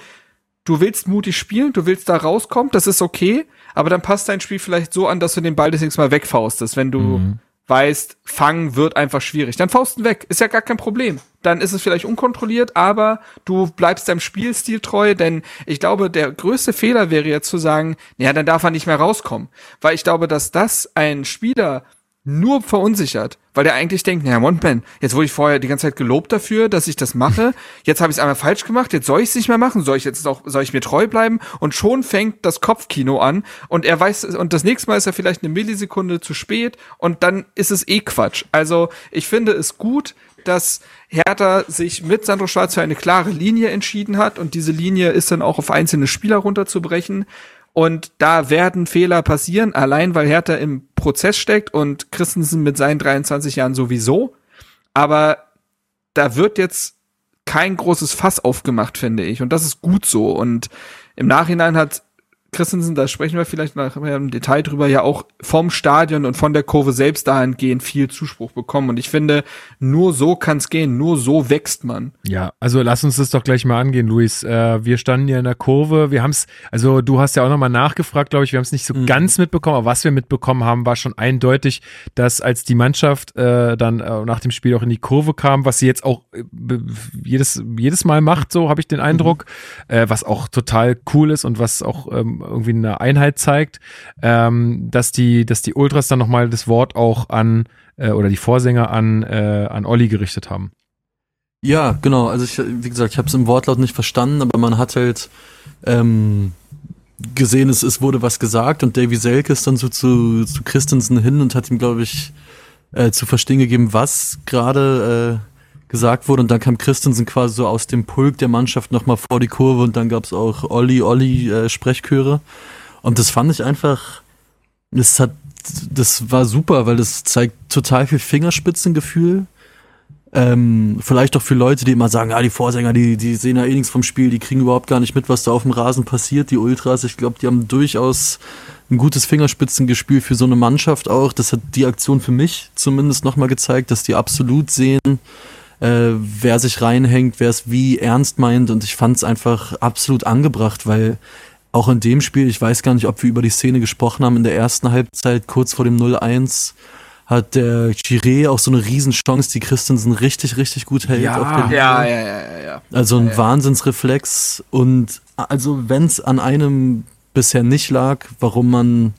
du willst mutig spielen, du willst da rauskommen, das ist okay, aber dann passt dein Spiel vielleicht so an, dass du den Ball das nächste Mal wegfaustest, wenn du mhm. weißt, fangen wird einfach schwierig. Dann fausten weg, ist ja gar kein Problem. Dann ist es vielleicht unkontrolliert, aber du bleibst deinem Spielstil treu, denn ich glaube, der größte Fehler wäre jetzt zu sagen, ja, dann darf er nicht mehr rauskommen. Weil ich glaube, dass das ein Spieler nur verunsichert, weil der eigentlich denkt, naja, Montman, jetzt wurde ich vorher die ganze Zeit gelobt dafür, dass ich das mache, jetzt habe ich es einmal falsch gemacht, jetzt soll ich es nicht mehr machen, soll ich jetzt auch, soll ich mir treu bleiben? Und schon fängt das Kopfkino an und er weiß, und das nächste Mal ist er vielleicht eine Millisekunde zu spät und dann ist es eh Quatsch. Also ich finde es gut, dass Hertha sich mit Sandro Schwarz für eine klare Linie entschieden hat und diese Linie ist dann auch auf einzelne Spieler runterzubrechen und da werden Fehler passieren, allein weil Hertha im Prozess steckt und Christensen mit seinen 23 Jahren sowieso. Aber da wird jetzt kein großes Fass aufgemacht, finde ich. Und das ist gut so. Und im Nachhinein hat Christensen, da sprechen wir vielleicht nachher im Detail drüber, ja auch vom Stadion und von der Kurve selbst dahingehend viel Zuspruch bekommen. Und ich finde, nur so kann es gehen, nur so wächst man. Ja, also lass uns das doch gleich mal angehen, Luis. Äh, wir standen ja in der Kurve, wir haben es, also du hast ja auch nochmal nachgefragt, glaube ich, wir haben es nicht so mhm. ganz mitbekommen, aber was wir mitbekommen haben, war schon eindeutig, dass als die Mannschaft äh, dann äh, nach dem Spiel auch in die Kurve kam, was sie jetzt auch äh, jedes, jedes Mal macht, so habe ich den Eindruck, mhm. äh, was auch total cool ist und was auch ähm, irgendwie eine Einheit zeigt, ähm, dass die, dass die Ultras dann nochmal das Wort auch an äh, oder die Vorsänger an, äh, an Olli gerichtet haben. Ja, genau. Also ich, wie gesagt, ich habe es im Wortlaut nicht verstanden, aber man hat halt ähm, gesehen, es, es wurde was gesagt und Davy Selke ist dann so zu, zu Christensen hin und hat ihm, glaube ich, äh, zu verstehen gegeben, was gerade äh, gesagt wurde. Und dann kam Christensen quasi so aus dem Pulk der Mannschaft nochmal vor die Kurve und dann gab es auch Olli, Olli äh, Sprechchöre. Und das fand ich einfach, das hat, das war super, weil das zeigt total viel Fingerspitzengefühl. Ähm, vielleicht auch für Leute, die immer sagen, ah, die Vorsänger, die, die sehen ja eh nichts vom Spiel, die kriegen überhaupt gar nicht mit, was da auf dem Rasen passiert. Die Ultras, ich glaube, die haben durchaus ein gutes Fingerspitzengespiel für so eine Mannschaft auch. Das hat die Aktion für mich zumindest nochmal gezeigt, dass die absolut sehen, äh, wer sich reinhängt, wer es wie ernst meint. Und ich fand es einfach absolut angebracht, weil auch in dem Spiel, ich weiß gar nicht, ob wir über die Szene gesprochen haben, in der ersten Halbzeit, kurz vor dem 0-1, hat der Chiré auch so eine Riesenchance, die Christensen richtig, richtig gut hält ja. auf der Ja, ja, ja, ja. Also ein ja, ja. Wahnsinnsreflex. Und also wenn es an einem bisher nicht lag, warum man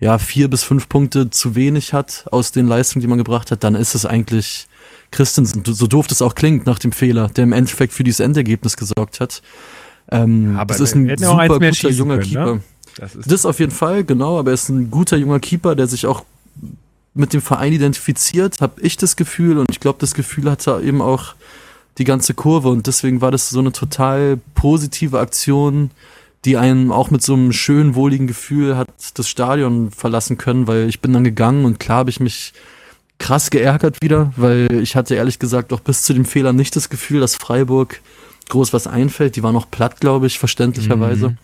ja vier bis fünf Punkte zu wenig hat aus den Leistungen, die man gebracht hat, dann ist es eigentlich Christensen, so doof das auch klingt nach dem Fehler, der im Endeffekt für dieses Endergebnis gesorgt hat. Ähm, aber das ist ein super guter junger können, Keeper. Ne? Das, ist das auf jeden Fall, genau, aber er ist ein guter junger Keeper, der sich auch mit dem Verein identifiziert, habe ich das Gefühl und ich glaube, das Gefühl hatte eben auch die ganze Kurve und deswegen war das so eine total positive Aktion, die einen auch mit so einem schönen, wohligen Gefühl hat das Stadion verlassen können, weil ich bin dann gegangen und klar habe ich mich krass geärgert wieder, weil ich hatte ehrlich gesagt auch bis zu dem Fehler nicht das Gefühl, dass Freiburg groß was einfällt. Die war noch platt, glaube ich, verständlicherweise. Mhm.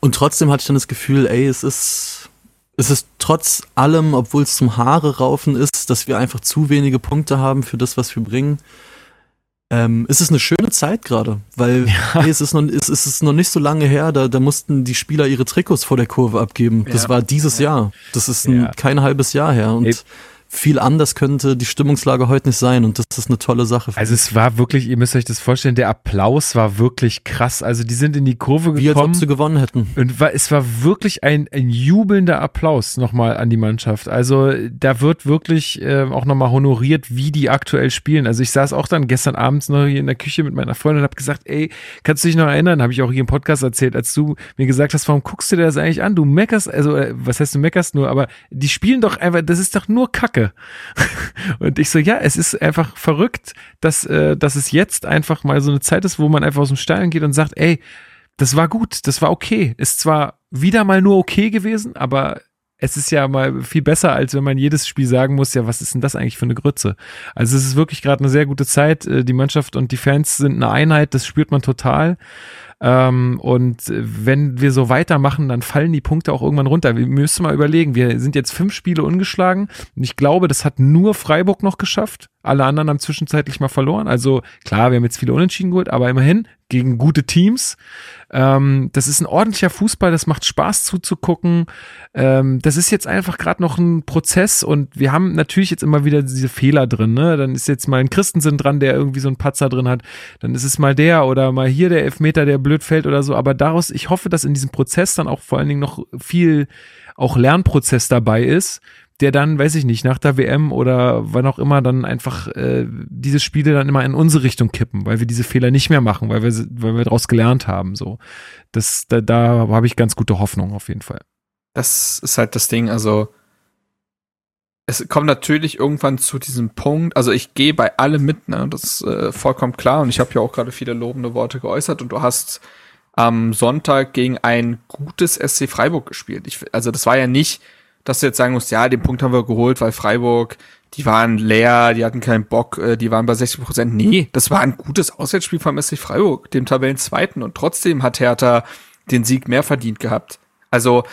Und trotzdem hatte ich dann das Gefühl, ey, es ist, es ist trotz allem, obwohl es zum Haare raufen ist, dass wir einfach zu wenige Punkte haben für das, was wir bringen. ähm, es ist eine schöne Zeit gerade, weil Ja. hey, es, ist noch, es, es ist noch nicht so lange her, da, da mussten die Spieler ihre Trikots vor der Kurve abgeben. Das Ja. war dieses Jahr. Das ist ein, Ja. kein halbes Jahr her. Und Ey. Viel anders könnte die Stimmungslage heute nicht sein. Und das ist eine tolle Sache. Also es war wirklich, ihr müsst euch das vorstellen, der Applaus war wirklich krass. Also die sind in die Kurve Wie als ob gekommen. sie gewonnen hätten. Und war, es war wirklich ein, ein jubelnder Applaus nochmal an die Mannschaft. Also da wird wirklich äh, auch nochmal honoriert, wie die aktuell spielen. Also ich saß auch dann gestern abends noch hier in der Küche mit meiner Freundin und habe gesagt, ey, kannst du dich noch erinnern, habe ich auch hier im Podcast erzählt, als du mir gesagt hast, warum guckst du dir das eigentlich an? Du meckerst, also äh, was heißt du meckerst nur, aber die spielen doch einfach, das ist doch nur Kacke. Und ich so, ja, es ist einfach verrückt, dass, äh, dass es jetzt einfach mal so eine Zeit ist, wo man einfach aus dem Stadion geht und sagt, ey, das war gut, das war okay. Ist zwar wieder mal nur okay gewesen, aber es ist ja mal viel besser, als wenn man jedes Spiel sagen muss, ja, was ist denn das eigentlich für eine Grütze? Also es ist wirklich gerade eine sehr gute Zeit. Äh, Die Mannschaft und die Fans sind eine Einheit, das spürt man total. Ähm, und wenn wir so weitermachen, dann fallen die Punkte auch irgendwann runter. Wir müssen mal überlegen, wir sind jetzt fünf Spiele ungeschlagen und ich glaube, das hat nur Freiburg noch geschafft. Alle anderen haben zwischenzeitlich mal verloren. Also klar, wir haben jetzt viele Unentschieden geholt, aber immerhin gegen gute Teams. Ähm, das ist ein ordentlicher Fußball, das macht Spaß zuzugucken. Ähm, das ist jetzt einfach gerade noch ein Prozess und wir haben natürlich jetzt immer wieder diese Fehler drin. Ne? Dann ist jetzt mal ein Christensen dran, der irgendwie so einen Patzer drin hat. Dann ist es mal der oder mal hier der Elfmeter, der blöd fällt oder so. Aber daraus, ich hoffe, dass in diesem Prozess dann auch vor allen Dingen noch viel auch Lernprozess dabei ist, der dann, weiß ich nicht, nach der WM oder wann auch immer dann einfach äh, diese Spiele dann immer in unsere Richtung kippen, weil wir diese Fehler nicht mehr machen, weil wir, weil wir daraus gelernt haben. So, das, da, da habe ich ganz gute Hoffnung auf jeden Fall. Das ist halt das Ding, also es kommt natürlich irgendwann zu diesem Punkt, also ich gehe bei allem mit, ne, das ist äh, vollkommen klar und ich habe ja auch gerade viele lobende Worte geäußert und du hast am Sonntag gegen ein gutes SC Freiburg gespielt. Ich, also das war ja nicht, dass du jetzt sagen musst, ja, den Punkt haben wir geholt, weil Freiburg, die waren leer, die hatten keinen Bock, äh, die waren bei 60 Prozent. Nee, das war ein gutes Auswärtsspiel vom SC Freiburg, dem Tabellenzweiten und trotzdem hat Hertha den Sieg mehr verdient gehabt. Also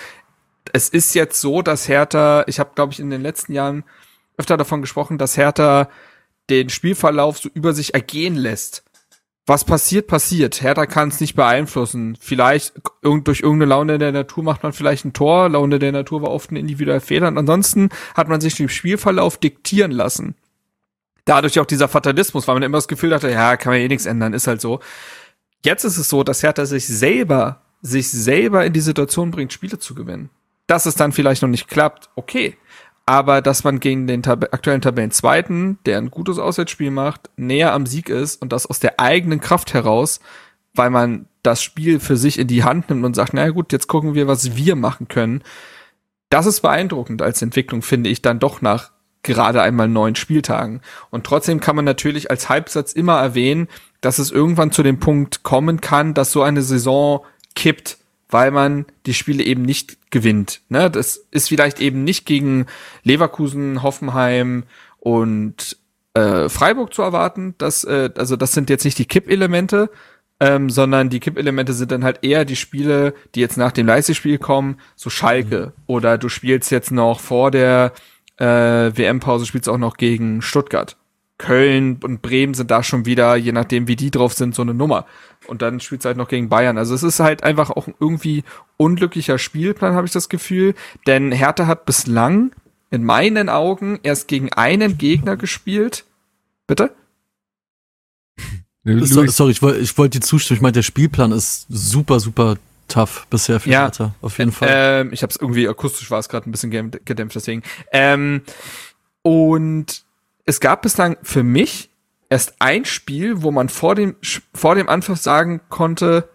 es ist jetzt so, dass Hertha, ich habe glaube ich in den letzten Jahren öfter davon gesprochen, dass Hertha den Spielverlauf so über sich ergehen lässt. Was passiert, passiert. Hertha kann es nicht beeinflussen. Vielleicht durch irgendeine Laune der Natur macht man vielleicht ein Tor. Laune der Natur war oft ein individueller Fehler. Und ansonsten hat man sich den Spielverlauf diktieren lassen. Dadurch auch dieser Fatalismus, weil man immer das Gefühl hatte, ja, kann man eh nichts ändern, ist halt so. Jetzt ist es so, dass Hertha sich selber, sich selber in die Situation bringt, Spiele zu gewinnen. Dass es dann vielleicht noch nicht klappt, okay. Aber dass man gegen den Tab aktuellen Tabellenzweiten, der ein gutes Auswärtsspiel macht, näher am Sieg ist und das aus der eigenen Kraft heraus, weil man das Spiel für sich in die Hand nimmt und sagt, na gut, jetzt gucken wir, was wir machen können. Das ist beeindruckend als Entwicklung, finde ich, dann doch nach gerade einmal neun Spieltagen. Und trotzdem kann man natürlich als Halbsatz immer erwähnen, dass es irgendwann zu dem Punkt kommen kann, dass so eine Saison kippt, weil man die Spiele eben nicht gewinnt. Ne? Das ist vielleicht eben nicht gegen Leverkusen, Hoffenheim und äh, Freiburg zu erwarten. Das, äh, also das sind jetzt nicht die Kippelemente, ähm, sondern die Kippelemente sind dann halt eher die Spiele, die jetzt nach dem Leipzig-Spiel kommen, so Schalke. Oder du spielst jetzt noch vor der äh, WM-Pause, spielst auch noch gegen Stuttgart. Köln und Bremen sind da schon wieder, je nachdem wie die drauf sind, so eine Nummer. Und dann spielst du halt noch gegen Bayern. Also es ist halt einfach auch ein irgendwie unglücklicher Spielplan, habe ich das Gefühl. Denn Hertha hat bislang in meinen Augen erst gegen einen Gegner gespielt. Bitte? So, sorry, ich wollte ich wollt dir zustimmen. Ich meine, der Spielplan ist super, super tough bisher für Ja. Hertha. Auf jeden Fall. Ähm, ich habe es irgendwie akustisch war es gerade ein bisschen gedämpft, gedämpft deswegen. Ähm, und es gab bislang für mich erst ein Spiel, wo man vor dem vor dem Anpfiff sagen konnte,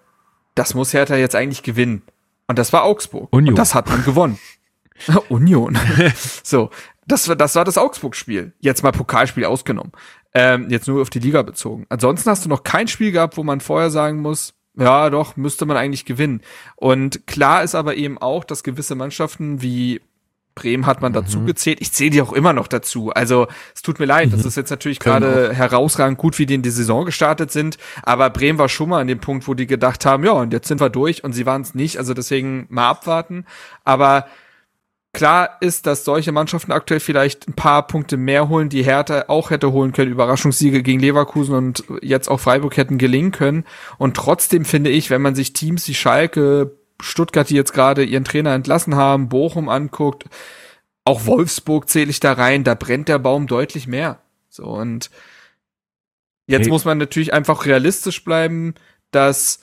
das muss Hertha jetzt eigentlich gewinnen. Und das war Augsburg. Union. Und das hat man gewonnen. Union. so, das war das war das Augsburg-Spiel. Jetzt mal Pokalspiel ausgenommen. Ähm, jetzt nur auf die Liga bezogen. Ansonsten hast du noch kein Spiel gehabt, wo man vorher sagen muss, ja, doch, müsste man eigentlich gewinnen. Und klar ist aber eben auch, dass gewisse Mannschaften wie Bremen hat man dazu gezählt. Ich zähle die auch immer noch dazu. Also es tut mir leid, das ist jetzt natürlich gerade herausragend gut, wie die in die Saison gestartet sind. Aber Bremen war schon mal an dem Punkt, wo die gedacht haben, ja, und jetzt sind wir durch und sie waren es nicht. Also deswegen mal abwarten. Aber klar ist, dass solche Mannschaften aktuell vielleicht ein paar Punkte mehr holen, die Hertha auch hätte holen können. Überraschungssiege gegen Leverkusen und jetzt auch Freiburg hätten gelingen können. Und trotzdem finde ich, wenn man sich Teams wie Schalke, Stuttgart, die jetzt gerade ihren Trainer entlassen haben, Bochum anguckt, auch Wolfsburg zähle ich da rein, da brennt der Baum deutlich mehr. So und jetzt Hey. muss man natürlich einfach realistisch bleiben, dass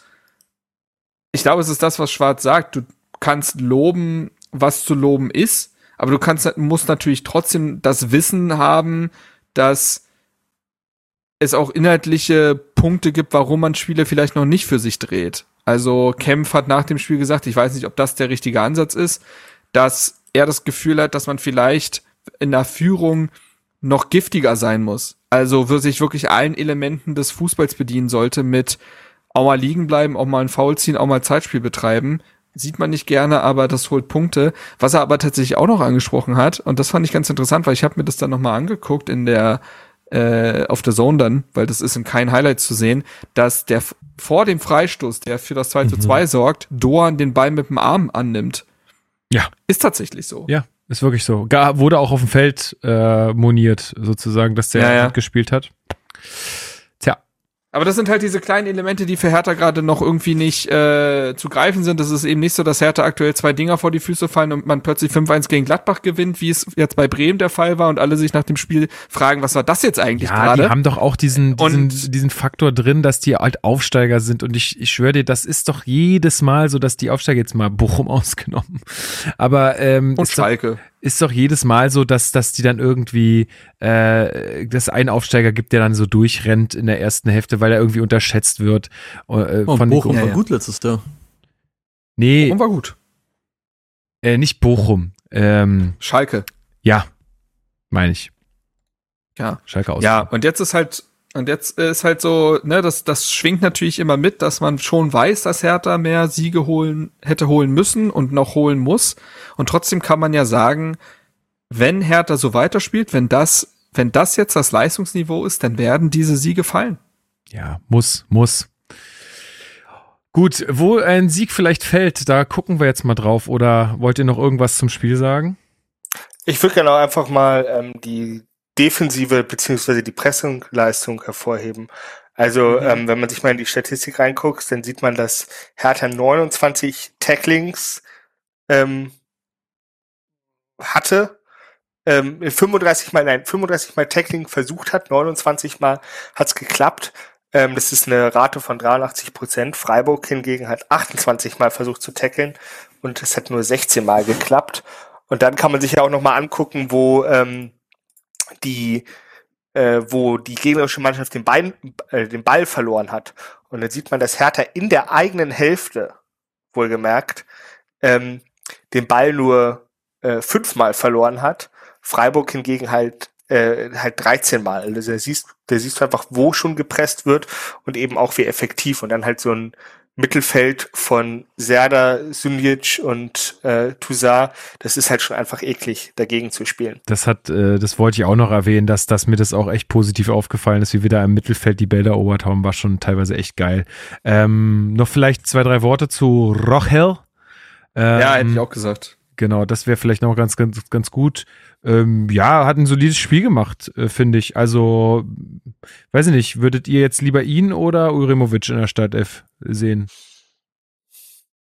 ich glaube, es ist das, was Schwarz sagt. Du kannst loben, was zu loben ist, aber du kannst, musst natürlich trotzdem das Wissen haben, dass es auch inhaltliche Punkte gibt, warum man Spiele vielleicht noch nicht für sich dreht. Also Kempf hat nach dem Spiel gesagt, ich weiß nicht, ob das der richtige Ansatz ist, dass er das Gefühl hat, dass man vielleicht in der Führung noch giftiger sein muss. Also sich wirklich allen Elementen des Fußballs bedienen sollte mit auch mal liegen bleiben, auch mal ein Foul ziehen, auch mal Zeitspiel betreiben. Sieht man nicht gerne, aber das holt Punkte. Was er aber tatsächlich auch noch angesprochen hat, und das fand ich ganz interessant, weil ich habe mir das dann nochmal angeguckt in der äh, auf der Zone dann, weil das ist in keinen Highlights zu sehen, dass der vor dem Freistoß, der für das 2 zu 2 sorgt, Doan den Ball mit dem Arm annimmt. Ja. Ist tatsächlich so. Ja, ist wirklich so. Gar, wurde auch auf dem Feld äh, moniert, sozusagen, dass der Ja, ja. mitgespielt hat. Aber das sind halt diese kleinen Elemente, die für Hertha gerade noch irgendwie nicht äh, zu greifen sind. Das ist eben nicht so, dass Hertha aktuell zwei Dinger vor die Füße fallen und man plötzlich 5-1 gegen Gladbach gewinnt, wie es jetzt bei Bremen der Fall war und alle sich nach dem Spiel fragen, was war das jetzt eigentlich ja, die gerade? haben doch auch diesen, diesen, Und- diesen Faktor drin, dass die halt Aufsteiger sind. Und ich, ich schwöre dir, das ist doch jedes Mal so, dass die Aufsteiger jetzt mal Bochum ausgenommen. Aber ähm, Und ist doch, Schalke. Ist doch jedes Mal so, dass, dass die dann irgendwie, äh, dass ein Aufsteiger gibt, der dann so durchrennt in der ersten Hälfte, weil er irgendwie unterschätzt wird. Äh, Oh, von Bochum war ja. gut letztes Jahr. Nee, Und war gut. äh, nicht Bochum. Ähm, Schalke. ja, meine ich. Ja. Schalke aus. Ja, und jetzt ist halt, und jetzt ist halt so, ne, das, das schwingt natürlich immer mit, dass man schon weiß, dass Hertha mehr Siege holen, hätte holen müssen und noch holen muss. Und trotzdem kann man ja sagen, wenn Hertha so weiterspielt, wenn das, wenn das jetzt das Leistungsniveau ist, dann werden diese Siege fallen. Ja, muss, muss. Gut, wo ein Sieg vielleicht fällt, da gucken wir jetzt mal drauf. Oder wollt ihr noch irgendwas zum Spiel sagen? Ich würde gerne auch einfach mal ähm, die defensive beziehungsweise die Pressingleistung hervorheben. Also ähm, wenn man sich mal in die Statistik reinguckt, dann sieht man, dass Hertha 29 Tacklings ähm, hatte, ähm, 35 mal, nein, 35 mal Tackling versucht hat, 29 mal hat's geklappt. Ähm, das ist eine Rate von 83 Prozent. Freiburg hingegen hat 28 mal versucht zu tackeln und es hat nur 16 mal geklappt. Und dann kann man sich ja auch noch mal angucken, wo ähm, die äh, wo die gegnerische Mannschaft den, Bein, äh, den Ball verloren hat. Und dann sieht man, dass Hertha in der eigenen Hälfte, wohlgemerkt, ähm, den Ball nur äh, fünfmal verloren hat. Freiburg hingegen halt äh, halt 13 Mal. Also da siehst, da siehst du einfach, wo schon gepresst wird und eben auch wie effektiv. Und dann halt so ein Mittelfeld von Serda, Sunic und äh, Toussaint, das ist halt schon einfach eklig, dagegen zu spielen. Das hat, äh, das wollte ich auch noch erwähnen, dass, dass mir das auch echt positiv aufgefallen ist, wie wir da im Mittelfeld die Bälle erobert haben, war schon teilweise echt geil. Ähm, noch vielleicht zwei, drei Worte zu Rochel. Ähm, ja, hätte ich auch gesagt. Genau, das wäre vielleicht noch ganz, ganz, ganz gut. Ähm, ja, hat ein solides Spiel gemacht, äh, finde ich. Also, weiß ich nicht, würdet ihr jetzt lieber ihn oder Urimovic in der Startelf sehen?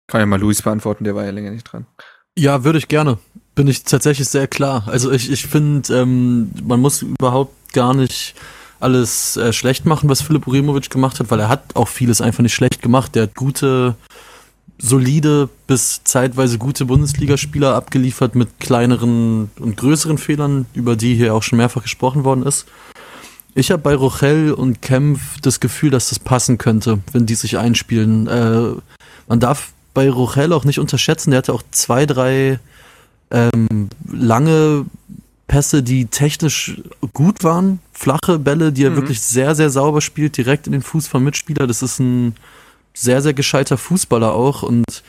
Kann ja mal Luis beantworten, der war ja länger nicht dran. Ja, würde ich gerne. Bin ich tatsächlich sehr klar. Also ich, ich finde, ähm, man muss überhaupt gar nicht alles äh, schlecht machen, was Philipp Urimovic gemacht hat, weil er hat auch vieles einfach nicht schlecht gemacht. Der hat gute, solide bis zeitweise gute Bundesligaspieler abgeliefert mit kleineren und größeren Fehlern, über die hier auch schon mehrfach gesprochen worden ist. Ich habe bei Rochel und Kempf das Gefühl, dass das passen könnte, wenn die sich einspielen. Äh, man darf bei Rochel auch nicht unterschätzen, der hatte auch zwei, drei ähm, lange Pässe, die technisch gut waren, flache Bälle, die er Mhm. wirklich sehr, sehr sauber spielt, direkt in den Fuß vom Mitspieler. Das ist ein sehr, sehr gescheiter Fußballer auch und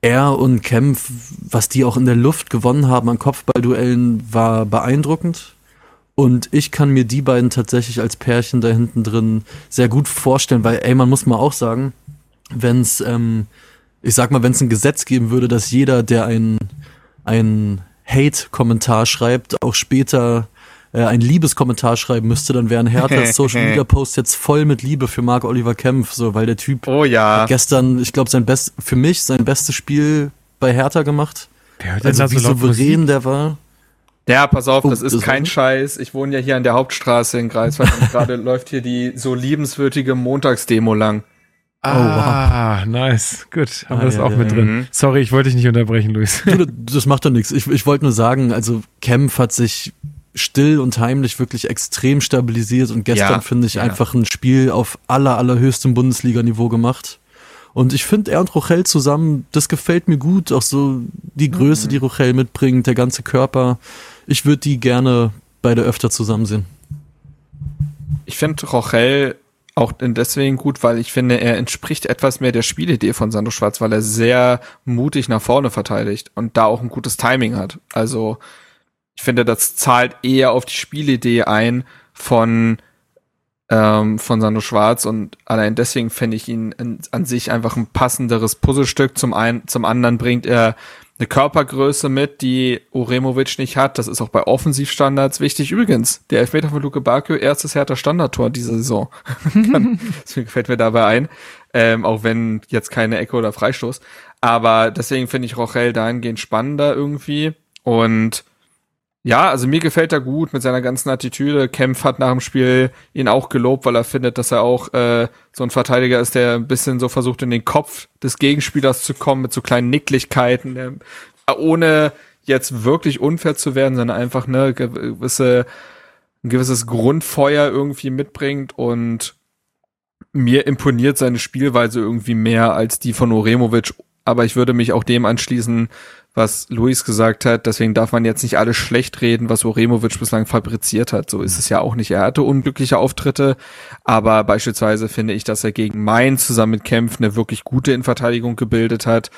er und Kempf, was die auch in der Luft gewonnen haben an Kopfballduellen, war beeindruckend. Und ich kann mir die beiden tatsächlich als Pärchen da hinten drin sehr gut vorstellen, weil, ey, man muss mal auch sagen, wenn es, ähm, ich sag mal, wenn es ein Gesetz geben würde, dass jeder, der ein, ein Hate-Kommentar schreibt, auch später äh, ein Liebeskommentar schreiben müsste, dann wären Herthas Social Media Posts jetzt voll mit Liebe für Marc Oliver Kempf, so weil der Typ Oh ja. hat gestern, ich glaube, sein best für mich sein bestes Spiel bei Hertha gemacht. Wer hört Also wie so souverän Musik? der war. Ja, pass auf, Oh, das ist das kein war- Scheiß. Ich wohne ja hier an der Hauptstraße in Greifswald und gerade läuft hier die so liebenswürdige Montagsdemo lang. Ah, nice. Gut, haben Ah, wir das ja, auch ja, mit ja. drin. Mhm. Sorry, ich wollte dich nicht unterbrechen, Luis. Du, das macht doch nichts. Ich, ich wollte nur sagen, also Kempf hat sich still und heimlich wirklich extrem stabilisiert und gestern Ja, finde ich ja. einfach ein Spiel auf aller, allerhöchstem Bundesliga-Niveau gemacht. Und ich finde, er und Rochel zusammen, das gefällt mir gut. Auch so die Größe, Mhm. die Rochel mitbringt, der ganze Körper. Ich würde die gerne beide öfter zusammen sehen. Ich finde Rochel auch deswegen gut, weil ich finde, er entspricht etwas mehr der Spielidee von Sandro Schwarz, weil er sehr mutig nach vorne verteidigt und da auch ein gutes Timing hat. Also ich finde, das zahlt eher auf die Spielidee ein von ähm, von Sandro Schwarz und allein deswegen finde ich ihn in, an sich einfach ein passenderes Puzzlestück. Zum einen, zum anderen bringt er eine Körpergröße mit, die Uremovic nicht hat. Das ist auch bei Offensivstandards wichtig. Übrigens, der Elfmeter von Luke Bakio, erstes härter Standardtor diese Saison. Deswegen fällt mir dabei ein. Ähm, auch wenn jetzt keine Ecke oder Freistoß. Aber deswegen finde ich Rochel dahingehend spannender irgendwie. Und ja, also mir gefällt er gut mit seiner ganzen Attitüde. Kempf hat nach dem Spiel ihn auch gelobt, weil er findet, dass er auch äh, so ein Verteidiger ist, der ein bisschen so versucht, in den Kopf des Gegenspielers zu kommen mit so kleinen Nicklichkeiten, der, ohne jetzt wirklich unfair zu werden, sondern einfach ne gewisse ein gewisses Grundfeuer irgendwie mitbringt und mir imponiert seine Spielweise irgendwie mehr als die von Oremovic, aber ich würde mich auch dem anschließen, was Luis gesagt hat. Deswegen darf man jetzt nicht alles schlecht reden, was Oremovic bislang fabriziert hat. So ist es ja auch nicht. Er hatte unglückliche Auftritte, aber beispielsweise finde ich, dass er gegen Mainz zusammen mit Kempf eine wirklich gute Innenverteidigung gebildet hat.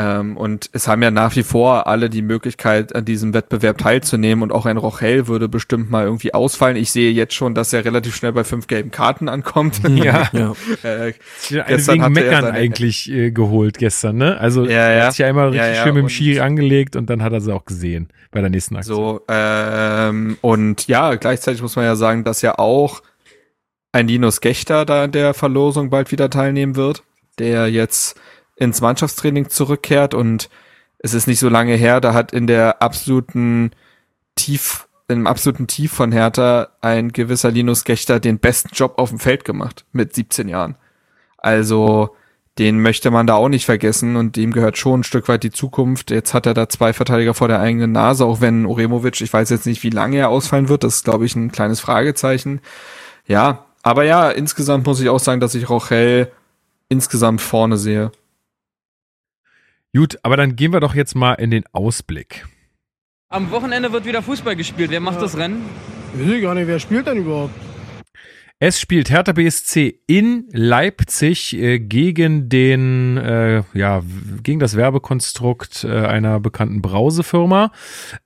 Ähm, und es haben ja nach wie vor alle die Möglichkeit, an diesem Wettbewerb teilzunehmen und auch ein Rochel würde bestimmt mal irgendwie ausfallen. Ich sehe jetzt schon, dass er relativ schnell bei fünf gelben Karten ankommt. Ja. Ja. äh, Gestern wegen er Meckern eigentlich äh, geholt gestern, ne? Also Ja, er ja. hat sich ja einmal Ja, richtig ja, schön mit dem Schiri angelegt und dann hat er sie auch gesehen bei der nächsten Aktion. So, ähm, und ja, gleichzeitig muss man ja sagen, dass ja auch ein Linus Gechter da in der Verlosung bald wieder teilnehmen wird, der jetzt ins Mannschaftstraining zurückkehrt und es ist nicht so lange her, da hat in der absoluten Tief, im absoluten Tief von Hertha ein gewisser Linus Gechter den besten Job auf dem Feld gemacht mit 17 Jahren. Also, den möchte man da auch nicht vergessen und dem gehört schon ein Stück weit die Zukunft. Jetzt hat er da zwei Verteidiger vor der eigenen Nase, auch wenn Oremovic, ich weiß jetzt nicht, wie lange er ausfallen wird, das ist, glaube ich, ein kleines Fragezeichen. Ja, aber ja, insgesamt muss ich auch sagen, dass ich Rochel insgesamt vorne sehe. Gut, aber dann gehen wir doch jetzt mal in den Ausblick. Am Wochenende wird wieder Fußball gespielt. Wer macht das Rennen? Weiß ich gar nicht, wer spielt denn überhaupt? Es spielt Hertha BSC in Leipzig äh, gegen den, äh, ja, gegen das Werbekonstrukt äh, einer bekannten Brausefirma.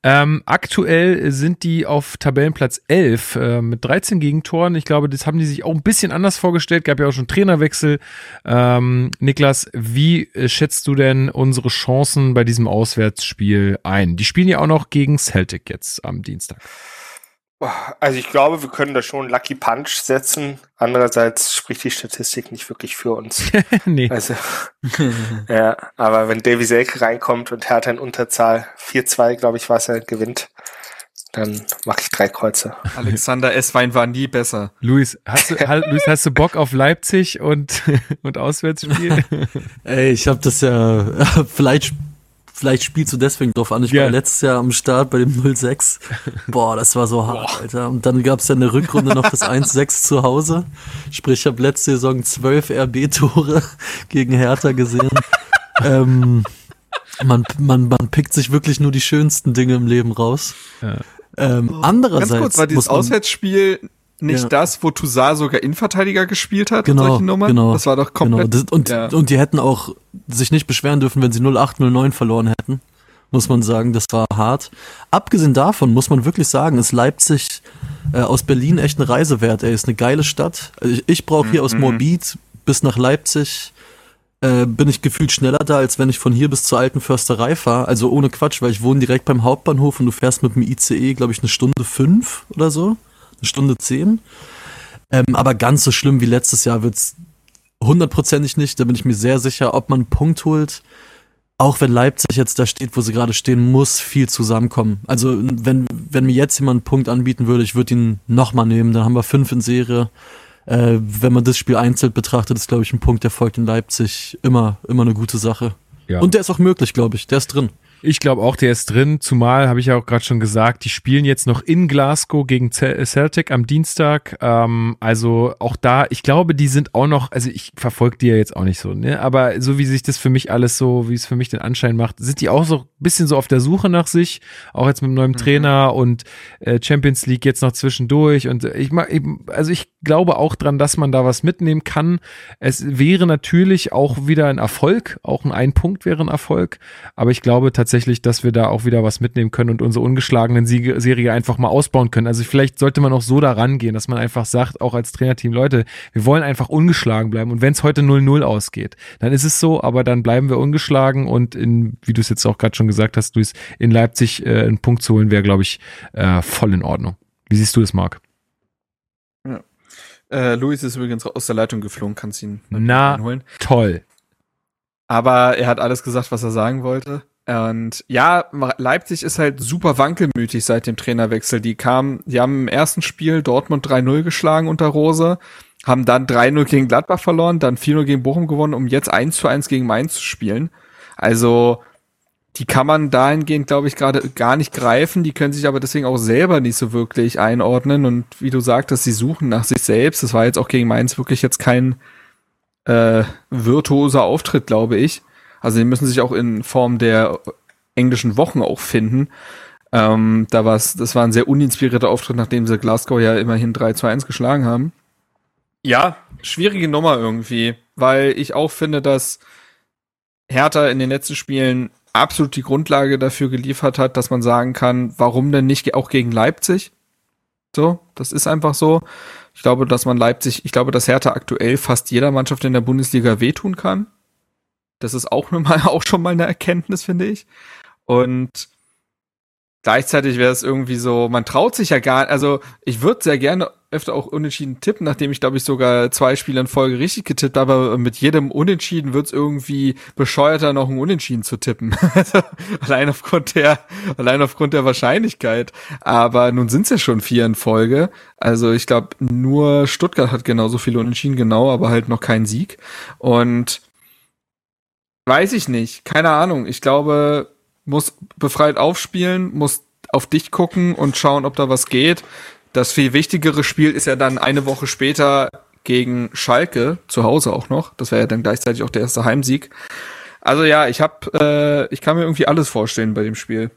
Ähm, aktuell sind die auf Tabellenplatz 11 äh, mit 13 Gegentoren. Ich glaube, das haben die sich auch ein bisschen anders vorgestellt. Gab ja auch schon Trainerwechsel. Ähm, Niklas, wie äh, schätzt du denn unsere Chancen bei diesem Auswärtsspiel ein? Die spielen ja auch noch gegen Celtic jetzt am Dienstag. Also ich glaube, wir können da schon Lucky Punch setzen. Andererseits spricht die Statistik nicht wirklich für uns. nee. Also, ja, aber wenn Davy Selke reinkommt und Hertha in Unterzahl 4-2, glaube ich, was er gewinnt, dann mache ich drei Kreuze. Alexander Esswein war nie besser. Luis, hast du, Luis, hast du Bock auf Leipzig und, und Auswärtsspiel? Ey, ich habe das ja, vielleicht, vielleicht spielst du deswegen drauf an. Ich Ja. war letztes Jahr am Start bei dem 06. Boah, das war so hart, Alter. Und dann gab's ja in der Rückrunde noch das 1-6 zu Hause. Sprich, ich habe letzte Saison zwölf RB-Tore gegen Hertha gesehen. ähm, man, man, man pickt sich wirklich nur die schönsten Dinge im Leben raus. Ja. Ähm, andererseits Ganz kurz, war dieses Auswärtsspiel nicht Ja. das, wo Toussaint sogar Innenverteidiger gespielt hat Genau, und solche Nummern? genau, Das war doch Genau, komplett. das, und, ja. und die hätten auch sich nicht beschweren dürfen, wenn sie 08, 09 verloren hätten. Muss man sagen, das war hart. Abgesehen davon muss man wirklich sagen, ist Leipzig äh, aus Berlin echt eine Reise wert. Ey, ist eine geile Stadt. Also ich, ich brauche hier aus Mhm. Morbid bis nach Leipzig äh, bin ich gefühlt schneller da, als wenn ich von hier bis zur alten Försterei fahre. Also ohne Quatsch, weil ich wohne direkt beim Hauptbahnhof und du fährst mit dem ICE, glaube ich, eine Stunde fünf oder so. Eine Stunde zehn. Ähm, aber ganz so schlimm wie letztes Jahr wird's hundertprozentig nicht. Da bin ich mir sehr sicher, ob man einen Punkt holt. Auch wenn Leipzig jetzt da steht, wo sie gerade stehen, muss viel zusammenkommen. Also wenn, wenn mir jetzt jemand einen Punkt anbieten würde, ich würde ihn nochmal nehmen. Dann haben wir fünf in Serie. Äh, wenn man das Spiel einzeln betrachtet, ist, glaube ich, ein Punkt, der folgt in Leipzig immer, immer eine gute Sache. Ja. Und der ist auch möglich, glaube ich. Der ist drin. Ich glaube auch, der ist drin, zumal, habe ich ja auch gerade schon gesagt, die spielen jetzt noch in Glasgow gegen Celtic am Dienstag. Ähm, also auch da, ich glaube, die sind auch noch, also ich verfolge die ja jetzt auch nicht so, ne? Aber so wie sich das für mich alles so, wie es für mich den Anschein macht, sind die auch so ein bisschen so auf der Suche nach sich, auch jetzt mit einem neuen mhm. Trainer und äh, Champions League jetzt noch zwischendurch. Und ich mag, also ich glaube auch dran, dass man da was mitnehmen kann. Es wäre natürlich auch wieder ein Erfolg, auch ein Ein Punkt wäre ein Erfolg, aber ich glaube tatsächlich, tatsächlich, dass wir da auch wieder was mitnehmen können und unsere ungeschlagenen Siege Serie einfach mal ausbauen können. Also vielleicht sollte man auch so da rangehen, dass man einfach sagt, auch als Trainerteam, Leute, wir wollen einfach ungeschlagen bleiben. Und wenn es heute 0-0 ausgeht, dann ist es so, aber dann bleiben wir ungeschlagen und in, wie du es jetzt auch gerade schon gesagt hast, Luis, in Leipzig äh, einen Punkt zu holen, wäre, glaube ich, äh, voll in Ordnung. Wie siehst du das, Marc? Ja. Äh, Luis ist übrigens aus der Leitung geflogen, kannst ihn Na, holen. toll. Aber er hat alles gesagt, was er sagen wollte. Und ja, Leipzig ist halt super wankelmütig seit dem Trainerwechsel. Die kamen, die haben im ersten Spiel Dortmund 3-0 geschlagen unter Rose, haben dann 3-0 gegen Gladbach verloren, dann 4-0 gegen Bochum gewonnen, um jetzt 1-1 gegen Mainz zu spielen. Also, die kann man dahingehend, glaube ich, gerade gar nicht greifen. Die können sich aber deswegen auch selber nicht so wirklich einordnen. Und wie du sagtest, sie suchen nach sich selbst. Das war jetzt auch gegen Mainz wirklich jetzt kein äh, virtuoser Auftritt, glaube ich. Also die müssen sich auch in Form der englischen Wochen auch finden. Ähm, da war's, das war ein sehr uninspirierter Auftritt, nachdem sie Glasgow ja immerhin 3 zu 1 geschlagen haben. Ja, schwierige Nummer irgendwie, weil ich auch finde, dass Hertha in den letzten Spielen absolut die Grundlage dafür geliefert hat, dass man sagen kann, warum denn nicht auch gegen Leipzig? So, das ist einfach so. Ich glaube, dass man Leipzig, ich glaube, dass Hertha aktuell fast jeder Mannschaft in der Bundesliga wehtun kann. Das ist auch, mal, auch schon mal eine Erkenntnis, finde ich. Und gleichzeitig wäre es irgendwie so, man traut sich ja gar, also ich würde sehr gerne öfter auch unentschieden tippen, nachdem ich glaube ich sogar zwei Spiele in Folge richtig getippt habe, aber mit jedem Unentschieden wird es irgendwie bescheuerter, noch ein Unentschieden zu tippen. Also, allein aufgrund der, allein aufgrund der Wahrscheinlichkeit. Aber nun sind es ja schon vier in Folge. Also ich glaube, nur Stuttgart hat genauso viele Unentschieden, genau, aber halt noch keinen Sieg. Und Weiß ich nicht. Keine Ahnung. Ich glaube, muss befreit aufspielen, muss auf dich gucken und schauen, ob da was geht. Das viel wichtigere Spiel ist ja dann eine Woche später gegen Schalke, zu Hause auch noch. Das wäre ja dann gleichzeitig auch der erste Heimsieg. Also ja, ich hab, äh, ich kann mir irgendwie alles vorstellen bei dem Spiel.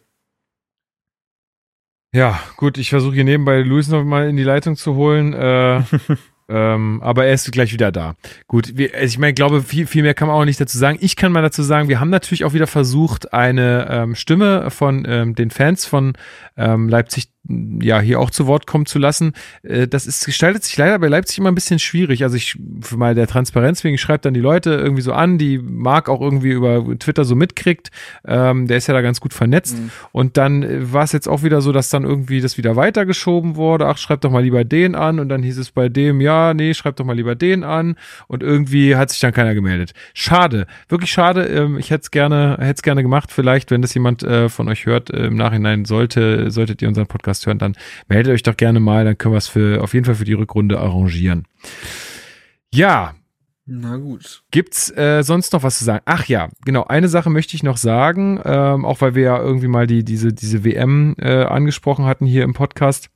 Ja, gut, ich versuche hier nebenbei Luis noch mal in die Leitung zu holen. Äh, Ähm, aber er ist gleich wieder da. Gut, wir, also ich meine, glaube, viel, viel mehr kann man auch nicht dazu sagen. Ich kann mal dazu sagen, wir haben natürlich auch wieder versucht, eine ähm, Stimme von ähm, den Fans von ähm, Leipzig ja hier auch zu Wort kommen zu lassen. Äh, das ist gestaltet sich leider bei Leipzig immer ein bisschen schwierig. Also ich für mal der Transparenz wegen, ich schreibe dann die Leute irgendwie so an, die Marc auch irgendwie über Twitter so mitkriegt. Ähm, der ist ja da ganz gut vernetzt. Mhm. Und dann äh, war es jetzt auch wieder so, dass dann irgendwie das wieder weitergeschoben wurde. Ach, schreib doch mal lieber den an. Und dann hieß es bei dem, ja, nee, schreib doch mal lieber den an. Und irgendwie hat sich dann keiner gemeldet. Schade, wirklich schade. Ähm, ich hätte es gerne, hätte es gerne gemacht. Vielleicht, wenn das jemand äh, von euch hört, äh, im Nachhinein sollte, solltet ihr unseren Podcast Podcast hören, dann meldet euch doch gerne mal, dann können wir es für, auf jeden Fall für die Rückrunde arrangieren. Ja, na gut. Gibt's äh, sonst noch was zu sagen? Ach ja, genau. Eine Sache möchte ich noch sagen, ähm, auch weil wir ja irgendwie mal die diese diese WM äh, angesprochen hatten hier im Podcast.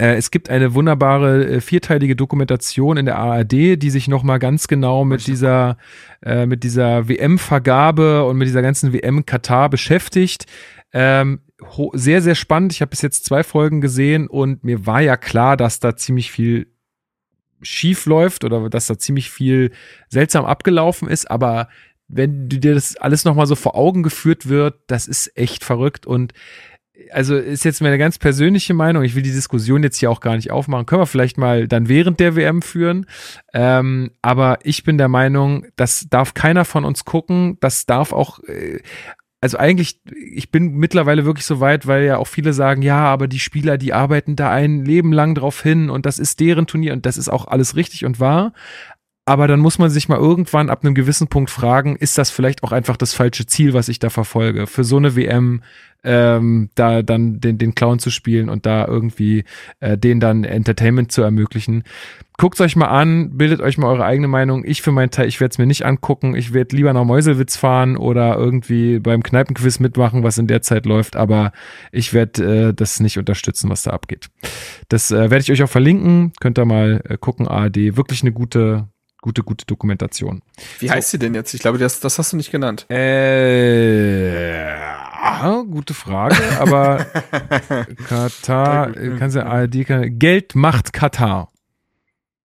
Äh, es gibt eine wunderbare äh, vierteilige Dokumentation in der ARD, die sich noch mal ganz genau mit dieser äh, mit dieser WM-Vergabe und mit dieser ganzen WM Katar beschäftigt. Ähm, sehr, sehr spannend. Ich habe bis jetzt zwei Folgen gesehen und mir war ja klar, dass da ziemlich viel schief läuft oder dass da ziemlich viel seltsam abgelaufen ist, aber wenn dir das alles nochmal so vor Augen geführt wird, das ist echt verrückt und also ist jetzt meine ganz persönliche Meinung. Ich will die Diskussion jetzt hier auch gar nicht aufmachen. Können wir vielleicht mal dann während der WM führen. Ähm, aber ich bin der Meinung, das darf keiner von uns gucken. Das darf auch, äh, also eigentlich, ich bin mittlerweile wirklich so weit, weil ja auch viele sagen, ja, aber die Spieler, die arbeiten da ein Leben lang drauf hin und das ist deren Turnier und das ist auch alles richtig und wahr. Aber dann muss man sich mal irgendwann ab einem gewissen Punkt fragen, ist das vielleicht auch einfach das falsche Ziel, was ich da verfolge? Für so eine WM ähm, da dann den, den Clown zu spielen und da irgendwie äh, den dann Entertainment zu ermöglichen. Guckt euch mal an, bildet euch mal eure eigene Meinung. Ich für meinen Teil, ich werde es mir nicht angucken. Ich werde lieber nach Meuselwitz fahren oder irgendwie beim Kneipenquiz mitmachen, was in der Zeit läuft. Aber ich werde äh, das nicht unterstützen, was da abgeht. Das äh, werde ich euch auch verlinken. Könnt ihr mal äh, gucken. ARD, wirklich eine gute, gute, gute Dokumentation. Wie heißt sie denn jetzt? Ich glaube, das, das hast du nicht genannt. Äh, gute Frage, aber Katar, kannst du ARD, kann, Geld macht Katar,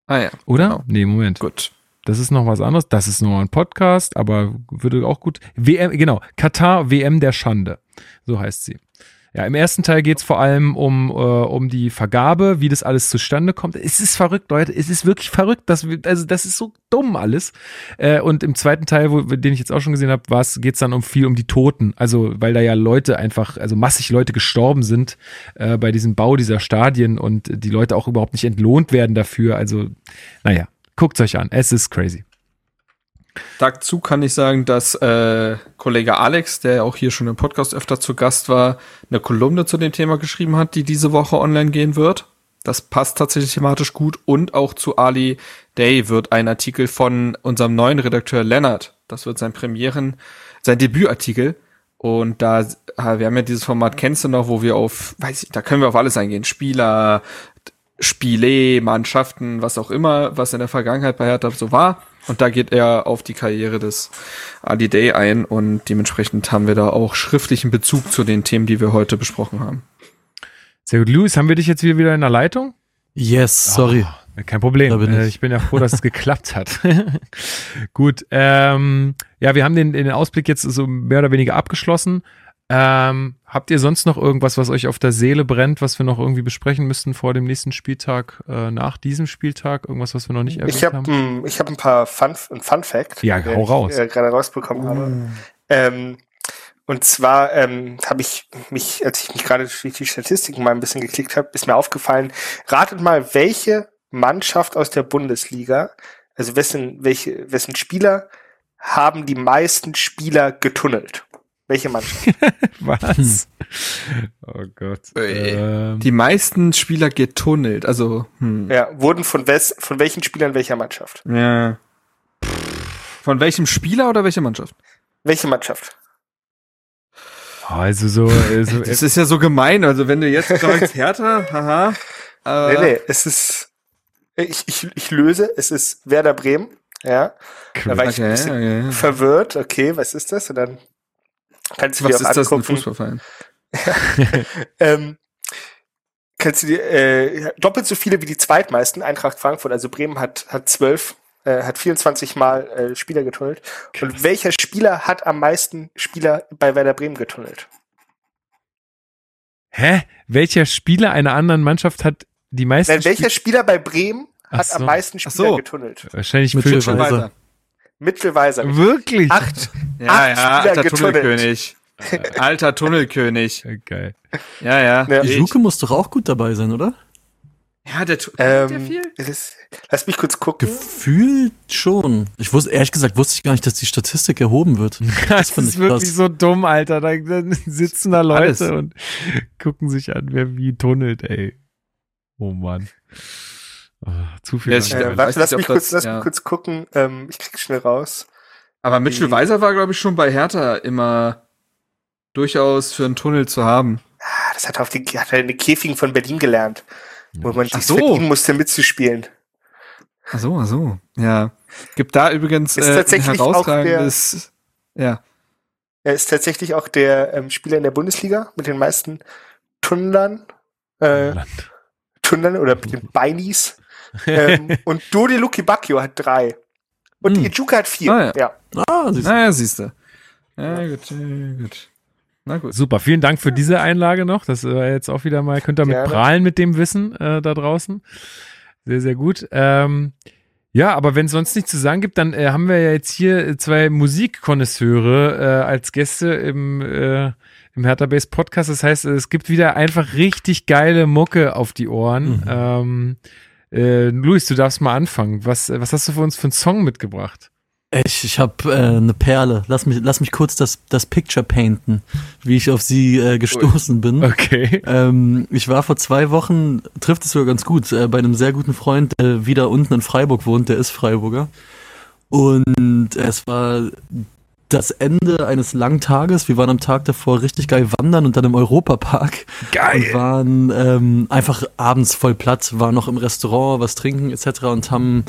Ah ja. oder? Genau. Nee, Moment. Gut. Das ist noch was anderes. Das ist nur ein Podcast, aber würde auch gut. WM, genau. Katar WM der Schande. So heißt sie. Ja, im ersten Teil geht's vor allem um, äh, um die Vergabe, wie das alles zustande kommt. Es ist verrückt, Leute. Es ist wirklich verrückt. Das, also, das ist so dumm alles. Äh, und im zweiten Teil, wo, den ich jetzt auch schon gesehen habe, war's, geht's dann um viel um die Toten. Also, weil da ja Leute einfach, also massig Leute gestorben sind äh, bei diesem Bau dieser Stadien und die Leute auch überhaupt nicht entlohnt werden dafür. Also, naja, guckt's euch an. Es ist crazy. Dazu kann ich sagen, dass äh, Kollege Alex, der auch hier schon im Podcast öfter zu Gast war, eine Kolumne zu dem Thema geschrieben hat, die diese Woche online gehen wird. Das passt tatsächlich thematisch gut. Und auch zu Ali Day wird ein Artikel von unserem neuen Redakteur Lennart. Das wird sein Premieren, sein Debütartikel. Und da, wir haben ja dieses Format, kennst du noch, wo wir auf, weiß ich, da können wir auf alles eingehen. Spieler, Spiele, Mannschaften, was auch immer, was in der Vergangenheit bei Hertha so war. Und da geht er auf die Karriere des Ali Day ein und dementsprechend haben wir da auch schriftlichen Bezug zu den Themen, die wir heute besprochen haben. Sehr gut. Luis, haben wir dich jetzt wieder wieder in der Leitung? Yes, sorry. Ah, kein Problem. Bin Äh, ich. ich bin ja froh, dass es geklappt hat. Gut. Ähm, ja, wir haben den, den Ausblick jetzt so mehr oder weniger abgeschlossen. Ähm, habt ihr sonst noch irgendwas, was euch auf der Seele brennt, was wir noch irgendwie besprechen müssten vor dem nächsten Spieltag, äh, nach diesem Spieltag? Irgendwas, was wir noch nicht erwähnt Ich habe haben? ich hab ein paar Fun, ein Fun Fact, Ja, hau ich, raus. äh, gerade rausbekommen habe. Ähm, und zwar ähm, habe ich mich, als ich mich gerade durch die Statistiken mal ein bisschen geklickt habe, ist mir aufgefallen, ratet mal, welche Mannschaft aus der Bundesliga, also wessen, welche, wessen Spieler haben die meisten Spieler getunnelt? Welche Mannschaft? Was? Oh Gott. Ähm, Die meisten Spieler getunnelt, also hm. ja, wurden von, wes, von welchen Spielern welcher Mannschaft? ja. Von welchem Spieler oder welcher Mannschaft? Welche Mannschaft? also so, äh, so Das ist ja so gemein, also wenn du jetzt sagst Hertha, haha. Äh, Nee, nee, es ist, ich, ich, ich löse, es ist Werder Bremen, ja. Da war ich ein Okay, bisschen okay. verwirrt, okay, was ist das? Und dann kannst du dir Was auch ist das, ein angucken. Fußballverein? Ähm, kannst du dir, äh, doppelt so viele wie die zweitmeisten, Eintracht Frankfurt, also Bremen hat, hat zwölf, äh, hat 24 Mal äh, Spieler getunnelt. Und welcher Spieler hat am meisten Spieler bei Werder Bremen getunnelt? Hä? Welcher Spieler einer anderen Mannschaft hat die meisten Nein, welcher Spiel- Spieler bei Bremen hat so. am meisten Spieler so. getunnelt? Wahrscheinlich Mitchell Mitchell. Weiser. Mittelweiser. Wirklich? Acht, Ja, Acht ja, Spieler alter getunnelt. Tunnelkönig. Alter Tunnelkönig. Geil. Ja, ja. Ja. Ich- Luke muss doch auch gut dabei sein, oder? Ja, der, Tu- Ähm, der viel. ist, lass mich kurz gucken. Gefühlt schon. Ich wusste, ehrlich gesagt, wusste ich gar nicht, dass die Statistik erhoben wird. Das fand ist ich wirklich krass. so dumm, Alter. Da, da sitzen da Leute Alles. und gucken sich an, wer wie tunnelt, ey. Oh Mann. Oh, zu viel. Ja, ich- Äh, weiß warte, lass mich das- kurz, lass ja. mich kurz gucken. Ähm, ich krieg schnell raus. Aber Mitchell Die- Weiser war, glaube ich, schon bei Hertha immer durchaus für einen Tunnel zu haben. Ah, das hat er auf die, hat er in den Käfigen von Berlin gelernt, wo man Ach sich so. verdienen musste, mitzuspielen. Ach so, ach so. Ja. Gibt da übrigens Ist äh, ein tatsächlich auch herausragendes. Ja. Er ist tatsächlich auch der ähm, Spieler in der Bundesliga mit den meisten Tunnlern, äh, Land. Tunnlern oder mit den Beinis. Ähm, und Dodi Luki Bacchio hat drei. Und Hm. Ijuka hat vier. Ah, ja. ja. Ah, siehst du. Naja, siehst du. Ja, gut, ja, gut. Na gut. Super, vielen Dank für diese Einlage noch. Das war jetzt auch wieder mal, könnt ihr mit prahlen mit dem Wissen äh, da draußen. Sehr, sehr gut. Ähm, ja, aber wenn es sonst nichts zu sagen gibt, dann äh, haben wir ja jetzt hier zwei Musikkonnoisseure äh, als Gäste im, äh, im Hertha Base Podcast. Das heißt, es gibt wieder einfach richtig geile Mucke auf die Ohren. Ähm, äh, Luis, du darfst mal anfangen. Was, was hast du für uns für einen Song mitgebracht? Ich, ich habe äh, eine Perle. Lass mich, lass mich kurz das, das Picture painten, wie ich auf sie äh, gestoßen bin. Okay. Ähm, ich war vor zwei Wochen, trifft es sogar ganz gut, äh, bei einem sehr guten Freund, der wieder unten in Freiburg wohnt, der ist Freiburger. Und es war das Ende eines langen Tages. Wir waren am Tag davor richtig geil wandern und dann im Europapark. Geil. Und waren ähm, einfach abends voll platt, waren noch im Restaurant, was trinken etc. und haben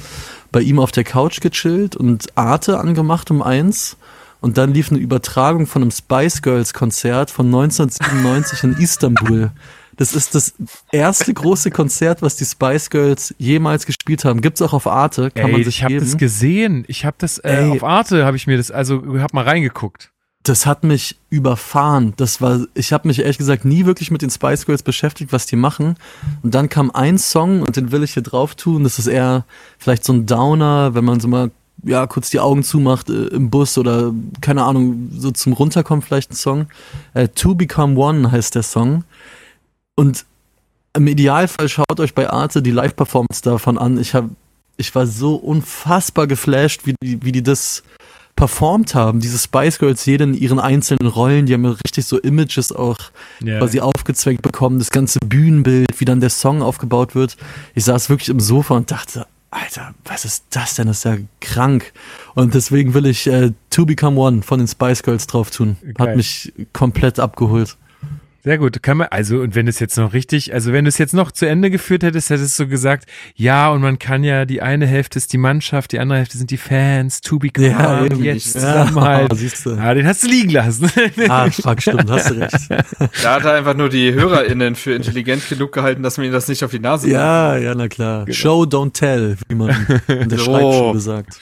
bei ihm auf der Couch gechillt und Arte angemacht um eins. Und dann lief eine Übertragung von einem Spice Girls Konzert von 1997 in Istanbul. Das ist das erste große Konzert, was die Spice Girls jemals gespielt haben. Gibt's auch auf Arte, kann Ey, man sich ich habe geben. das gesehen. Ich habe das äh, Ey. auf Arte habe ich mir das also hab mal reingeguckt. das hat mich überfahren. Das war, ich habe mich ehrlich gesagt nie wirklich mit den Spice Girls beschäftigt, was die machen. Und dann kam ein Song und den will ich hier drauf tun. Das ist eher vielleicht so ein Downer, wenn man so mal ja kurz die Augen zumacht äh, im Bus oder keine Ahnung so zum runterkommen vielleicht ein Song. Äh, to Become One heißt der Song. Und im Idealfall schaut euch bei Arte die Live-Performance davon an. Ich habe, ich war so unfassbar geflasht, wie die, wie die das performt haben. Diese Spice Girls, jede in ihren einzelnen Rollen, die haben ja richtig so Images auch Ja. quasi aufgezwängt bekommen, das ganze Bühnenbild, wie dann der Song aufgebaut wird. Ich saß wirklich im Sofa und dachte, Alter, was ist das denn? Das ist ja krank. Und deswegen will ich äh, To Become One von den Spice Girls drauf tun. Geil. Hat mich komplett abgeholt. Sehr gut. Kann man, also, und wenn es jetzt noch richtig, also wenn du es jetzt noch zu Ende geführt hättest, hättest du gesagt, ja, und man kann ja, die eine Hälfte ist die Mannschaft, die andere Hälfte sind die Fans, to be calm, eben. jetzt Ja, Zusammenhalt. siehst du. Ja, den hast du liegen lassen. Ah, fuck, stimmt, hast du recht. Da hat er einfach nur die HörerInnen für intelligent genug gehalten, dass man ihnen das nicht auf die Nase Ja, ja, na klar. Show, don't tell, wie man in der So. Schreibschule sagt.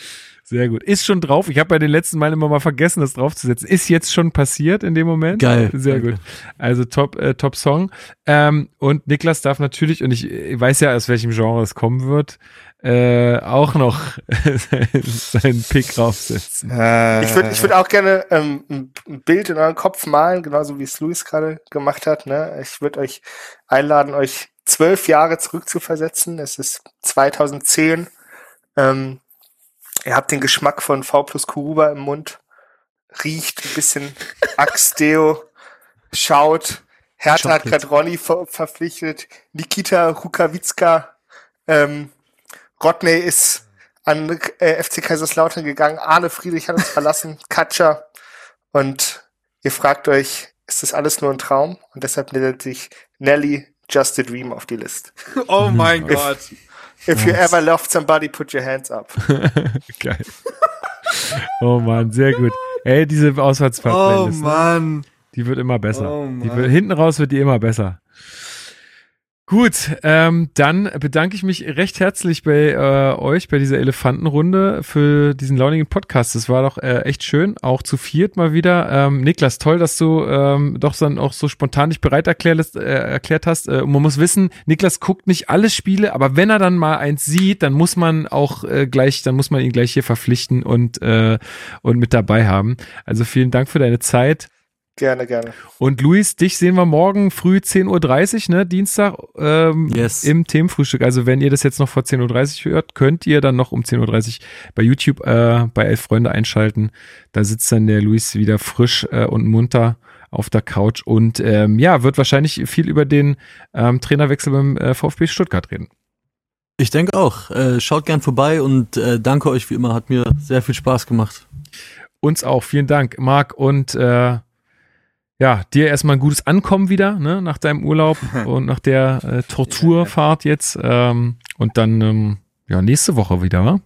Sehr gut. Ist schon drauf. Ich habe bei den letzten Mal immer mal vergessen, das draufzusetzen. Ist jetzt schon passiert in dem Moment. Geil. Sehr gut. Also top, äh, top Song. Ähm, und Niklas darf natürlich, und ich, ich weiß ja, aus welchem Genre es kommen wird, äh, auch noch seinen Pick draufsetzen. Ich würde ich würd auch gerne ähm, ein ein Bild in euren Kopf malen, genauso wie es Luis gerade gemacht hat. Ne? Ich würde euch einladen, euch zwölf Jahre zurückzuversetzen. Es ist 2010. Ähm, ihr habt den Geschmack von V plus Kuruba im Mund. Riecht ein bisschen Axteo. Schaut. Hertha hat gerade Ronny ver verpflichtet. Nikita Rukawitzka. Ähm, Rodney ist an äh, FC Kaiserslautern gegangen. Arne Friedrich hat uns verlassen. Katscha. Und ihr fragt euch, ist das alles nur ein Traum? Und deshalb meldet sich Nelly Just a Dream auf die List. Oh mein Gott. If you ever loved somebody, put your hands up. Geil. Oh Mann, sehr gut. Ey, diese Oh Auswärtsfahrt, Mann. die wird immer besser. Oh die Mann. wird, hinten raus wird die immer besser. Gut, ähm, dann bedanke ich mich recht herzlich bei äh, euch bei dieser Elefantenrunde für diesen launigen Podcast. Das war doch äh, echt schön, auch zu viert mal wieder. Ähm, Niklas, toll, dass du ähm, doch dann auch so spontan dich bereit erklärt, äh, erklärt hast. Äh, und man muss wissen, Niklas guckt nicht alle Spiele, aber wenn er dann mal eins sieht, dann muss man auch äh, gleich, dann muss man ihn gleich hier verpflichten und äh, und mit dabei haben. Also vielen Dank für deine Zeit. Gerne, gerne. Und Luis, dich sehen wir morgen früh 10.30 Uhr, ne, Dienstag, ähm, Yes. im Themenfrühstück. Also wenn ihr das jetzt noch vor 10.30 Uhr hört, könnt ihr dann noch um 10.30 Uhr bei YouTube äh, bei Elf Freunde einschalten. Da sitzt dann der Luis wieder frisch äh, und munter auf der Couch und ähm, ja, wird wahrscheinlich viel über den ähm, Trainerwechsel beim äh, VfB Stuttgart reden. Ich denke auch. Äh, schaut gern vorbei und äh, danke euch wie immer. Hat mir sehr viel Spaß gemacht. Uns auch. Vielen Dank, Marc. Und äh, ja, dir erstmal ein gutes Ankommen wieder, ne, nach deinem Urlaub und nach der äh, Torturfahrt jetzt. Ähm, und dann ähm, ja, nächste Woche wieder, wa?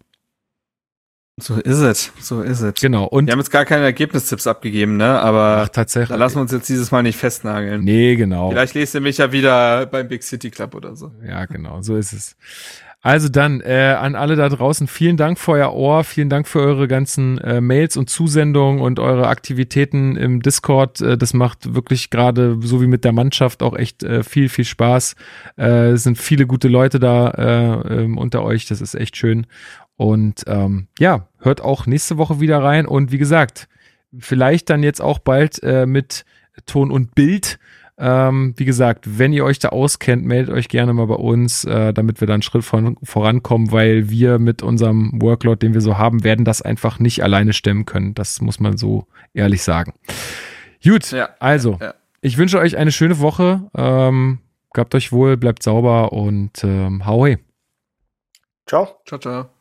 So ist es, so ist es. Genau. Und Wir haben jetzt gar keine Ergebnistipps abgegeben, ne? Aber ach, tatsächlich. da lassen wir uns jetzt dieses Mal nicht festnageln. Nee, genau. Vielleicht lest ihr mich ja wieder beim Big City Club oder so. Ja, genau, so ist es. Also dann äh, an alle da draußen, vielen Dank für euer Ohr, vielen Dank für eure ganzen äh, Mails und Zusendungen und eure Aktivitäten im Discord. Äh, das macht wirklich gerade so wie mit der Mannschaft auch echt äh, viel, viel Spaß. Äh, es sind viele gute Leute da äh, ähm, unter euch, das ist echt schön. Und ähm, ja, hört auch nächste Woche wieder rein. Und wie gesagt, vielleicht dann jetzt auch bald äh, mit Ton und Bild. Ähm, wie gesagt, wenn ihr euch da auskennt, meldet euch gerne mal bei uns, äh, damit wir dann einen Schritt von, vorankommen, weil wir mit unserem Workload, den wir so haben, werden das einfach nicht alleine stemmen können. Das muss man so ehrlich sagen. Gut, Ja, also, ja. ich wünsche euch eine schöne Woche. Ähm, gabt euch wohl, bleibt sauber und ähm, hau hey. Ciao. Ciao, ciao.